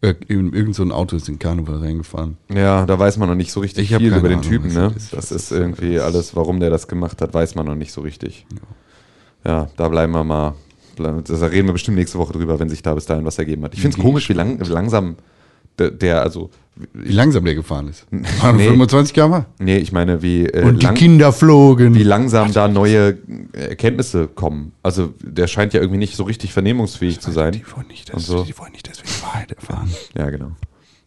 Ir irgend so ein Auto ist in Karneval reingefahren. Ja, da weiß man noch nicht so richtig Ich viel über den Ahnung, Typen, ne? das ist. Das ist das irgendwie ist. alles, warum der das gemacht hat, weiß man noch nicht so richtig. Ja, da bleiben wir mal. Da reden wir bestimmt nächste Woche drüber, wenn sich da bis dahin was ergeben hat. Ich finde es komisch, wie, lang, wie langsam der, der, also, Wie langsam der gefahren ist. Nee. 25 km nee, ich meine, wie, äh, Und die Kinder flogen. wie langsam da neue Erkenntnisse kommen. Also, der scheint ja irgendwie nicht so richtig vernehmungsfähig zu sein. Die wollen nicht, Und so. die wollen nicht, dass wir die Wahrheit erfahren. Ja, genau.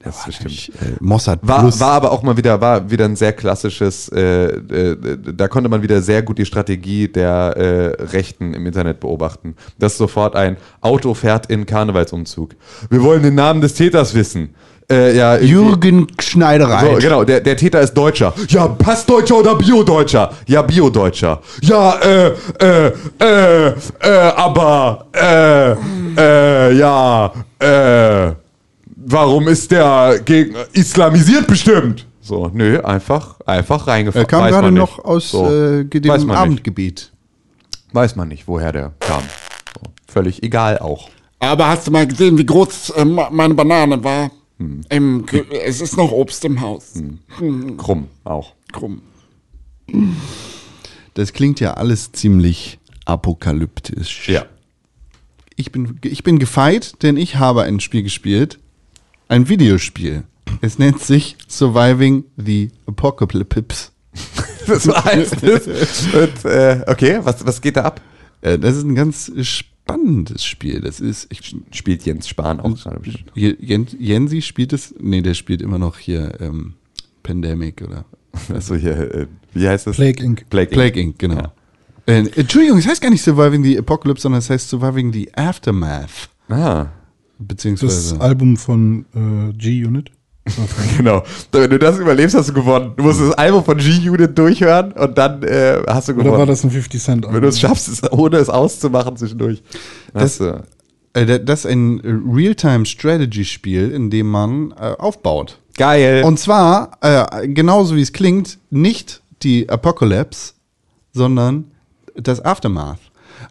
Das ist bestimmt. Äh, Mossad War, Plus. war aber auch mal wieder, war wieder ein sehr klassisches, äh, äh, da konnte man wieder sehr gut die Strategie der äh, Rechten im Internet beobachten. Das ist sofort ein Auto fährt in Karnevalsumzug. Wir wollen den Namen des Täters wissen. Äh, ja, Jürgen Schneidereit. so, genau, der, der Täter ist Deutscher. Ja, Passdeutscher oder Biodeutscher? Ja, Biodeutscher. Ja, äh, äh, äh, äh, aber, äh, äh, ja, äh, warum ist der gegen islamisiert bestimmt? So, nö, einfach, einfach reingefahren. Er kam Weiß gerade noch aus So, äh, weiß dem man nicht. Weiß man nicht, woher der kam. So, völlig egal auch. Aber hast du mal gesehen, wie groß äh, meine Banane war? Im, Ge- es ist noch Obst im Haus. Krumm auch. Krumm. Das klingt ja alles ziemlich apokalyptisch. Ja. Ich bin, ich bin gefeit, denn ich habe ein Spiel gespielt. Ein Videospiel. Es nennt sich Surviving the Apocalypse. Das heißt es. Und, äh, okay, was, was geht da ab? Äh, Das ist ein ganz spannendes Spiel. Das ist, ich, Spielt Jens Spahn auch gerade bestimmt. Je- Jen, Jensi spielt es, nee, der spielt immer noch hier ähm, Pandemic oder Achso, hier, äh, wie heißt das? Plague Inc. Plague Inc. Plague Inc., genau. Ja. Äh, Entschuldigung, es heißt gar nicht Surviving the Apocalypse, sondern es heißt Surviving the Aftermath. Ah, Beziehungsweise. Das Album von äh, G-Unit. genau. Wenn du das überlebst, hast du gewonnen. Du musst das Album von G-Unit durchhören und dann äh, hast du gewonnen. Oder war das ein 50 Cent Wenn du es schaffst, es, ohne es auszumachen zwischendurch. Das- Äh, da- das ist ein Real-Time-Strategy-Spiel, in dem man äh, aufbaut. Geil. Und zwar, äh, genauso wie es klingt, nicht die Apocalypse, sondern das Aftermath.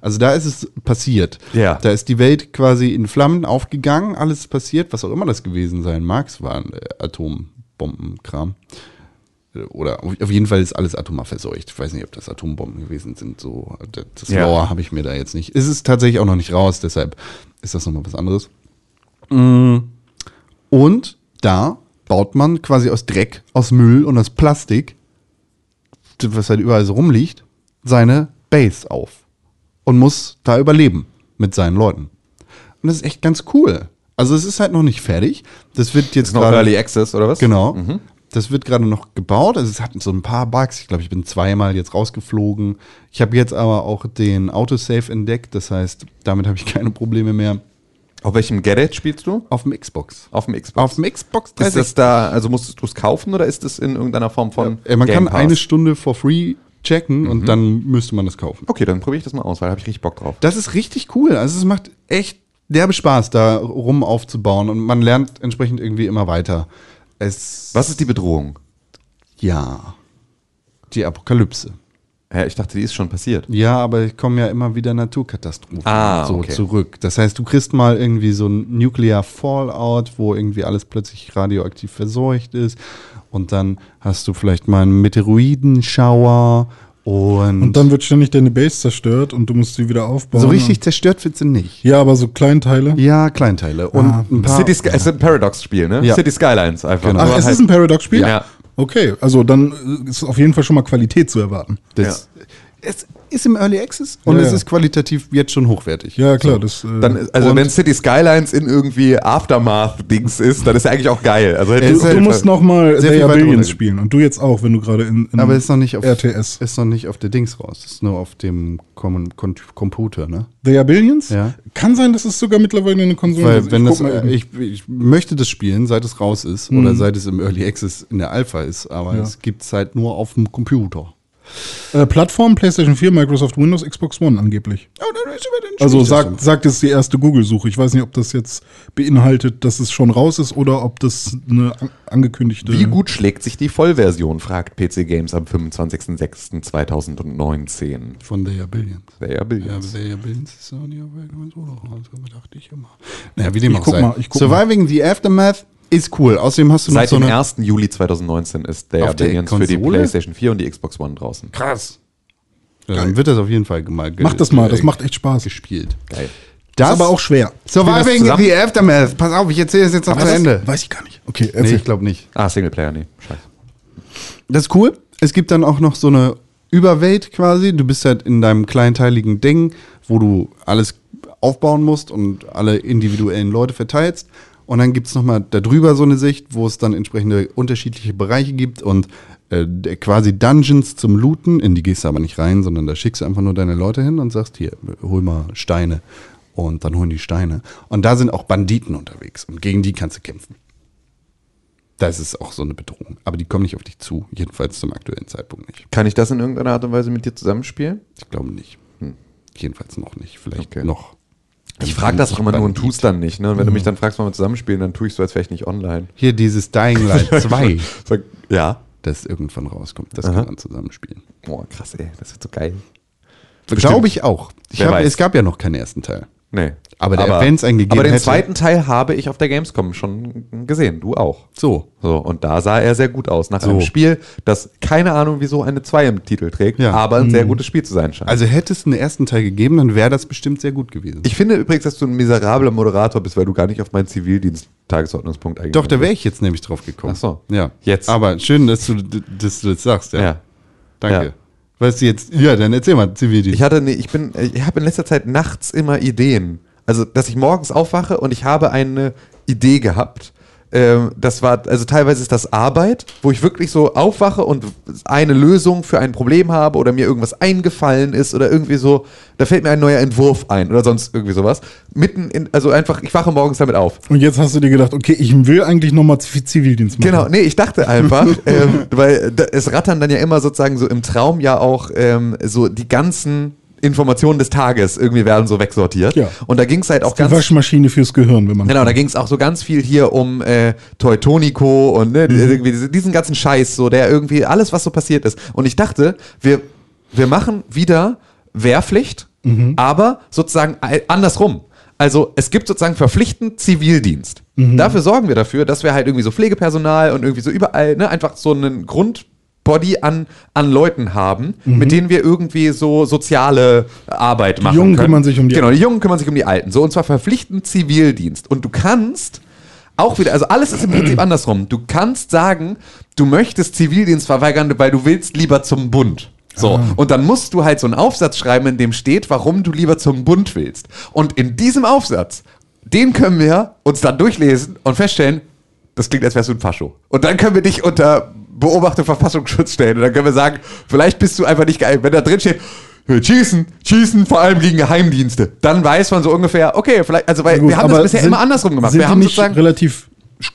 Also da ist es passiert. Ja. Da ist die Welt quasi in Flammen aufgegangen, alles passiert, was auch immer das gewesen sein mag. Es war ein äh, Atombombenkram. Äh, Oder auf jeden Fall ist alles atomar verseucht. Ich weiß nicht, ob das Atombomben gewesen sind. So, das Ja. Lore habe ich mir da jetzt nicht. Es ist tatsächlich auch noch nicht raus, deshalb ist das nochmal was anderes. Mm. Und da baut man quasi aus Dreck, aus Müll und aus Plastik, was halt überall so rumliegt, seine Base auf. Und muss da überleben mit seinen Leuten. Und das ist echt ganz cool. Also es ist halt noch nicht fertig. Das wird jetzt ist noch Early Access, oder was? Genau. Das wird gerade noch gebaut. Also es hat so ein paar Bugs. Ich glaube, ich bin zweimal jetzt rausgeflogen. Ich habe jetzt aber auch den Autosave entdeckt. Das heißt, damit habe ich keine Probleme mehr. Auf welchem Gerät spielst du? Auf dem Xbox. Auf dem Xbox. Auf dem Xbox ist das da, also musstest du es kaufen oder ist es in irgendeiner Form von. Äh, Man Game kann Pass? eine Stunde for free checken und dann müsste man das kaufen. Okay, dann probiere ich das mal aus, weil da habe ich richtig Bock drauf. Das ist richtig cool. Also es macht echt derbe Spaß, da rum aufzubauen und man lernt entsprechend irgendwie immer weiter. Es Was ist die Bedrohung? ja die Apokalypse. Hä, ich dachte, die ist schon passiert. Ja, aber es kommen ja immer wieder Naturkatastrophen Ah, so okay. zurück. Das heißt, du kriegst mal irgendwie so ein Nuclear Fallout, wo irgendwie alles plötzlich radioaktiv verseucht ist. Und dann hast du vielleicht mal einen Meteoroidenschauer und, Und dann wird ständig deine Base zerstört und du musst sie wieder aufbauen. so richtig zerstört wird sie nicht. Ja, aber so Kleinteile. Ja, Kleinteile. Und Ah. ein paar. City Sky, es ist ein Paradox-Spiel, ne? Ja. City Skylines einfach. Genau. Ach, es halt- ist ein Paradox-Spiel? Ja. Okay, also dann ist auf jeden Fall schon mal Qualität zu erwarten. das, Es ist im Early Access und Ja, es ja. ist qualitativ jetzt schon hochwertig. Ja, klar. So. Das, äh, Dann, also wenn City Skylines in irgendwie Aftermath-Dings ist, dann ist ja eigentlich auch geil. Also auf du jeden musst Fall- noch mal sehr They Are Billions spielen. Und du jetzt auch, wenn du gerade in, in Aber ist noch nicht auf RTS. Ist noch nicht auf der Dings raus. Ist nur auf dem Com Com Computer, ne? They Are Billions? Ja. Kann sein, dass es sogar mittlerweile eine Konsole Weil ist. wenn Ich das, äh, ich, ich möchte das spielen, seit es raus ist oder seit es im Early Access in der Alpha ist, aber Ja. es gibt es halt nur auf dem Computer. Äh, Plattform, PlayStation 4, Microsoft Windows, Xbox One angeblich. Oh, Also sagt, sagt es die erste Google-Suche. Ich weiß nicht, ob das jetzt beinhaltet, dass es schon raus ist oder ob das eine an- angekündigte. Wie gut schlägt sich die Vollversion, fragt PC Games am 25.06.2019. so. Von der Billions. Ja, Billions. aber der Billions ist auch nicht so. Also dachte ich immer. Naja, wie dem Ich auch guck sei. mal, ich guck Surviving the Aftermath ist cool. Außerdem hast du noch Seit so dem eine. 1. Juli 2019 ist They Auf der für die Konsole? PlayStation 4 und die Xbox One draußen. Krass. Dann wird das auf jeden Fall mal ge- Mach das mal, das macht echt Spaß. gespielt. Geil. Das ist aber auch schwer. Surviving zusammen? the Aftermath. Pass auf, ich erzähle es jetzt noch zu Ende. Weiß ich gar nicht. Okay, Nee, erzähl. ich glaube nicht. Ah, Singleplayer, nee. Scheiße. Das ist cool. Es gibt dann auch noch so eine Überwelt quasi. Du bist halt in deinem kleinteiligen Ding, wo du alles aufbauen musst und alle individuellen Leute verteilst. Und dann gibt es nochmal darüber so eine Sicht, wo es dann entsprechende unterschiedliche Bereiche gibt und äh, quasi Dungeons zum Looten. In die gehst du aber nicht rein, sondern da schickst du einfach nur deine Leute hin und sagst, hier, hol mal Steine. Und dann holen die Steine. Und da sind auch Banditen unterwegs und gegen die kannst du kämpfen. Das ist auch so eine Bedrohung. Aber die kommen nicht auf dich zu. Jedenfalls zum aktuellen Zeitpunkt nicht. Kann ich das in irgendeiner Art und Weise mit dir zusammenspielen? Ich glaube nicht. Hm. Jedenfalls noch nicht. Vielleicht Okay. noch. Ich frage das auch immer nur und Bandit. tust dann nicht. Ne? Und wenn du mich dann fragst, wollen wir zusammenspielen, dann tue ich so, als wäre ich nicht online. Hier dieses Dying Light 2, Sag, ja. das irgendwann rauskommt. Das Aha. kann man zusammenspielen. Boah, krass, ey. Das wird so geil. Glaube ich auch. Ich hab, es gab ja noch keinen ersten Teil. Nee. Aber der- wenn's einen gegeben Aber den hätte- zweiten Teil habe ich auf der Gamescom schon gesehen. Du auch. So. So, und da sah er sehr gut aus. Nach So. einem Spiel, das keine Ahnung, wieso eine 2 im Titel trägt, Ja. aber ein sehr gutes Spiel zu sein scheint. Also hätte es einen ersten Teil gegeben, dann wäre das bestimmt sehr gut gewesen. ich finde übrigens, dass du ein miserabler Moderator bist, weil du gar nicht auf meinen Zivildienst-Tagesordnungspunkt eingegangen Doch, da wäre ich jetzt nämlich drauf gekommen. Ach so. Ja. Jetzt. Aber schön, dass du, dass du das sagst. Ja. Ja. Danke. Ja. Weißt du jetzt, ja, dann erzähl mal, Zivildienst. Ich hatte, ne, ich bin, ich habe in letzter Zeit nachts immer Ideen. Also, dass ich morgens aufwache und ich habe eine Idee gehabt. Ähm, das war, also teilweise ist das Arbeit, wo ich wirklich so aufwache und eine Lösung für ein Problem habe oder mir irgendwas eingefallen ist oder irgendwie so, da fällt mir ein neuer Entwurf ein oder sonst irgendwie sowas. Mitten in, also einfach, ich wache morgens damit auf. Und jetzt hast du dir gedacht, okay, ich will eigentlich nochmal Zivildienst machen. Genau, nee, ich dachte einfach, ähm, weil da, es rattern dann ja immer sozusagen so im Traum ja auch ähm, so die ganzen Informationen des Tages irgendwie werden so wegsortiert. Ja. Und da ging es halt auch Die ganz. Waschmaschine fürs Gehirn, wenn man. Genau, da ging es auch so ganz viel hier um äh, Teutonico und ne, irgendwie diese- diesen ganzen Scheiß, so der irgendwie alles, was so passiert ist. Und ich dachte, wir, wir machen wieder Wehrpflicht, aber sozusagen äh, andersrum. Also es gibt sozusagen verpflichtend Zivildienst. Dafür sorgen wir dafür, dass wir halt irgendwie so Pflegepersonal und irgendwie so überall ne, einfach so einen Grundbody an, an Leuten haben, mit denen wir irgendwie so soziale Arbeit machen Jungen können. kümmern sich um die Genau, die Jungen kümmern sich um die Alten. So, und zwar verpflichtend Zivildienst. Und du kannst auch wieder, also alles ist im Prinzip andersrum. Du kannst sagen, du möchtest Zivildienst verweigern, weil du willst lieber zum Bund. So, und dann musst du halt so einen Aufsatz schreiben, in dem steht, warum du lieber zum Bund willst. Und in diesem Aufsatz, den können wir uns dann durchlesen und feststellen, das klingt, als wärst du ein Fascho. Und dann können wir dich unter Beobachtung Verfassungsschutz stellen. Und dann können wir sagen, vielleicht bist du einfach nicht geil. Wenn da drin steht, äh, schießen, schießen vor allem gegen Geheimdienste, dann weiß man so ungefähr, okay, vielleicht, also weil Gut, wir haben das bisher sind- immer andersrum gemacht. Sind Wir haben nicht sozusagen. relativ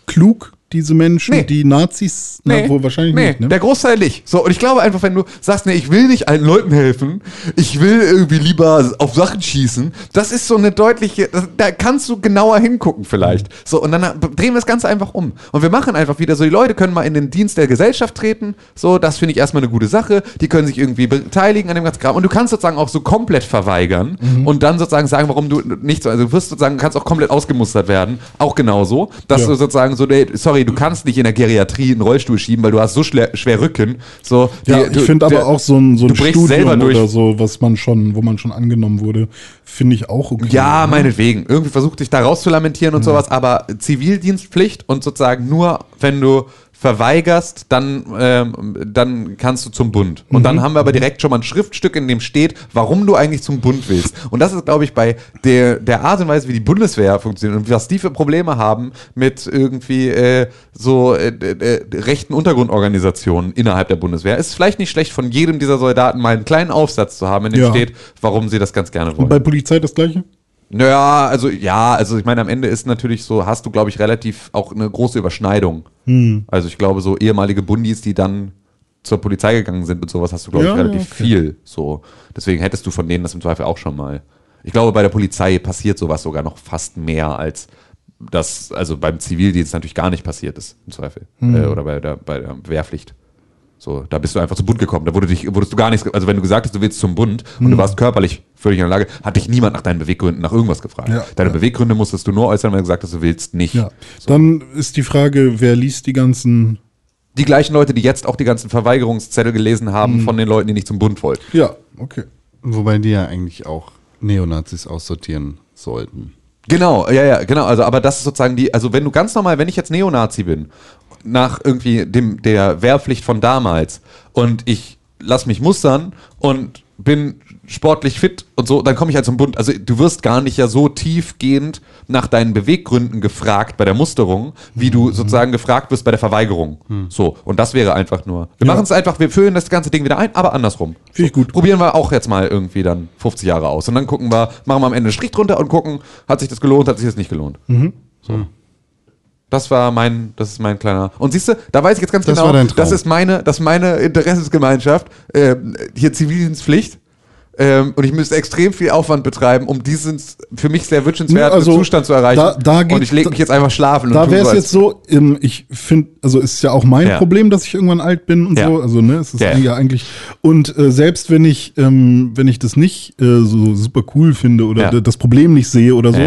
klug, diese Menschen, Nee. die Nazis? Na, wohl wahrscheinlich nee, nicht, ne? der Großteil nicht. So, und ich glaube einfach, wenn du sagst, nee, ich will nicht allen Leuten helfen, ich will irgendwie lieber auf Sachen schießen, das ist so eine deutliche, das, da kannst du genauer hingucken vielleicht. So, und dann drehen wir das Ganze einfach um. Und wir machen einfach wieder so, die Leute können mal in den Dienst der Gesellschaft treten, so, das finde ich erstmal eine gute Sache, die können sich irgendwie beteiligen an dem ganzen Kram und du kannst sozusagen auch so komplett verweigern Mhm. und dann sozusagen sagen, warum du nicht so, also du wirst sozusagen, kannst auch komplett ausgemustert werden, auch genauso, dass Ja. du sozusagen so, nee, sorry, du kannst nicht in der Geriatrie einen Rollstuhl schieben, weil du hast so schwer, schwer Rücken. So, Ja, die- du- ich finde aber der- auch so ein, so ein Studium selber durch. oder so, was man schon, wo man schon angenommen wurde, finde ich auch okay. Ja, ne? meinetwegen. Irgendwie versucht dich da rauszulamentieren und sowas, aber Zivildienstpflicht und sozusagen nur, wenn du verweigerst, dann, ähm, dann kannst du zum Bund. Und dann haben wir aber direkt schon mal ein Schriftstück, in dem steht, warum du eigentlich zum Bund willst. Und das ist, glaube ich, bei der, der Art und Weise, wie die Bundeswehr funktioniert und was die für Probleme haben mit irgendwie äh, so äh, äh, rechten Untergrundorganisationen innerhalb der Bundeswehr, ist vielleicht nicht schlecht, von jedem dieser Soldaten mal einen kleinen Aufsatz zu haben, in dem Ja. steht, warum sie das ganz gerne wollen. Und bei Polizei das gleiche? Naja, also ja, also ich meine, am Ende ist natürlich so, hast du, glaube ich, relativ auch eine große Überschneidung. Also ich glaube, so ehemalige Bundis, die dann zur Polizei gegangen sind und sowas, hast du, glaube Ja, ich, relativ okay. viel. So. Deswegen hättest du von denen das im Zweifel auch schon mal. Ich glaube, bei der Polizei passiert sowas sogar noch fast mehr, als das, also beim Zivildienst natürlich gar nicht passiert ist, im Zweifel. Äh, oder bei der, bei der Wehrpflicht. So, da bist du einfach zum Bund gekommen. Da wurde dich, wurdest du gar nichts, also wenn du gesagt hast, du willst zum Bund und du warst körperlich völlig in der Lage, hat dich niemand nach deinen Beweggründen nach irgendwas gefragt. Ja, Deine ja. Beweggründe musstest du nur äußern, wenn du gesagt hast, du willst nicht. Ja. Dann ist die Frage, wer liest die ganzen. Die gleichen Leute, die jetzt auch die ganzen Verweigerungszettel gelesen haben von den Leuten, die nicht zum Bund wollten. Ja, Okay. Wobei die ja eigentlich auch Neonazis aussortieren sollten. Genau, ja, ja, genau. Also, aber das ist sozusagen die, also wenn du ganz normal, wenn ich jetzt Neonazi bin, nach irgendwie dem, der Wehrpflicht von damals und ich lass mich mustern und bin sportlich fit und so, dann komme ich halt zum Bund. Also du wirst gar nicht ja so tiefgehend nach deinen Beweggründen gefragt bei der Musterung, wie Mhm. du sozusagen gefragt wirst bei der Verweigerung. So, und das wäre einfach nur. Wir Ja. machen es einfach, wir füllen das ganze Ding wieder ein, aber andersrum. Finde ich gut. Probieren wir auch jetzt mal irgendwie dann 50 Jahre aus. Und dann gucken wir, machen wir am Ende einen Strich drunter und gucken, hat sich das gelohnt, hat sich das nicht gelohnt. Mhm. So. Das war mein, das ist mein kleiner. Und siehst du, da weiß ich jetzt ganz Das genau, das ist meine, das ist meine Interessensgemeinschaft, ähm, hier Zivildienstpflicht. Ähm, und ich müsste extrem viel Aufwand betreiben, um diesen für mich sehr wünschenswerten Ja, also, Zustand zu erreichen. da- da geht- und ich lege mich jetzt einfach schlafen. Da wäre es so, jetzt so, ähm, ich finde, also es ist ja auch mein Ja. Problem, dass ich irgendwann alt bin und Ja. so. Also ne, es ist Ja. ja eigentlich. Und äh, selbst wenn ich, ähm, wenn ich das nicht äh, so super cool finde oder das Problem nicht sehe oder so,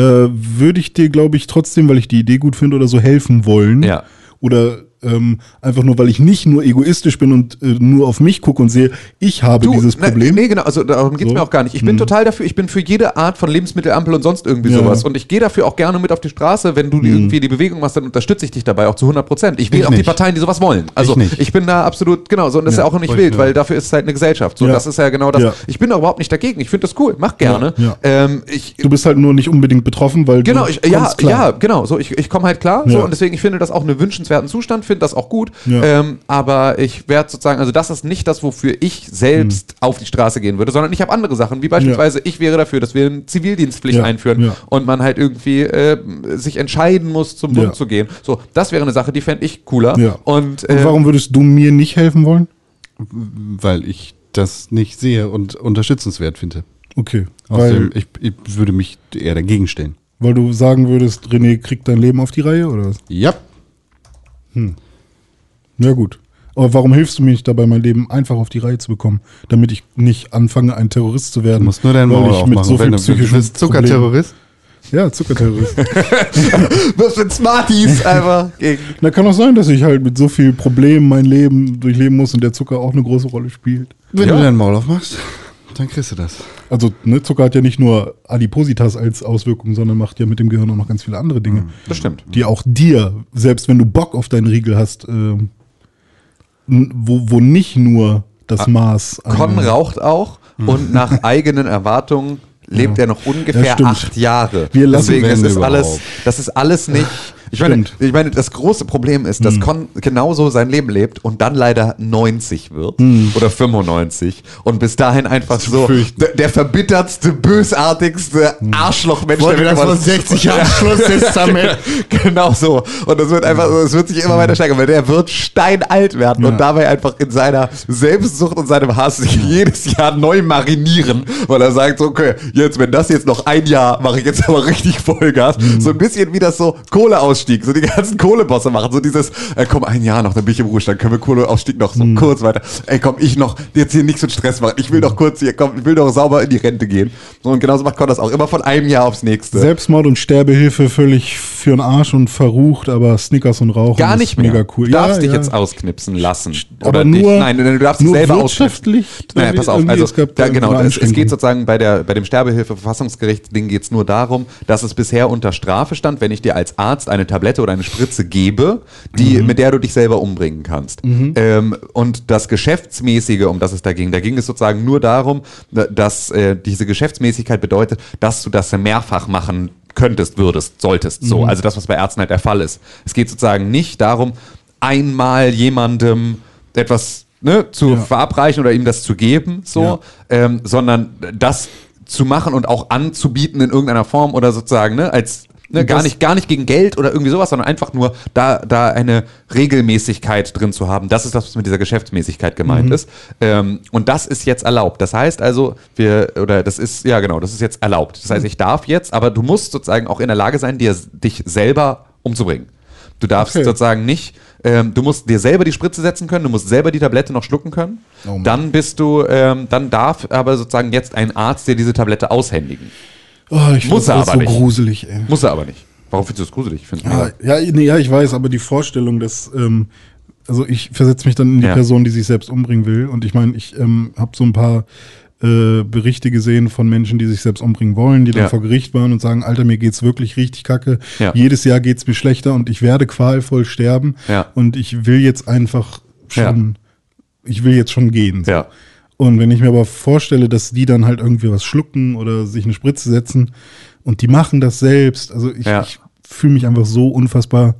äh, würde ich dir, glaube ich, trotzdem, weil ich die Idee gut finde oder so, helfen wollen. Ja. Oder ähm, einfach nur, weil ich nicht nur egoistisch bin und äh, nur auf mich gucke und sehe, ich habe Du, dieses ne, Problem. Nee, genau, also darum geht's So. mir auch gar nicht. Ich bin total dafür, ich bin für jede Art von Lebensmittelampel und sonst irgendwie Ja. sowas. Und ich gehe dafür auch gerne mit auf die Straße. Wenn du irgendwie die Bewegung machst, dann unterstütze ich dich dabei auch zu 100 Prozent. Ich wähle auch die. Parteien, die sowas wollen. Also Ich ich bin da absolut, genau, so und das ist ja auch nicht wild, weil dafür ist es halt eine Gesellschaft. So, Ja. das ist ja genau das. Ja. Ich bin da überhaupt nicht dagegen. Ich finde das cool. Mach gerne. Ja, ja. Ähm, ich, Du bist halt nur nicht unbedingt betroffen, weil Genau, du ich, ja, klar. ja, genau. So, ich, ich komme halt klar. So, Ja. und deswegen, ich finde das auch einen wünschenswerten Zustand, finde das auch gut. Ja. Ähm, aber ich werde sozusagen, also das ist nicht das, wofür ich selbst Hm. auf die Straße gehen würde, sondern ich habe andere Sachen, wie beispielsweise, ich wäre dafür, dass wir eine Zivildienstpflicht Ja, einführen ja. und man halt irgendwie äh, sich entscheiden muss, zum Bund Ja. zu gehen. So, das wäre eine Sache, die fände ich cooler. Ja. Und, Und äh, warum würdest du mir nicht helfen wollen? Weil ich das nicht sehe und unterstützenswert finde. Okay. Außerdem, ich, ich würde mich eher dagegen stellen. weil du sagen würdest, René kriegt dein Leben auf die Reihe oder was? Ja. Ja, gut. Aber warum hilfst du mir nicht dabei, mein Leben einfach auf die Reihe zu bekommen, damit ich nicht anfange, ein Terrorist zu werden? Du musst nur deinen weil Maul ich mit aufmachen. so viel du psychischen bist Zuckerterrorist. Ja, Zuckerterrorist. wirst mit Smarties einfach gegen. Na, kann auch sein, dass ich halt mit so viel Problemen mein Leben durchleben muss und der Zucker auch eine große Rolle spielt. Wenn Ja. du deinen Maul aufmachst, dann kriegst du das. Also, ne, Zucker hat ja nicht nur Adipositas als Auswirkung, sondern macht ja mit dem Gehirn auch noch ganz viele andere Dinge, Das stimmt. die auch dir, selbst wenn du Bock auf deinen Riegel hast, ähm, n- wo, wo nicht nur das Maß an- Con raucht auch und nach eigenen Erwartungen lebt er noch Ja, ungefähr acht Jahre. Wir lassen- Deswegen ist Wenn es alles, das ist alles nicht. Ich meine, Stimmt. ich meine, das große Problem ist, dass Con genauso sein Leben lebt und dann leider 90 wird oder 95 und bis dahin einfach so der, der verbittertste, bösartigste Arschlochmensch Wollte der das Welt von 60 Jahren Schlusstestament. genau so. Und das wird einfach, es wird sich immer weiter steigern, weil der wird steinalt werden und dabei einfach in seiner Selbstsucht und seinem Hass sich jedes Jahr neu marinieren, weil er sagt so, okay, jetzt, wenn das jetzt noch ein Jahr, mache ich jetzt aber richtig Vollgas. So ein bisschen wie das so Kohleausstieg, so die ganzen Kohlebosse machen, so dieses, äh, komm, ein Jahr noch, dann bin ich im Ruhestand, können wir Kohleausstieg noch so kurz weiter. Ey, komm, ich noch, jetzt hier nicht so Stress machen, ich will noch kurz hier, komm, ich will noch sauber in die Rente gehen. So, und genauso macht Con das auch, immer von einem Jahr aufs nächste. Selbstmord und Sterbehilfe völlig für den Arsch und verrucht, aber Snickers und Rauchen Gar ist nicht mehr. mega cool. Du darfst Ja, dich ja. jetzt ausknipsen lassen. Aber dich- nur- nein, nein, du darfst dich selber wirtschaftlich? ausknipsen. Nein, pass auf. Also, es gab da, genau, es, es geht sozusagen bei, der, bei dem Sterbehilfe-Verfassungsgericht-Ding geht es nur darum, dass es bisher unter Strafe stand, wenn ich dir als Arzt eine Tablette oder eine Spritze gebe, die, Mhm. mit der du dich selber umbringen kannst. Ähm, und das Geschäftsmäßige, um das es da ging, da ging es sozusagen nur darum, dass äh, diese Geschäftsmäßigkeit bedeutet, dass du das mehrfach machen könntest, würdest, solltest. So, Mhm. also das, was bei Ärzten halt der Fall ist. Es geht sozusagen nicht darum, einmal jemandem etwas ne, zu Ja. verabreichen oder ihm das zu geben, so, Ja. ähm, sondern das zu machen und auch anzubieten in irgendeiner Form oder sozusagen, ne, als ne, gar nicht, gar nicht gegen Geld oder irgendwie sowas, sondern einfach nur da, da eine Regelmäßigkeit drin zu haben. Das ist das, was mit dieser Geschäftsmäßigkeit gemeint ist. Ähm, und das ist jetzt erlaubt. Das heißt also, wir, oder das ist, ja genau, das ist jetzt erlaubt. Das heißt, ich darf jetzt, aber du musst sozusagen auch in der Lage sein, dir, dich selber umzubringen. Du darfst Okay. sozusagen nicht, ähm, du musst dir selber die Spritze setzen können, du musst selber die Tablette noch schlucken können. Oh dann bist du, ähm, dann darf aber sozusagen jetzt ein Arzt dir diese Tablette aushändigen. Oh, ich Muss er aber so nicht. gruselig, ey. Muss er aber nicht. Warum findest du das gruselig? Ich find's Ja, nee, ja, ich weiß, aber die Vorstellung, dass, ähm, also ich versetze mich dann in die Ja. Person, die sich selbst umbringen will. Und ich meine, ich ähm, habe so ein paar äh, Berichte gesehen von Menschen, die sich selbst umbringen wollen, die dann Ja. vor Gericht waren und sagen, Alter, mir geht's wirklich richtig kacke. Ja. Jedes Jahr geht's mir schlechter und ich werde qualvoll sterben. Und ich will jetzt einfach schon, ich will jetzt schon gehen. so. Ja. Und wenn ich mir aber vorstelle, dass die dann halt irgendwie was schlucken oder sich eine Spritze setzen und die machen das selbst, also ich, Ja. ich fühle mich einfach so unfassbar,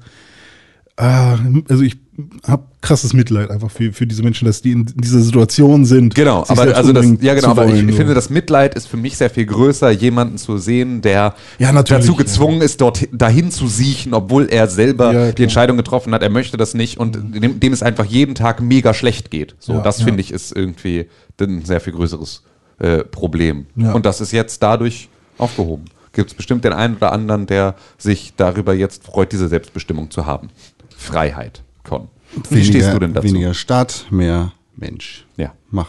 ah, also ich habe krasses Mitleid einfach für, für diese Menschen, dass die in dieser Situation sind. Genau, aber also das, ja genau, aber ich, wollen, ich so. finde, das Mitleid ist für mich sehr viel größer, jemanden zu sehen, der Ja, dazu ja. gezwungen ist, dort dahin zu siechen, obwohl er selber Ja, die. Entscheidung getroffen hat, er möchte das nicht und dem, dem es einfach jeden Tag mega schlecht geht. So, Ja, das ja. finde ich ist irgendwie ein sehr viel größeres äh, Problem. Ja. Und das ist jetzt dadurch aufgehoben. Gibt es bestimmt den einen oder anderen, der sich darüber jetzt freut, diese Selbstbestimmung zu haben. Freiheit, Con. Wie stehst du denn dazu? Weniger Staat, mehr Mensch. Ja, Mach,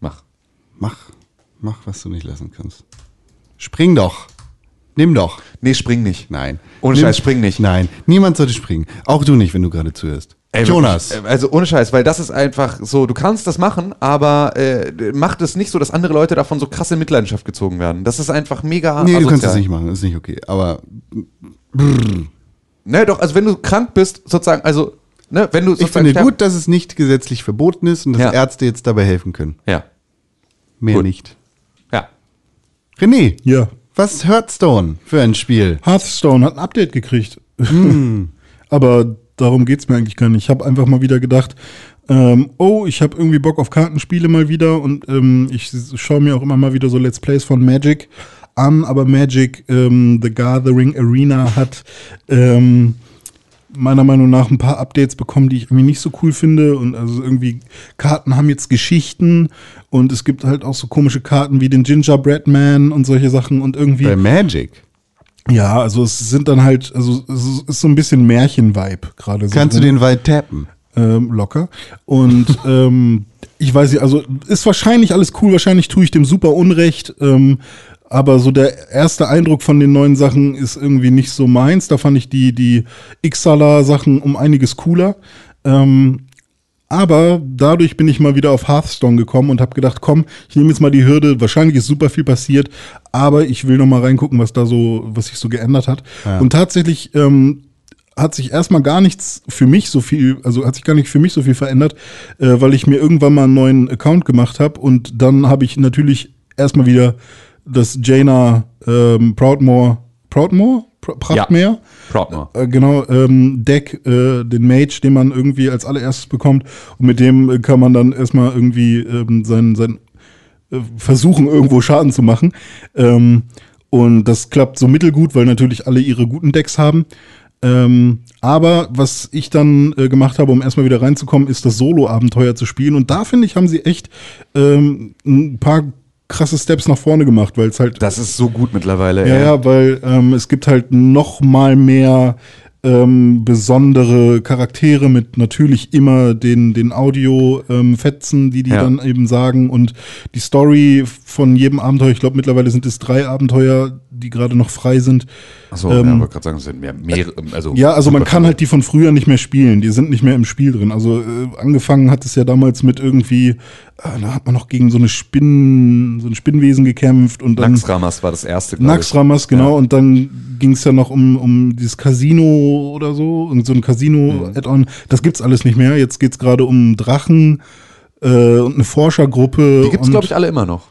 mach. mach, mach, was du nicht lassen kannst. Spring doch. Nimm doch. Nee, spring nicht. Nein. Ohne Nimm- Scheiß, spring nicht. Nein, niemand sollte springen. Auch du nicht, wenn du gerade zuhörst. Ey, Jonas. Also ohne Scheiß, weil das ist einfach so, du kannst das machen, aber äh, macht es nicht so, dass andere Leute davon so krass in Mitleidenschaft gezogen werden. Das ist einfach mega nee, du kannst asozial. das nicht machen, das ist nicht okay. Aber Ne, doch, also wenn du krank bist, sozusagen, also, ne, wenn du ich finde gut, dass es nicht gesetzlich verboten ist und dass Ja. Ärzte jetzt dabei helfen können. Ja, Mehr Gut. nicht. ja. René, Ja. was ist Hearthstone für ein Spiel? Hearthstone hat ein Update gekriegt. Hm. Aber darum geht's mir eigentlich gar nicht. Ich habe einfach mal wieder gedacht, ähm, oh, ich habe irgendwie Bock auf Kartenspiele mal wieder und ähm, ich schaue mir auch immer mal wieder so Let's Plays von Magic an, aber Magic ähm, The Gathering Arena hat ähm, meiner Meinung nach ein paar Updates bekommen, die ich irgendwie nicht so cool finde. Und also irgendwie Karten haben jetzt Geschichten und es gibt halt auch so komische Karten wie den Gingerbread Man und solche Sachen und irgendwie. Bei Magic. Ja, also es sind dann halt, also es ist so ein bisschen Märchen-Vibe gerade. So Kannst du drin, den weit tappen? ähm, locker. Und ähm, ich weiß nicht, also ist wahrscheinlich alles cool, wahrscheinlich tue ich dem super Unrecht. Ähm, aber so der erste Eindruck von den neuen Sachen ist irgendwie nicht so meins. Da fand ich die, die Ixala-Sachen um einiges cooler. Ähm, aber dadurch bin ich mal wieder auf Hearthstone gekommen und habe gedacht, komm, ich nehme jetzt mal die Hürde. Wahrscheinlich ist super viel passiert, aber ich will noch mal reingucken, was da so, was sich so geändert hat. Und tatsächlich ähm, hat sich erstmal gar nichts für mich so viel, also hat sich gar nicht für mich so viel verändert, äh, weil ich mir irgendwann mal einen neuen Account gemacht habe und dann habe ich natürlich erstmal wieder das Jaina ähm, Proudmore, Proudmore? Pr Prachtmeer? Proudmore. Äh, genau, ähm, Deck, äh, den Mage, den man irgendwie als allererstes bekommt. Und mit dem äh, kann man dann erstmal irgendwie ähm, sein, sein äh, versuchen, irgendwo Schaden zu machen. Ähm, und das klappt so mittelgut, weil natürlich alle ihre guten Decks haben. Ähm, aber was ich dann äh, gemacht habe, um erstmal wieder reinzukommen, ist das Solo-Abenteuer zu spielen. Und da finde ich, haben sie echt ähm, ein paar krasse Steps nach vorne gemacht, weil es halt Das ist so gut mittlerweile. ja, ey. ja, weil ähm, es gibt halt noch mal mehr ähm, besondere Charaktere mit natürlich immer den, den Audio-Fetzen, die die Ja. dann eben sagen und die Story von jedem Abenteuer, ich glaube mittlerweile sind es drei Abenteuer, die gerade noch frei sind. Achso, Ähm, ja, wollte gerade sagen, es sind mehr, mehrere, also Ja, also man kann halt die von früher nicht mehr spielen. Die sind nicht mehr im Spiel drin. Also äh, angefangen hat es ja damals mit irgendwie, äh, da hat man noch gegen so eine Spinnen, so ein Spinnwesen gekämpft und dann Naxramas war das erste, ich. Naxramas, genau. Ja. Und dann ging es ja noch um, um dieses Casino oder so, und so ein Casino-Add-on. Das gibt's alles nicht mehr. Jetzt geht's gerade um Drachen äh, und eine Forschergruppe. Die gibt es, glaube ich, alle immer noch.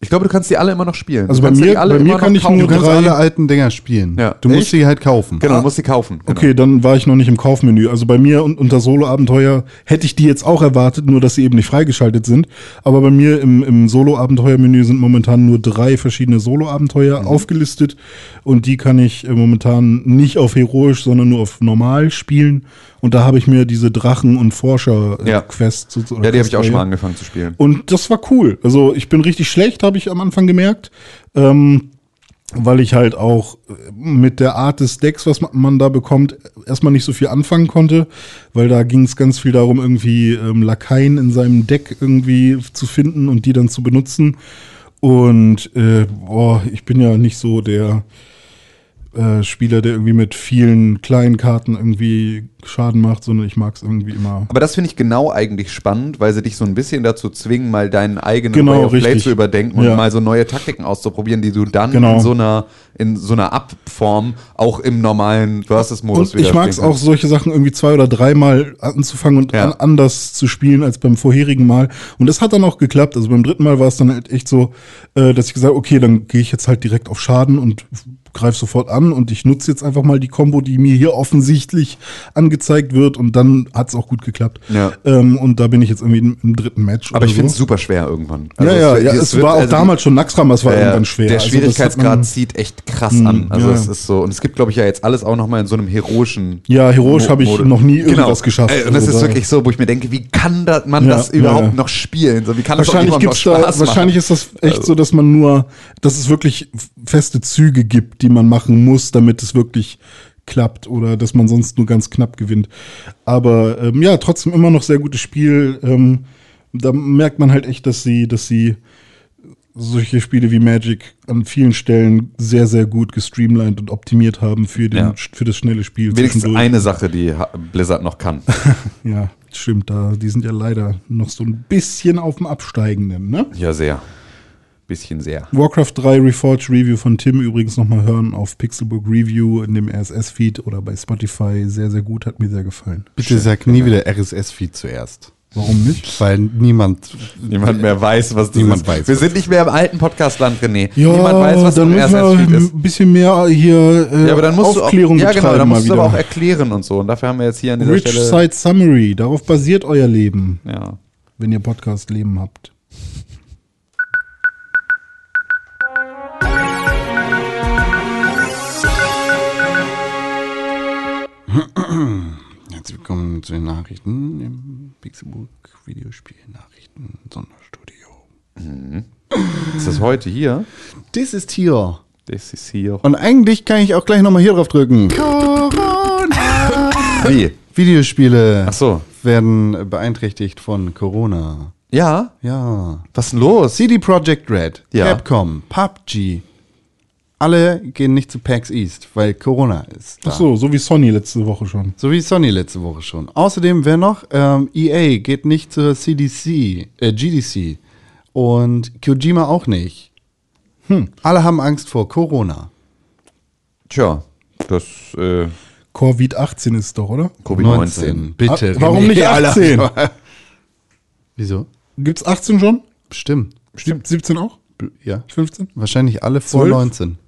Ich glaube, du kannst die alle immer noch spielen. Also bei mir- die alle bei mir kann noch ich kaufen. nur drei- alle alten Dinger spielen. Ja. Du musst Echt? sie halt kaufen. Genau, du musst die kaufen. Genau. Okay, dann war ich noch nicht im Kaufmenü. Also bei mir und unter Solo-Abenteuer hätte ich die jetzt auch erwartet, nur dass sie eben nicht freigeschaltet sind. Aber bei mir im, im Solo-Abenteuer-Menü sind momentan nur drei verschiedene Solo-Abenteuer aufgelistet. Und die kann ich äh, momentan nicht auf heroisch, sondern nur auf normal spielen. Und da habe ich mir diese Drachen- und Ja. Forscher-Quest Ja, die habe ich auch schon mal angefangen zu spielen. und das war cool. Also ich bin richtig schlecht, habe ich am Anfang gemerkt. Ähm, weil ich halt auch mit der Art des Decks, was man- man da bekommt, erstmal nicht so viel anfangen konnte, weil da ging es ganz viel darum, irgendwie ähm, Lakaien in seinem Deck irgendwie zu finden und die dann zu benutzen. Und äh, boah, ich bin ja nicht so der äh, Spieler, der irgendwie mit vielen kleinen Karten irgendwie Schaden macht, sondern ich mag es irgendwie immer. Aber das finde ich genau eigentlich spannend, weil sie dich so ein bisschen dazu zwingen, mal deinen eigenen Genau, Way of Play zu überdenken und Ja. mal so neue Taktiken auszuprobieren, die du dann Genau. in so einer in so einer Abform auch im normalen Versus-Modus Und ich mag es auch, solche Sachen irgendwie zwei oder dreimal anzufangen und Ja. an, anders zu spielen als beim vorherigen Mal. Und das hat dann auch geklappt. Also beim dritten Mal war es dann halt echt so, äh, dass ich gesagt habe, okay, dann gehe ich jetzt halt direkt auf Schaden und greife sofort an und ich nutze jetzt einfach mal die Combo, die mir hier offensichtlich angezeigt wird und dann hat es auch gut geklappt. Ja. Ähm, und da bin ich jetzt irgendwie im, im dritten Match. Aber ich finde es so. super schwer irgendwann. Ja, ja, wird- ja, es, wird- war auch also damals schon Naxram, es war Ja, irgendwann schwer. Der Also das Schwierigkeitsgrad man- zieht echt krass Hm, an. Also ja. es ist so, und es gibt, glaube ich, ja jetzt alles auch nochmal in so einem heroischen. Ja, heroisch habe ich noch nie Genau. irgendwas geschafft. Ey, Und das Also ist da- wirklich so, wo ich mir denke, wie kann da, man das überhaupt noch spielen? So, wie kann das Wahrscheinlich auch gibt's noch da, Spaß wahrscheinlich machen? ist das echt so, dass man nur, dass es wirklich feste Züge gibt, die man machen muss, damit es wirklich klappt oder dass man sonst nur ganz knapp gewinnt. Aber ähm, ja, trotzdem immer noch sehr gutes Spiel. Ähm, da merkt man halt echt, dass sie, dass sie solche Spiele wie Magic an vielen Stellen sehr, sehr gut gestreamlined und optimiert haben für, den, Ja. für das schnelle Spiel. Wenigstens eine Sache, die Blizzard noch kann. Ja, stimmt. Da, die sind ja leider noch so ein bisschen auf dem Absteigenden, ne? ja, sehr. Bisschen sehr. Warcraft 3 Reforged Review von Tim übrigens nochmal hören auf Pixelbook Review in dem RSS-Feed oder bei Spotify. Sehr, sehr gut, hat mir sehr gefallen. Bitte sag nie wieder RSS-Feed zuerst. Warum nicht? Weil niemand. Niemand mehr weiß, was das Niemand ist. weiß, Wir sind nicht mehr im alten Podcastland, René. Ja, Niemand weiß, was dann müssen wir RSS-Feed ist. ein bisschen mehr hier äh, Ja, aber dann musst du auch, Aufklärung ja, genau, dann musst du aber auch erklären und so. Und dafür haben wir jetzt hier an dieser Rich Stelle. Side Summary, darauf basiert euer Leben, Ja. wenn ihr Podcast-Leben habt. Herzlich willkommen zu den Nachrichten im Pixelbook Videospiel Nachrichten Sonderstudio. Ist das heute hier? Das ist hier. Das ist hier. Und eigentlich kann ich auch gleich nochmal hier drauf drücken. Wie? Videospiele Ach so. werden beeinträchtigt von Corona. Ja? Ja. Was ist denn los? CD Projekt Red, Ja. Capcom, PUBG. Alle gehen nicht zu PAX East, weil Corona ist. Da. Ach so, so wie Sony letzte Woche schon. So wie Sony letzte Woche schon. Außerdem, wer noch? Ähm, EA geht nicht zur CDC, äh, GDC. Und Kojima auch nicht. Hm. Alle haben Angst vor Corona. Tja, das äh, Covid-18 ist doch, oder? Covid-19. Bitte. Ah, warum nicht Alter. 18? Wieso? Gibt's 18 schon? Bestimmt. Stimmt. 17 auch? Ja. 15? Wahrscheinlich alle vor 12? 19.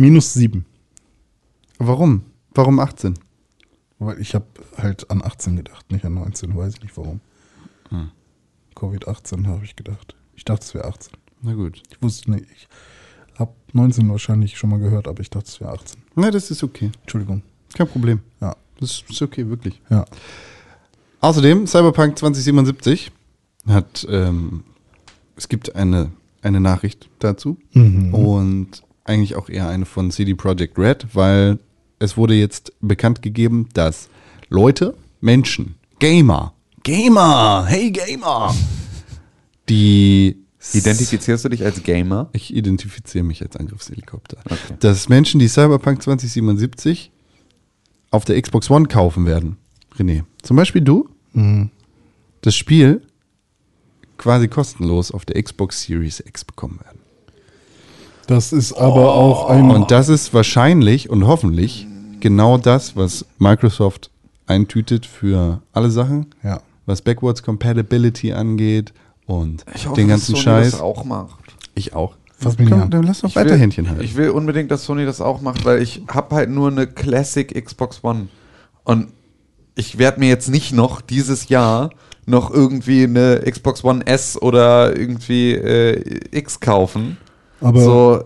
Minus 7. Warum? Warum 18? Weil ich habe halt an 18 gedacht, nicht an 19, weiß ich nicht warum. Hm. Covid-18 habe ich gedacht. Ich dachte, es wäre 18. Na gut. Ich wusste nicht. Ich habe 19 wahrscheinlich schon mal gehört, aber ich dachte, es wäre 18. Na, das ist okay. Entschuldigung. Kein Problem. Ja. Das ist okay, wirklich. Ja. Außerdem, Cyberpunk 2077 hat, ähm, es gibt eine, eine Nachricht dazu und eigentlich auch eher eine von CD Projekt Red, weil es wurde jetzt bekannt gegeben, dass Leute, Menschen, Gamer, Gamer, hey Gamer, die Identifizierst du dich als Gamer? ich identifiziere mich als Angriffshelikopter. Okay. Dass Menschen, die Cyberpunk 2077 auf der Xbox One kaufen werden, René, zum Beispiel du, das Spiel quasi kostenlos auf der Xbox Series X bekommen werden. Das ist aber auch ein. Und das ist wahrscheinlich und hoffentlich genau das, was Microsoft eintütet für alle Sachen, ja. was Backwards Compatibility angeht und Ich hoffe, den dass ganzen Sony Scheiß. das auch macht. Ich auch. Nicht Komm, an. dann lass doch weiter will- Händchen halten. Ich will unbedingt, dass Sony das auch macht, weil ich habe halt nur eine Classic Xbox One. Und ich werde mir jetzt nicht noch dieses Jahr noch irgendwie eine Xbox One S oder irgendwie äh, X kaufen. Aber so,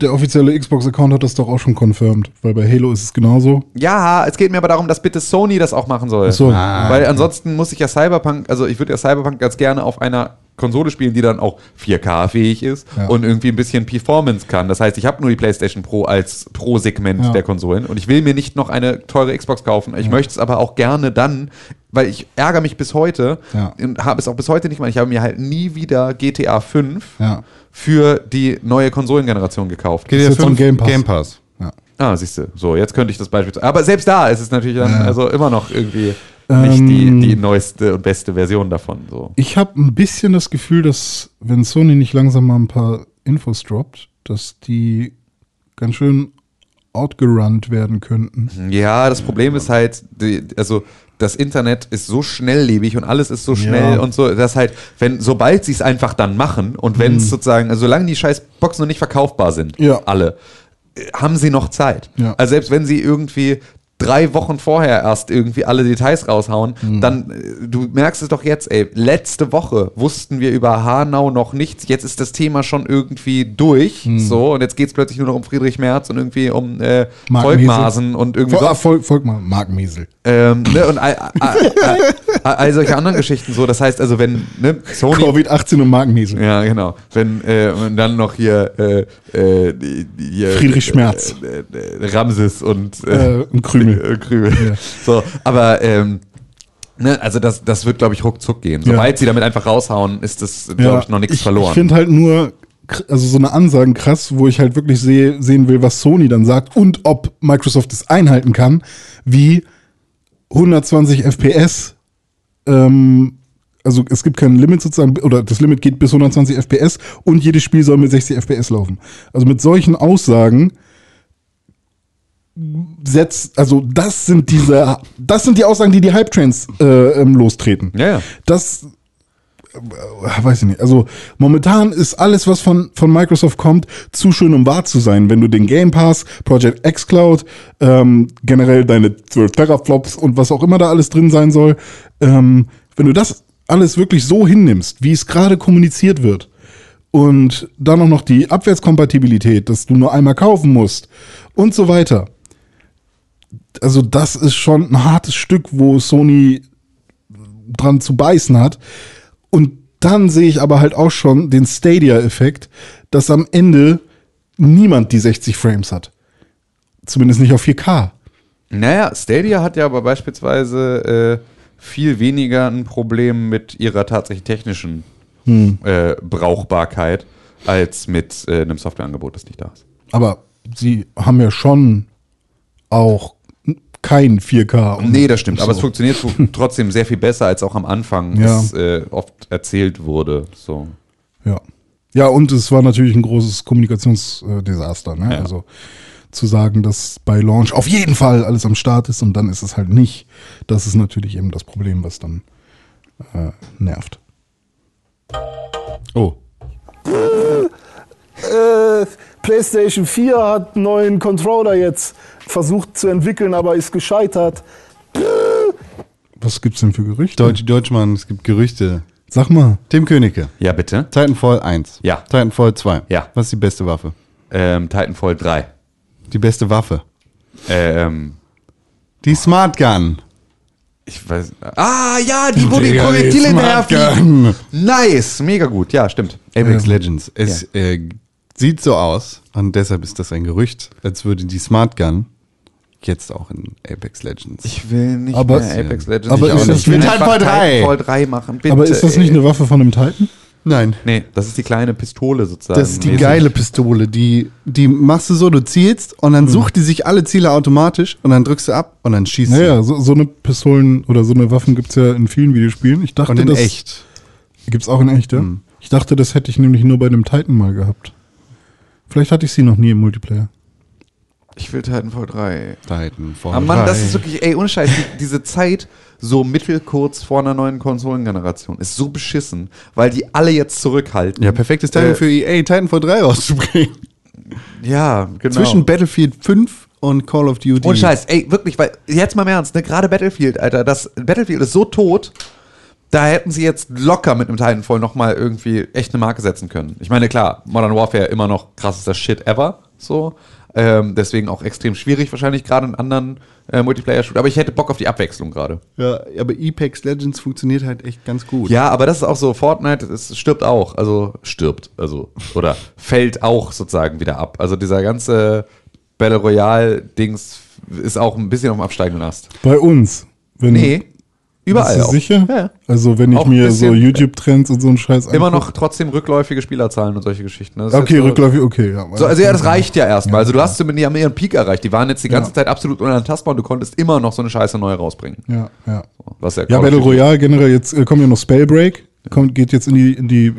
der offizielle Xbox-Account hat das doch auch schon confirmed, weil bei Halo ist es genauso. ja, es geht mir aber darum, dass bitte Sony das auch machen soll. Ach so. Weil ansonsten muss ich ja Cyberpunk, also ich würde ja Cyberpunk ganz gerne auf einer Konsole spielen, die dann auch 4K-fähig ist Ja. und irgendwie ein bisschen Performance kann. Das heißt, ich habe nur die PlayStation Pro als Pro-Segment Ja. der Konsolen und ich will mir nicht noch eine teure Xbox kaufen. Ich möchte es aber auch gerne dann, weil ich ärgere mich bis heute Ja. und habe es auch bis heute nicht mal. Ich habe mir halt nie wieder GTA 5 Ja. Für die neue Konsolengeneration gekauft. GTA jetzt 5 von Game Pass. Game Pass. Ja. Ah, siehst du. So, jetzt könnte ich das Beispiel. Aber selbst da ist es natürlich dann Ja. also immer noch irgendwie nicht die, Ähm. die neueste und beste Version davon. So. Ich habe ein bisschen das Gefühl, dass, wenn Sony nicht langsam mal ein paar Infos droppt, dass die ganz schön outgerunnt werden könnten. Ja, das Problem ist halt, die, also das Internet ist so schnelllebig und alles ist so schnell Ja. und so, dass halt, wenn, sobald sie es einfach dann machen und wenn es sozusagen, also solange die scheiß Boxen noch nicht verkaufbar sind, Ja. alle, äh, haben sie noch Zeit. Ja. Also selbst wenn sie irgendwie drei Wochen vorher erst irgendwie alle Details raushauen, Mhm. dann, äh, du merkst es doch jetzt, ey, letzte Woche wussten wir über Hanau noch nichts, jetzt ist das Thema schon irgendwie durch, Mhm. so, und jetzt geht es plötzlich nur noch um Friedrich Merz und irgendwie um äh, Mark Volkmaßen und irgendwie Vol so. ah, Volk, Volk mal, Mark Miesel. Ähm, ne, und all, all, all, all, solche anderen Geschichten so. Das heißt also, wenn ne, Sony. Covid-18 und Mark Miesel. Ja, genau. Wenn äh, und dann noch hier, äh, äh, hier Friedrich Schmerz. Äh, äh, Ramses und und Krümel. Äh, Krümel. Ja. So, aber ähm, ne, also das, das wird, glaube ich, ruckzuck gehen. Ja. Sobald sie damit einfach raushauen, ist das, glaube ich, noch nichts ich, verloren. Ich finde halt nur, also so eine Ansagen krass, wo ich halt wirklich sehe, sehen will, was Sony dann sagt und ob Microsoft es einhalten kann, wie 120 FPS, ähm, also es gibt kein Limit sozusagen, oder das Limit geht bis 120 FPS und jedes Spiel soll mit 60 FPS laufen. Also mit solchen Aussagen setzt, also das sind diese, das sind die Aussagen, die die Hype-Trains äh, ähm, lostreten. Ja, ja. Das äh, weiß ich nicht. Also momentan ist alles, was von, von Microsoft kommt, zu schön, um wahr zu sein. Wenn du den Game Pass, Project X Cloud, ähm, generell deine 12 Teraflops und was auch immer da alles drin sein soll, ähm, wenn du das alles wirklich so hinnimmst, wie es gerade kommuniziert wird, und dann auch noch die Abwärtskompatibilität, dass du nur einmal kaufen musst und so weiter. Also das ist schon ein hartes Stück, wo Sony dran zu beißen hat. Und dann sehe ich aber halt auch schon den Stadia-Effekt, dass am Ende niemand die 60 Frames hat. Zumindest nicht auf 4K. Naja, Stadia hat ja aber beispielsweise äh, viel weniger ein Problem mit ihrer tatsächlich technischen äh, Brauchbarkeit als mit äh, einem Softwareangebot, das nicht da ist. Aber sie haben ja schon auch kein 4K. und Nee, das stimmt, aber es so. funktioniert so trotzdem sehr viel besser, als auch am Anfang Ja. es äh, oft erzählt wurde. So. Ja. Ja, und es war natürlich ein großes Kommunikationsdesaster. Ne? Ja. Also zu sagen, dass bei Launch auf jeden Fall alles am Start ist und dann ist es halt nicht. Das ist natürlich eben das Problem, was dann äh, nervt. Oh. PlayStation 4 hat einen neuen Controller jetzt versucht zu entwickeln, aber ist gescheitert. Was gibt's denn für Gerüchte? Deutsch, Deutschmann, es gibt Gerüchte. Sag mal. Tim Königke. Ja, bitte. Titanfall 1. Ja. Titanfall 2. Ja. Was ist die beste Waffe? Ähm, Titanfall 3. Die beste Waffe. Ähm, Die Smart Gun. ich weiß. Ah, ja, die, wo die Projektile. Gun. Nice, mega gut. Ja, stimmt. Apex Legends. Es äh, sieht so aus, und deshalb ist das ein Gerücht, als würde die Smart Gun jetzt auch in Apex Legends. Ich will nicht Aber- mehr Apex Legends. aber ich ist das nicht. Ich will Titanfall 3. Titanfall 3 machen. Bitte, Aber ist das nicht ey. eine Waffe von einem Titan? Nein. Nee, das ist die kleine Pistole sozusagen. Das ist die mäßig. geile Pistole. Die, die machst du so, du zielst und dann sucht die sich alle Ziele automatisch und dann drückst du ab und dann schießt Naja, so, so eine Pistolen oder so eine Waffen gibt's ja in vielen Videospielen. Ich dachte, Und in das echt. gibt's auch in echt, ja. Ich dachte, das hätte ich nämlich nur bei einem Titan mal gehabt. Vielleicht hatte ich sie noch nie im Multiplayer. Ich will Titanfall 3. Titanfall Aber Mann, 3. das ist wirklich, ey, ohne Scheiß, die, diese Zeit so mittelkurz vor einer neuen Konsolengeneration ist so beschissen, weil die alle jetzt zurückhalten. Ja, perfektes Timing Äh, für EA, Titanfall 3 rauszubringen. Ja, genau. Zwischen Battlefield 5 und Call of Duty. Ohne Scheiß, ey, wirklich, weil, jetzt mal im Ernst, ne, gerade Battlefield, Alter, das Battlefield ist so tot, da hätten sie jetzt locker mit einem Titanfall nochmal irgendwie echt eine Marke setzen können. Ich meine, klar, Modern Warfare immer noch krassester Shit ever, so. Ähm, deswegen auch extrem schwierig, wahrscheinlich gerade in anderen äh, Multiplayer-Shootern. Aber ich hätte Bock auf die Abwechslung gerade. Ja, aber Apex Legends funktioniert halt echt ganz gut. Ja, aber das ist auch so, Fortnite, es stirbt auch. Also stirbt, also, oder fällt auch sozusagen wieder ab. Also dieser ganze Battle Royale-Dings ist auch ein bisschen auf dem absteigenden Ast. Bei uns. Wenn, Nee. Überall Bist du sicher? Ja, ja. Also wenn ich Auch mir bisschen- so YouTube-Trends und so einen Scheiß Immer anguck- noch trotzdem rückläufige Spielerzahlen und solche Geschichten. Okay, so- rückläufig, okay. Ja, So, also ja, das reicht ja erstmal. Also du hast zumindest die haben ihren Peak erreicht. Die waren jetzt die ganze. Zeit absolut unantastbar und du konntest immer noch so eine Scheiße neu rausbringen. Ja, ja. Was ja, Ja, Battle Royale generell, jetzt äh, kommt ja noch Spellbreak, kommt, geht jetzt in die, in die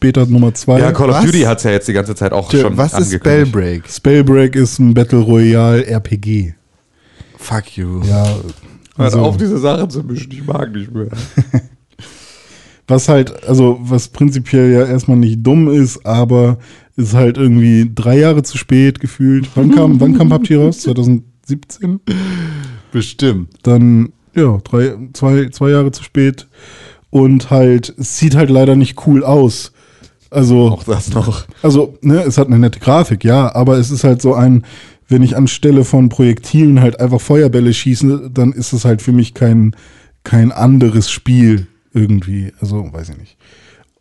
Beta Nummer 2. Ja, Call of Was? Duty hat es ja jetzt die ganze Zeit auch Tja, schon was ist. Spellbreak? Spellbreak ist ein Battle Royale RPG. Fuck you. Ja, Hört also, auf, diese Sachen zu mischen. Ich mag nicht mehr. was halt, also was prinzipiell ja erstmal nicht dumm ist, aber ist halt irgendwie drei Jahre zu spät gefühlt. Wann kam, wann kam PUBG raus? 2017? Bestimmt. Dann, ja, drei, zwei, zwei Jahre zu spät. Und halt, es sieht halt leider nicht cool aus. Also, Auch das noch. also, ne, es hat eine nette Grafik, ja, aber es ist halt so ein, wenn ich anstelle von Projektilen halt einfach Feuerbälle schieße, dann ist es halt für mich kein, kein anderes Spiel irgendwie. Also, weiß ich nicht.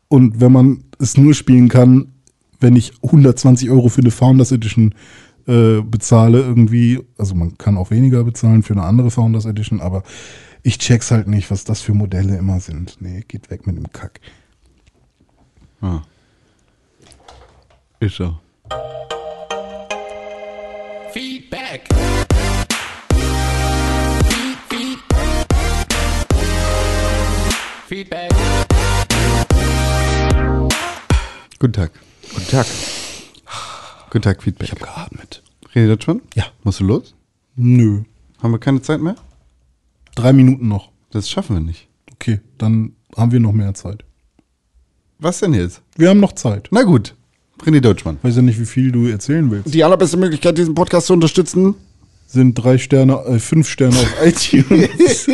Und wenn man es nur spielen kann, wenn ich 120 Euro für eine Founders Edition äh, bezahle, irgendwie, also man kann auch weniger bezahlen für eine andere Founders Edition, aber ich check's halt nicht, was das für Modelle immer sind. Nee, geht weg mit dem Kack. Ah. Ist so. Feedback. Feed, feed. Feedback. Guten Tag. Guten Tag. Guten Tag, Feedback. Ich habe geatmet. Redet schon? Ja. Musst du los? Nö. Haben wir keine Zeit mehr? Drei Minuten noch. Das schaffen wir nicht. Okay, dann haben wir noch mehr Zeit. Was denn jetzt? Wir haben noch Zeit. Na gut. René Deutschmann. Weiß ja nicht, wie viel du erzählen willst. Die allerbeste Möglichkeit, diesen Podcast zu unterstützen, Sind drei Sterne, äh, fünf Sterne auf iTunes.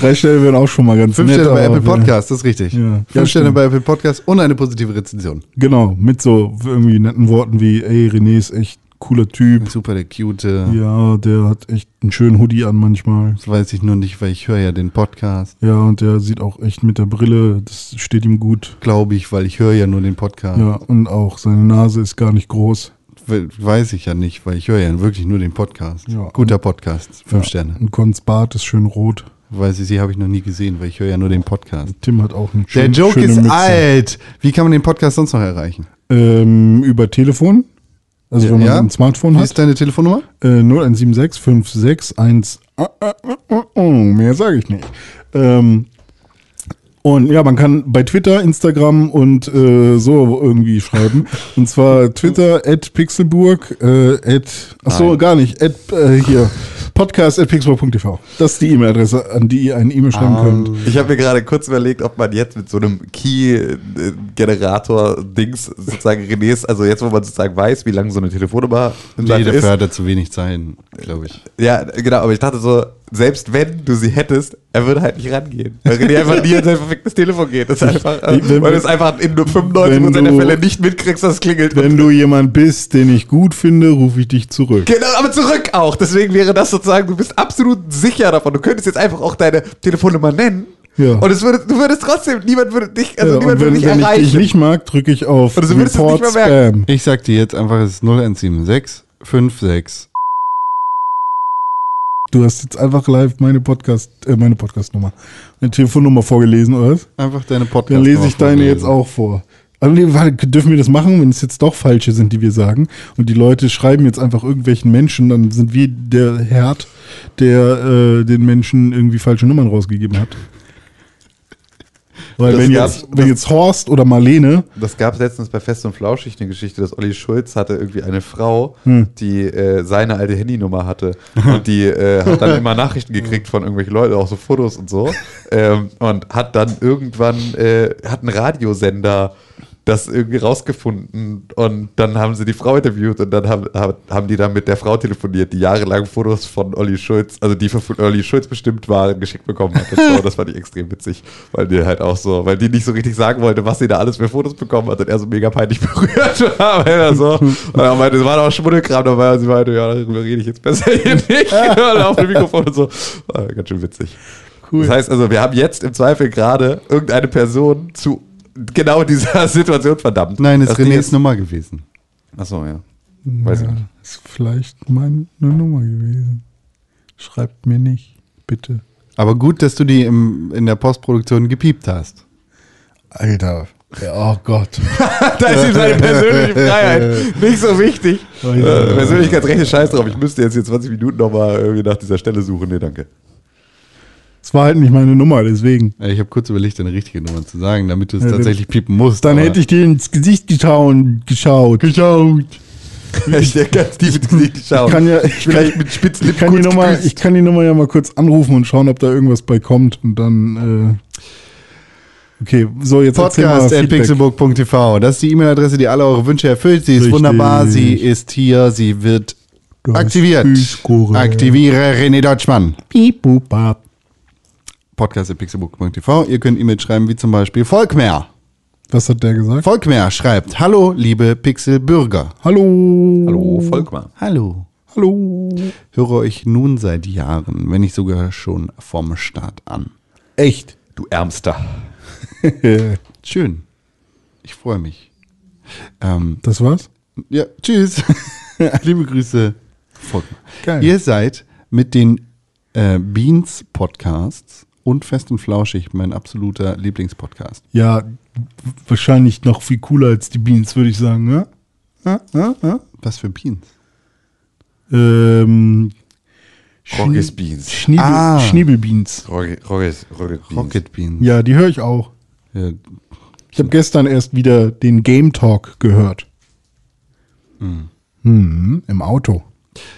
Drei Sterne wären auch schon mal ganz Fünf nett. Sterne bei Apple Podcast, das ist richtig. Ja. Fünf Ja, Sterne stimmt. bei Apple Podcast und eine positive Rezension. Genau, mit so irgendwie netten Worten wie, ey, René ist echt cooler Typ. Super, der cute. Ja, der hat echt einen schönen Hoodie an manchmal. Das weiß ich nur nicht, weil ich höre ja den Podcast. Ja, und der sieht auch echt mit der Brille, das steht ihm gut. Glaube ich, weil ich höre ja nur den Podcast. Ja, und auch seine Nase ist gar nicht groß. We- Weiß ich ja nicht, weil ich höre ja wirklich nur den Podcast. Ja. Guter Podcast. Fünf Ja. Sterne. Und Cons Bart ist schön rot. Weiß ich, sie habe ich noch nie gesehen, weil ich höre ja nur den Podcast. Tim hat auch eine Der schön- Joke schöne ist Mütze. alt. Wie kann man den Podcast sonst noch erreichen? Ähm, über Telefon. Also wenn man Ja? ein Smartphone Wie hat. ist deine Telefonnummer? Äh, 0176 561 ah, ah, ah, ah, ah, mehr sage ich nicht. Ähm, und ja, man kann bei Twitter, Instagram und äh, so irgendwie schreiben. Und zwar Twitter at Pixelburg, äh, at, achso, Nein. gar nicht, at, äh, hier, podcast at pixelburg.tv. Das ist die E-Mail-Adresse, an die ihr eine E-Mail schreiben könnt. Ich habe mir gerade kurz überlegt, ob man jetzt mit so einem Key-Generator-Dings sozusagen Renés, also jetzt, wo man sozusagen weiß, wie lange so eine Telefonnummer Nee, ist. dafür hat er zu wenig Zeit, glaube ich. Ja, genau, aber ich dachte so, selbst wenn du sie hättest, er würde halt nicht rangehen. Weil René einfach nie an sein verficktes Telefon geht. Das ist einfach, Wenn- weil du es einfach in nur 95% wenn der Fälle nicht mitkriegst, dass es klingelt. Wenn du jemand bist, den ich gut finde, rufe ich dich zurück. Genau, aber zurück auch. Deswegen wäre das sozusagen, du bist absolut sicher davon. Du könntest jetzt einfach auch deine Telefonnummer nennen. Ja. Und es würde, du würdest trotzdem, niemand würde dich, also ja, niemand und würde wenn, dich wenn ich erreichen. dich nicht mag, drücke ich auf Oder du würdest es nicht Report. Spam. Ich sag dir jetzt einfach, es ist 0176 56. Du hast jetzt einfach live meine Podcast, äh, meine Podcastnummer, meine Telefonnummer vorgelesen, oder was? Einfach deine Podcast. Dann lese ich deine jetzt auch vor. Also nee, warte, dürfen wir das machen, wenn es jetzt doch falsche sind, die wir sagen? Und die Leute schreiben jetzt einfach irgendwelchen Menschen, dann sind wir der Herd, der äh, den Menschen irgendwie falsche Nummern rausgegeben hat. Weil wenn gab- jetzt, wenn jetzt Horst oder Marlene, Das gab es letztens bei Fest und Flauschig eine Geschichte, dass Olli Schulz hatte irgendwie eine Frau, Hm. die äh, seine alte Handynummer hatte. Und die äh, hat dann immer Nachrichten gekriegt von irgendwelchen Leuten, auch so Fotos und so. Ähm, und hat dann irgendwann, äh, hat ein Radiosender das irgendwie rausgefunden und dann haben sie die Frau interviewt und dann haben, haben- haben die dann mit der Frau telefoniert, die jahrelang Fotos von Olli Schulz, also die für Olli Schulz bestimmt waren, geschickt bekommen hat. So. Das fand ich extrem witzig, weil die halt auch so, weil die nicht so richtig sagen wollte, was sie da alles für Fotos bekommen hat und er so mega peinlich berührt war. Weil er so, und er meinte, es war doch Schmuddelkram dabei und sie meinte, ja, darüber rede ich jetzt besser hier nicht. auf dem Mikrofon und so. War ganz schön witzig. Das heißt also, wir haben jetzt im Zweifel gerade irgendeine Person zu genau dieser Situation verdammt. Nein, es ist Renés jetzt- Nummer gewesen. Achso, ja. Weiß ich ja, nicht. ist vielleicht meine Nummer gewesen. Schreibt mir nicht, bitte. Aber gut, dass du die im, in der Postproduktion gepiept hast. Alter. Oh Gott. da ist ihm seine persönliche Freiheit nicht so wichtig. Äh, Persönlichkeitsrechte scheiß drauf. Ich müsste jetzt hier 20 Minuten nochmal irgendwie nach dieser Stelle suchen. Nee, danke. Es war halt nicht meine Nummer, deswegen. Ja, Ich habe kurz überlegt, deine richtige Nummer zu sagen, damit du es Ja, tatsächlich piepen musst. Dann hätte ich dir ins Gesicht geschaut. Geschaut. Geschaut. Ich der ganz tief ins Gesicht geschaut. Ich kann ja, ich kann, Vielleicht mit spitzen ich, kann die Nummer, geküsst. ich kann die Nummer ja mal kurz anrufen und schauen, ob da irgendwas bei kommt. Und dann, äh, okay, so jetzt erzähl mal Podcast at Feedback. pixelbook.tv. Das ist die E-Mail-Adresse, die alle eure Wünsche erfüllt. Sie ist Richtig. wunderbar, sie ist hier, sie wird Du hast aktiviert. Aktiviere René Deutschmann. Piep, bup, bap. Podcast at pixelbook.tv. Ihr könnt E-Mails schreiben, wie zum Beispiel Volkmer. Was hat der gesagt? Volkmer schreibt, hallo liebe Pixelbürger. Hallo. Hallo, Volkmar. Hallo. Hallo. Höre euch nun seit Jahren, wenn nicht sogar schon vom Start an. Echt? Du Ärmster. Schön. Ich freue mich. Ähm, Das war's? Ja, tschüss. Liebe Grüße, Volkmar. Geil. Ihr seid mit den äh, Beans Podcasts und Fest und Flauschig mein absoluter Lieblingspodcast. Ja, wahrscheinlich noch viel cooler als die Beans, würde ich sagen, ne? Ja, ja, ja. Was für Beans? Ähm, Rockes Beans. Schniebel, Ah. Schniebelbeans. Rocket, Rocket, Rocket Beans. Rocket Beans. Ja, die höre ich auch. Ja, Ich habe gestern erst wieder den Game Talk gehört. Hm, Im Auto.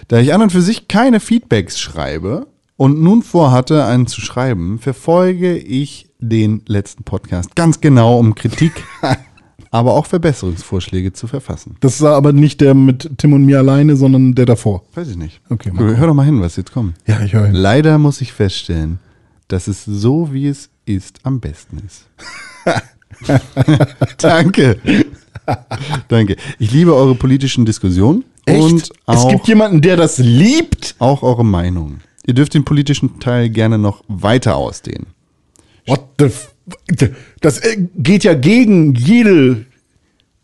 Da ich an und für sich keine Feedbacks schreibe und nun vorhatte, einen zu schreiben, verfolge ich den letzten Podcast ganz genau, um Kritik, aber auch Verbesserungsvorschläge zu verfassen. Das war aber nicht der mit Tim und mir alleine, sondern der davor. Weiß ich nicht. Okay, mal Hör doch mal hin, was jetzt kommt. Ja, ich höre hin. Leider muss ich feststellen, dass es so, wie es ist, am besten ist. Danke. Danke. Ich liebe eure politischen Diskussionen und es auch, gibt jemanden, der das liebt. auch eure Meinung. Ihr dürft den politischen Teil gerne noch weiter ausdehnen. What the f Das äh, geht ja gegen jede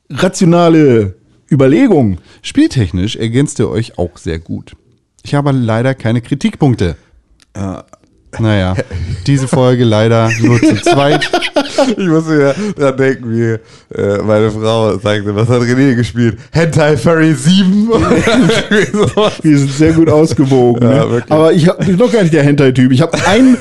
rationale Überlegung. Spieltechnisch ergänzt ihr euch auch sehr gut. Ich habe leider keine Kritikpunkte. Naja, diese Folge leider nur zu zweit. Ich muss wieder dran denken, wie äh, meine Frau sagte, was hat René gespielt? Hentai Furry 7? Irgendwie sowas. Wir sind sehr gut ausgewogen. Ja, ne? wirklich. Aber ich hab- bin doch gar nicht der Hentai-Typ. Ich habe ein.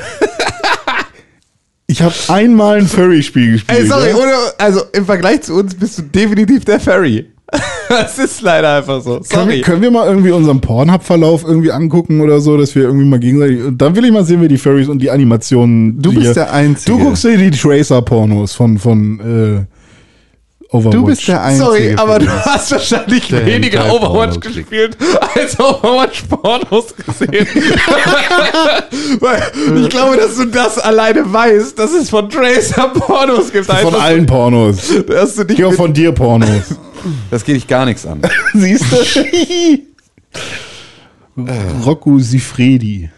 ich habe einmal ein Furry-Spiel gespielt. Ey, sorry, ja? ohne, also im Vergleich zu uns bist du definitiv der Furry. Das ist leider einfach so. Können Sorry. wir, können wir mal irgendwie unseren Pornhub-Verlauf irgendwie angucken oder so, dass wir irgendwie mal gegenseitig. Und dann will ich mal sehen, wie die Furries und die Animationen. Du bist hier- der Einzige. Du guckst dir die Tracer-Pornos von, von äh, Overwatch. Du bist der Einzige. Sorry, aber du hast wahrscheinlich Der weniger Overwatch gespielt als Overwatch-Pornos gesehen. Weil ich glaube, dass du das alleine weißt, dass es von Tracer Pornos gibt. Von allen Pornos. Dass du auch mit- von dir Pornos. Das geht dich gar nichts an. Siehst du? Rocco Sifredi.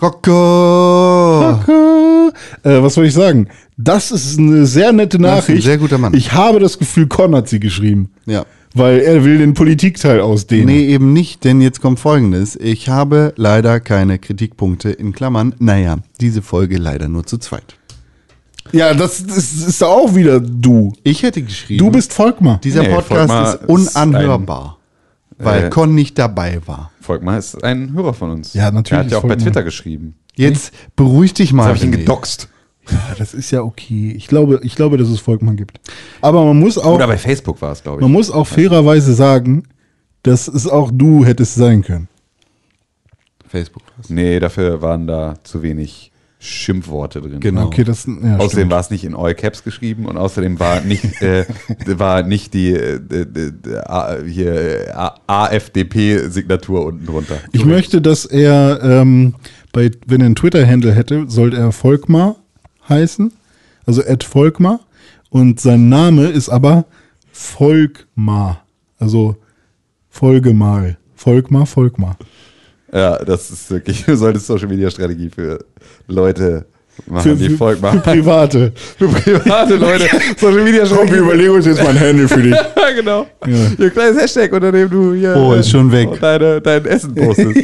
Rocco! Äh, was soll ich sagen? Das ist eine sehr nette Das ist ein Nachricht. sehr guter Mann. Ich habe das Gefühl, Con hat sie geschrieben. Ja. Weil er will den Politikteil ausdehnen. Nee, eben nicht, denn jetzt kommt folgendes. Ich habe leider keine Kritikpunkte in Klammern. Naja, diese Folge leider nur zu zweit. Ja, das, das ist doch auch wieder du. Ich hätte geschrieben, Du bist Volkmar. dieser Nee, Podcast Volkmar ist unanhörbar, ein- weil äh, Con nicht dabei war. Volkmar ist ein Hörer von uns. Ja, natürlich Er hat ja auch bei Volkmar. Twitter geschrieben. Jetzt beruhig dich mal. Jetzt habe ich ihn gedoxt. Ja, das ist ja okay. Ich glaube, ich glaube, dass es Volkmar gibt. Aber man muss auch, Oder bei Facebook war es, glaube ich. man muss auch fairerweise sagen, dass es auch du hättest sein können. Facebook. Nee, dafür waren da zu wenig Schimpfworte drin. Genau. Okay, das ja, Außerdem stimmt. war es nicht in All Caps geschrieben und außerdem war nicht, äh, war nicht die äh, A- hier AFDP-Signatur unten drunter. Ich möchte, dass er, ähm, bei, wenn er einen Twitter-Handle hätte, sollte er Volkmar heißen. Also Ed Volkmar. Und sein Name ist aber Volkmar. Also Folgemal. Volkmar, Volkmar. Ja, das ist wirklich, du solltest Social Media Strategie für Leute machen, Für, die für, Volk für machen. Private. Für private Leute. Social Media Strategie. überlegen uns jetzt mal ein Handle für dich. Ja, genau. Hier ein kleines Hashtag, unter dem du hier Oh, ist schon weg. Deine, dein Essen postest.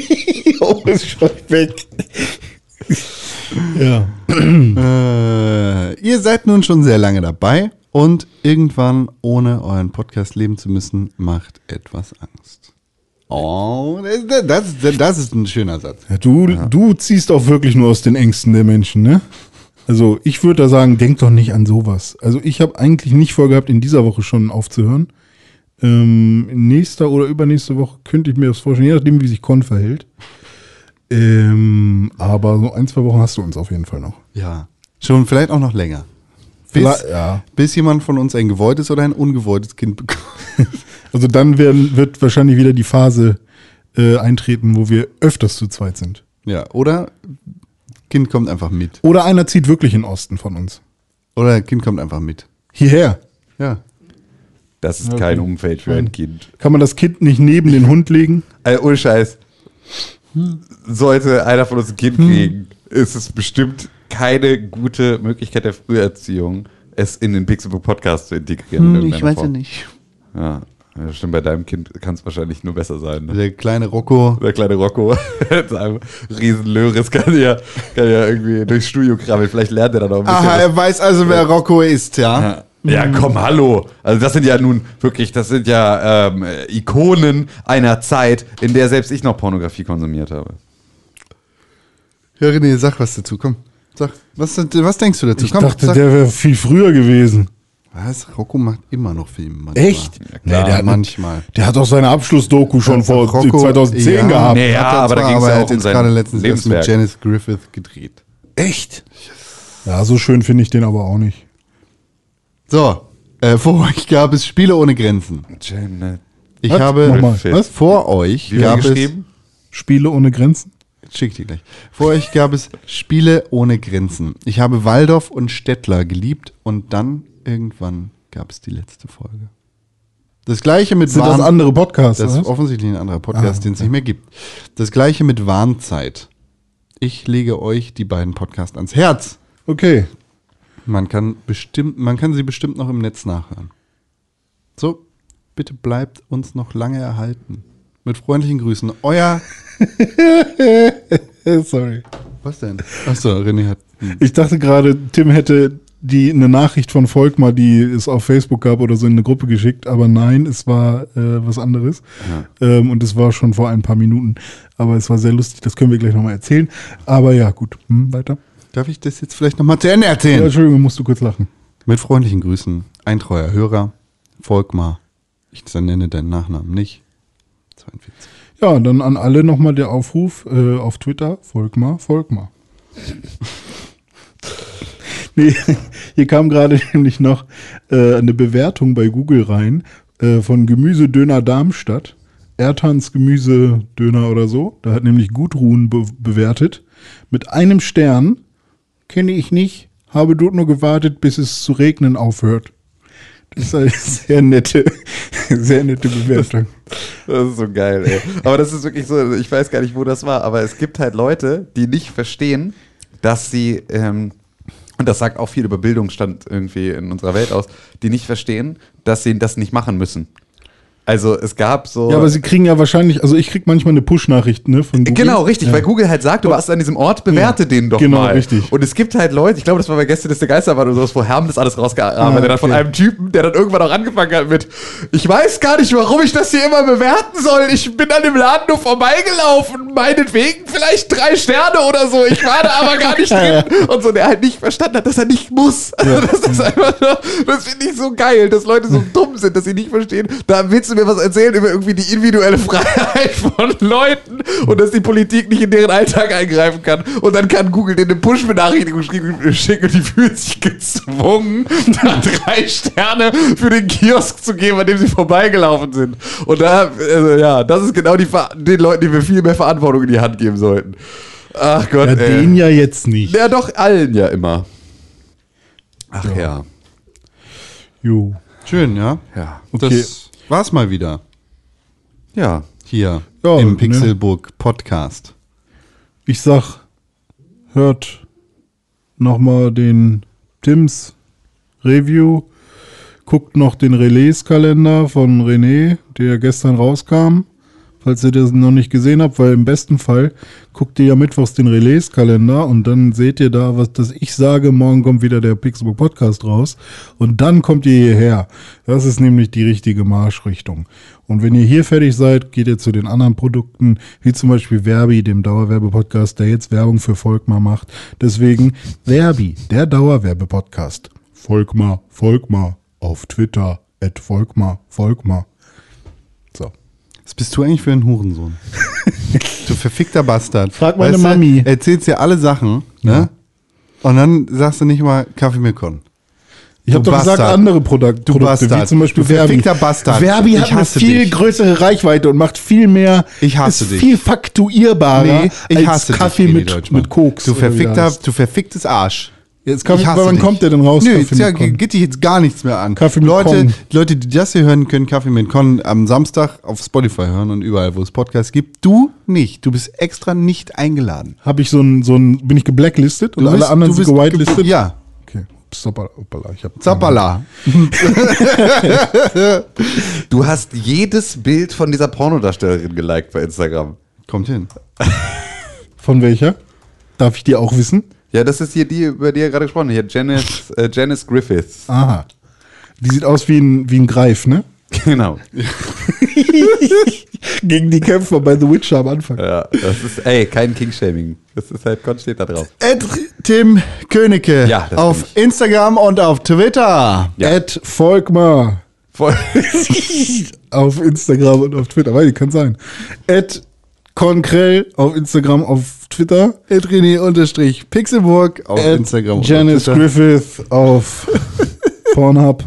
oh, ist schon weg. Ja. Äh, ihr seid nun schon sehr lange dabei und irgendwann, ohne euren Podcast leben zu müssen, macht etwas Angst. Oh, das, das, das ist ein schöner Satz. Ja, du, du ziehst auch wirklich nur aus den Ängsten der Menschen, ne? Also ich würde da sagen, denk doch nicht an sowas. Also ich habe eigentlich nicht vorgehabt, in dieser Woche schon aufzuhören. Ähm, in nächster oder übernächste Woche könnte ich mir das vorstellen, je nachdem, wie sich Con verhält. Ähm, aber so ein, zwei Wochen hast du uns auf jeden Fall noch. Ja. Schon vielleicht auch noch länger. Bis, ja. bis jemand von uns ein gewolltes oder ein ungewolltes Kind bekommt. Also dann werden, wird wahrscheinlich wieder die Phase äh, eintreten, wo wir öfters zu zweit sind. Ja, oder Kind kommt einfach mit. Oder einer zieht wirklich in den Osten von uns. Oder Kind kommt einfach mit. Hierher. Ja. Das ist Okay. kein Umfeld für ein Kind. Kann man das Kind nicht neben den Hund legen? Ey, ohne Scheiß. Sollte einer von uns ein Kind kriegen, ist es bestimmt keine gute Möglichkeit der Früherziehung, es in den Pixelbook Podcast zu integrieren. in irgendeiner Form. nicht. Ja, ja, stimmt, bei deinem Kind kann es wahrscheinlich nur besser sein. Ne? Der kleine Rocco. Der kleine Rocco mit seinem riesen Löris kann ja, kann ja irgendwie durchs Studio krabbeln. Vielleicht lernt er dann auch ein bisschen. Aha, er weiß also, wer Rocco ist, ja. Ja. Ja, komm, hallo. Also das sind ja nun wirklich, das sind ja ähm, Ikonen einer Zeit, in der selbst ich noch Pornografie konsumiert habe. Ja, René, sag was dazu, komm. Sag, was, was denkst du dazu? Ich komm, dachte, sag. der wäre viel früher gewesen. Was? Rocco macht immer noch Filme. Manchmal. Echt? Ja, Nee, der hat- manchmal. Der hat doch seine Abschlussdoku schon vor Rocco- 2010 ja, gehabt. Nee, ja, hat er aber da zwar, ging's aber ja er auch hat um gerade letztens erst mit Lebenswerk. Janice Griffith gedreht. Echt? Ja, so schön finde ich den aber auch nicht. So, äh, vor euch gab es Spiele ohne Grenzen. Janet. Ich Was? habe Nochmal. was? vor euch Wie gab es geschrieben? Spiele ohne Grenzen? Schick ich dir gleich. Vor euch gab es Spiele ohne Grenzen. Ich habe Waldorf und Stettler geliebt und dann irgendwann gab es die letzte Folge. Das gleiche mit Sind das Warn- andere Podcasts? Das ist offensichtlich ein anderer Podcast, Ah, den es nicht mehr gibt. Das gleiche mit Warnzeit. Ich lege euch die beiden Podcasts ans Herz. Okay. Man kann bestimmt, man kann sie bestimmt noch im Netz nachhören. So, bitte bleibt uns noch lange erhalten. Mit freundlichen Grüßen, euer. Sorry. Was denn? Achso, René hat. Ich dachte gerade, Tim hätte die eine Nachricht von Volkmar, die es auf Facebook gab oder so in eine Gruppe geschickt, aber nein, es war äh, was anderes. Ähm, und es war schon vor ein paar Minuten. Aber es war sehr lustig, das können wir gleich nochmal erzählen. Aber ja, gut. Hm, weiter. Darf ich das jetzt vielleicht nochmal zu Ende Ja, erzählen? Entschuldigung, musst du kurz lachen. Mit freundlichen Grüßen, ein treuer Hörer, Volkmar. Ich nenne deinen Nachnamen nicht. 42. Ja, dann an alle nochmal der Aufruf äh, auf Twitter, Volkmar, Volkmar. nee, hier kam gerade nämlich noch äh, eine Bewertung bei Google rein äh, von Gemüsedöner Darmstadt. Erdhans Gemüsedöner oder so. Da hat nämlich Gudrun be bewertet. Mit einem Stern kenne ich nicht, habe dort nur gewartet, bis es zu regnen aufhört. Das ist eine sehr nette, sehr nette Bewertung. Das ist so geil, ey. Aber das ist wirklich so, ich weiß gar nicht, wo das war, aber es gibt halt Leute, die nicht verstehen, dass sie, ähm, und das sagt auch viel über Bildungsstand irgendwie in unserer Welt aus, die nicht verstehen, dass sie das nicht machen müssen. Also es gab so. Ja, aber sie kriegen ja wahrscheinlich, also ich krieg manchmal eine Push-Nachricht, ne, von Google. Genau, richtig, Ja. weil Google halt sagt, du warst an diesem Ort, bewerte Ja, den doch genau, mal. richtig. Und es gibt halt Leute, ich glaube, das war bei Gäste des der Geisterbahn oder sowas, wo Herm das alles rausgearbeitet Ah, hat, von okay. einem Typen, der dann irgendwann auch angefangen hat mit, ich weiß gar nicht, warum ich das hier immer bewerten soll. Ich bin an dem Laden nur vorbeigelaufen, meinetwegen vielleicht drei Sterne oder so. Ich war da aber gar nicht drin. Und so, der halt nicht verstanden hat, dass er nicht muss. Also das ist einfach nur, das finde ich so geil, dass Leute so dumm sind, dass sie nicht verstehen. Da willst du mir was erzählen über irgendwie die individuelle Freiheit von Leuten und dass die Politik nicht in deren Alltag eingreifen kann. Und dann kann Google dir eine Push-Benachrichtigung schicken schicken und die fühlen sich gezwungen, da drei Sterne für den Kiosk zu geben, an dem sie vorbeigelaufen sind. Und da, also ja, das ist genau die, den Leuten, die wir viel mehr Verantwortung in die Hand geben sollten. Ach Gott, Ja, ey. den ja jetzt nicht. Ja, doch, allen ja immer. Ach ja. Jo. Schön, ja? Ja. Okay. Das war's mal wieder. Ja. Hier Ja, im ne? Pixelburg Podcast. Ich sag, hört nochmal den Tims Review, guckt noch den Relais-Kalender von René, der gestern rauskam. Falls ihr das noch nicht gesehen habt, weil im besten Fall guckt ihr ja mittwochs den Release-Kalender und dann seht ihr da, was das ich sage, morgen kommt wieder der Pixelbook Podcast raus und dann kommt ihr hierher. Das ist nämlich die richtige Marschrichtung. Und wenn ihr hier fertig seid, geht ihr zu den anderen Produkten, wie zum Beispiel Verbi, dem Dauerwerbepodcast, der jetzt Werbung für Volkmar macht. Deswegen Verbi, der Dauerwerbepodcast. Volkmar, Volkmar, auf Twitter, at Volkmar, Volkmar. So. Was bist du eigentlich für ein Hurensohn? du verfickter Bastard. Frag meine Weißt du, Mami. Erzählst dir alle Sachen, ne? Und dann sagst du nicht mal Kaffee mit Con. Ich habe Du doch gesagt, Bastard. andere Produk Du Produkte, wie Bastard. zum Beispiel Du Verbi. verfickter Bastard. Verbi hat eine viel dich. größere Reichweite und macht viel mehr, Ich hasse ist dich. viel faktuierbarer Nee, ich als hasse dich, Kaffee Edi mit, mit Koks. Du wie verfickter, du verficktes Arsch. Jetzt kann, Ich hasse wann dich. kommt der denn raus? Nö, Kaffee jetzt ja, geht dich jetzt gar nichts mehr an. Kaffee mit Leute, Con. Leute, die das hier hören, können Kaffee mit Con am Samstag auf Spotify hören und überall, wo es Podcasts gibt. Du nicht. Du bist extra nicht eingeladen. Habe ich so ein, so ein, bin ich geblacklistet und Du alle bist- anderen sind bist gewitelistet? ge- Ja. Okay. Hoppala, ich hab Zappala. Du hast jedes Bild von dieser Pornodarstellerin geliked bei Instagram. Kommt hin. Von welcher? Darf ich die auch wissen? Ja, das ist hier die, über die er gerade gesprochen hat. Hier, Janice, äh, Janice Griffiths. Aha. Die sieht aus wie ein, wie ein Greif, ne? Genau. Gegen die Kämpfer bei The Witcher am Anfang. Ja, das ist, ey, kein King-Shaming. Das ist halt, Gott steht da drauf. Ed Tim Königke Ja, das auf Instagram und auf Twitter. Ja. Ed Volkmar Voll. auf Instagram und auf Twitter. Weil, kann sein. Ed Konkrell auf Instagram, auf Twitter. Ed René unterstrich Pixelburg auf Ed Instagram. Janice auf. Griffith auf Pornhub.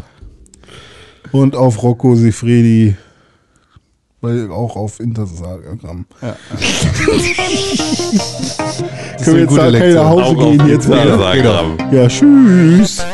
Und auf Rocco Sifredi. Weil auch auf Instagram. Ja. Können wir jetzt kann ich nach. Hause gehen jetzt? Instagram. oder? Ja, tschüss.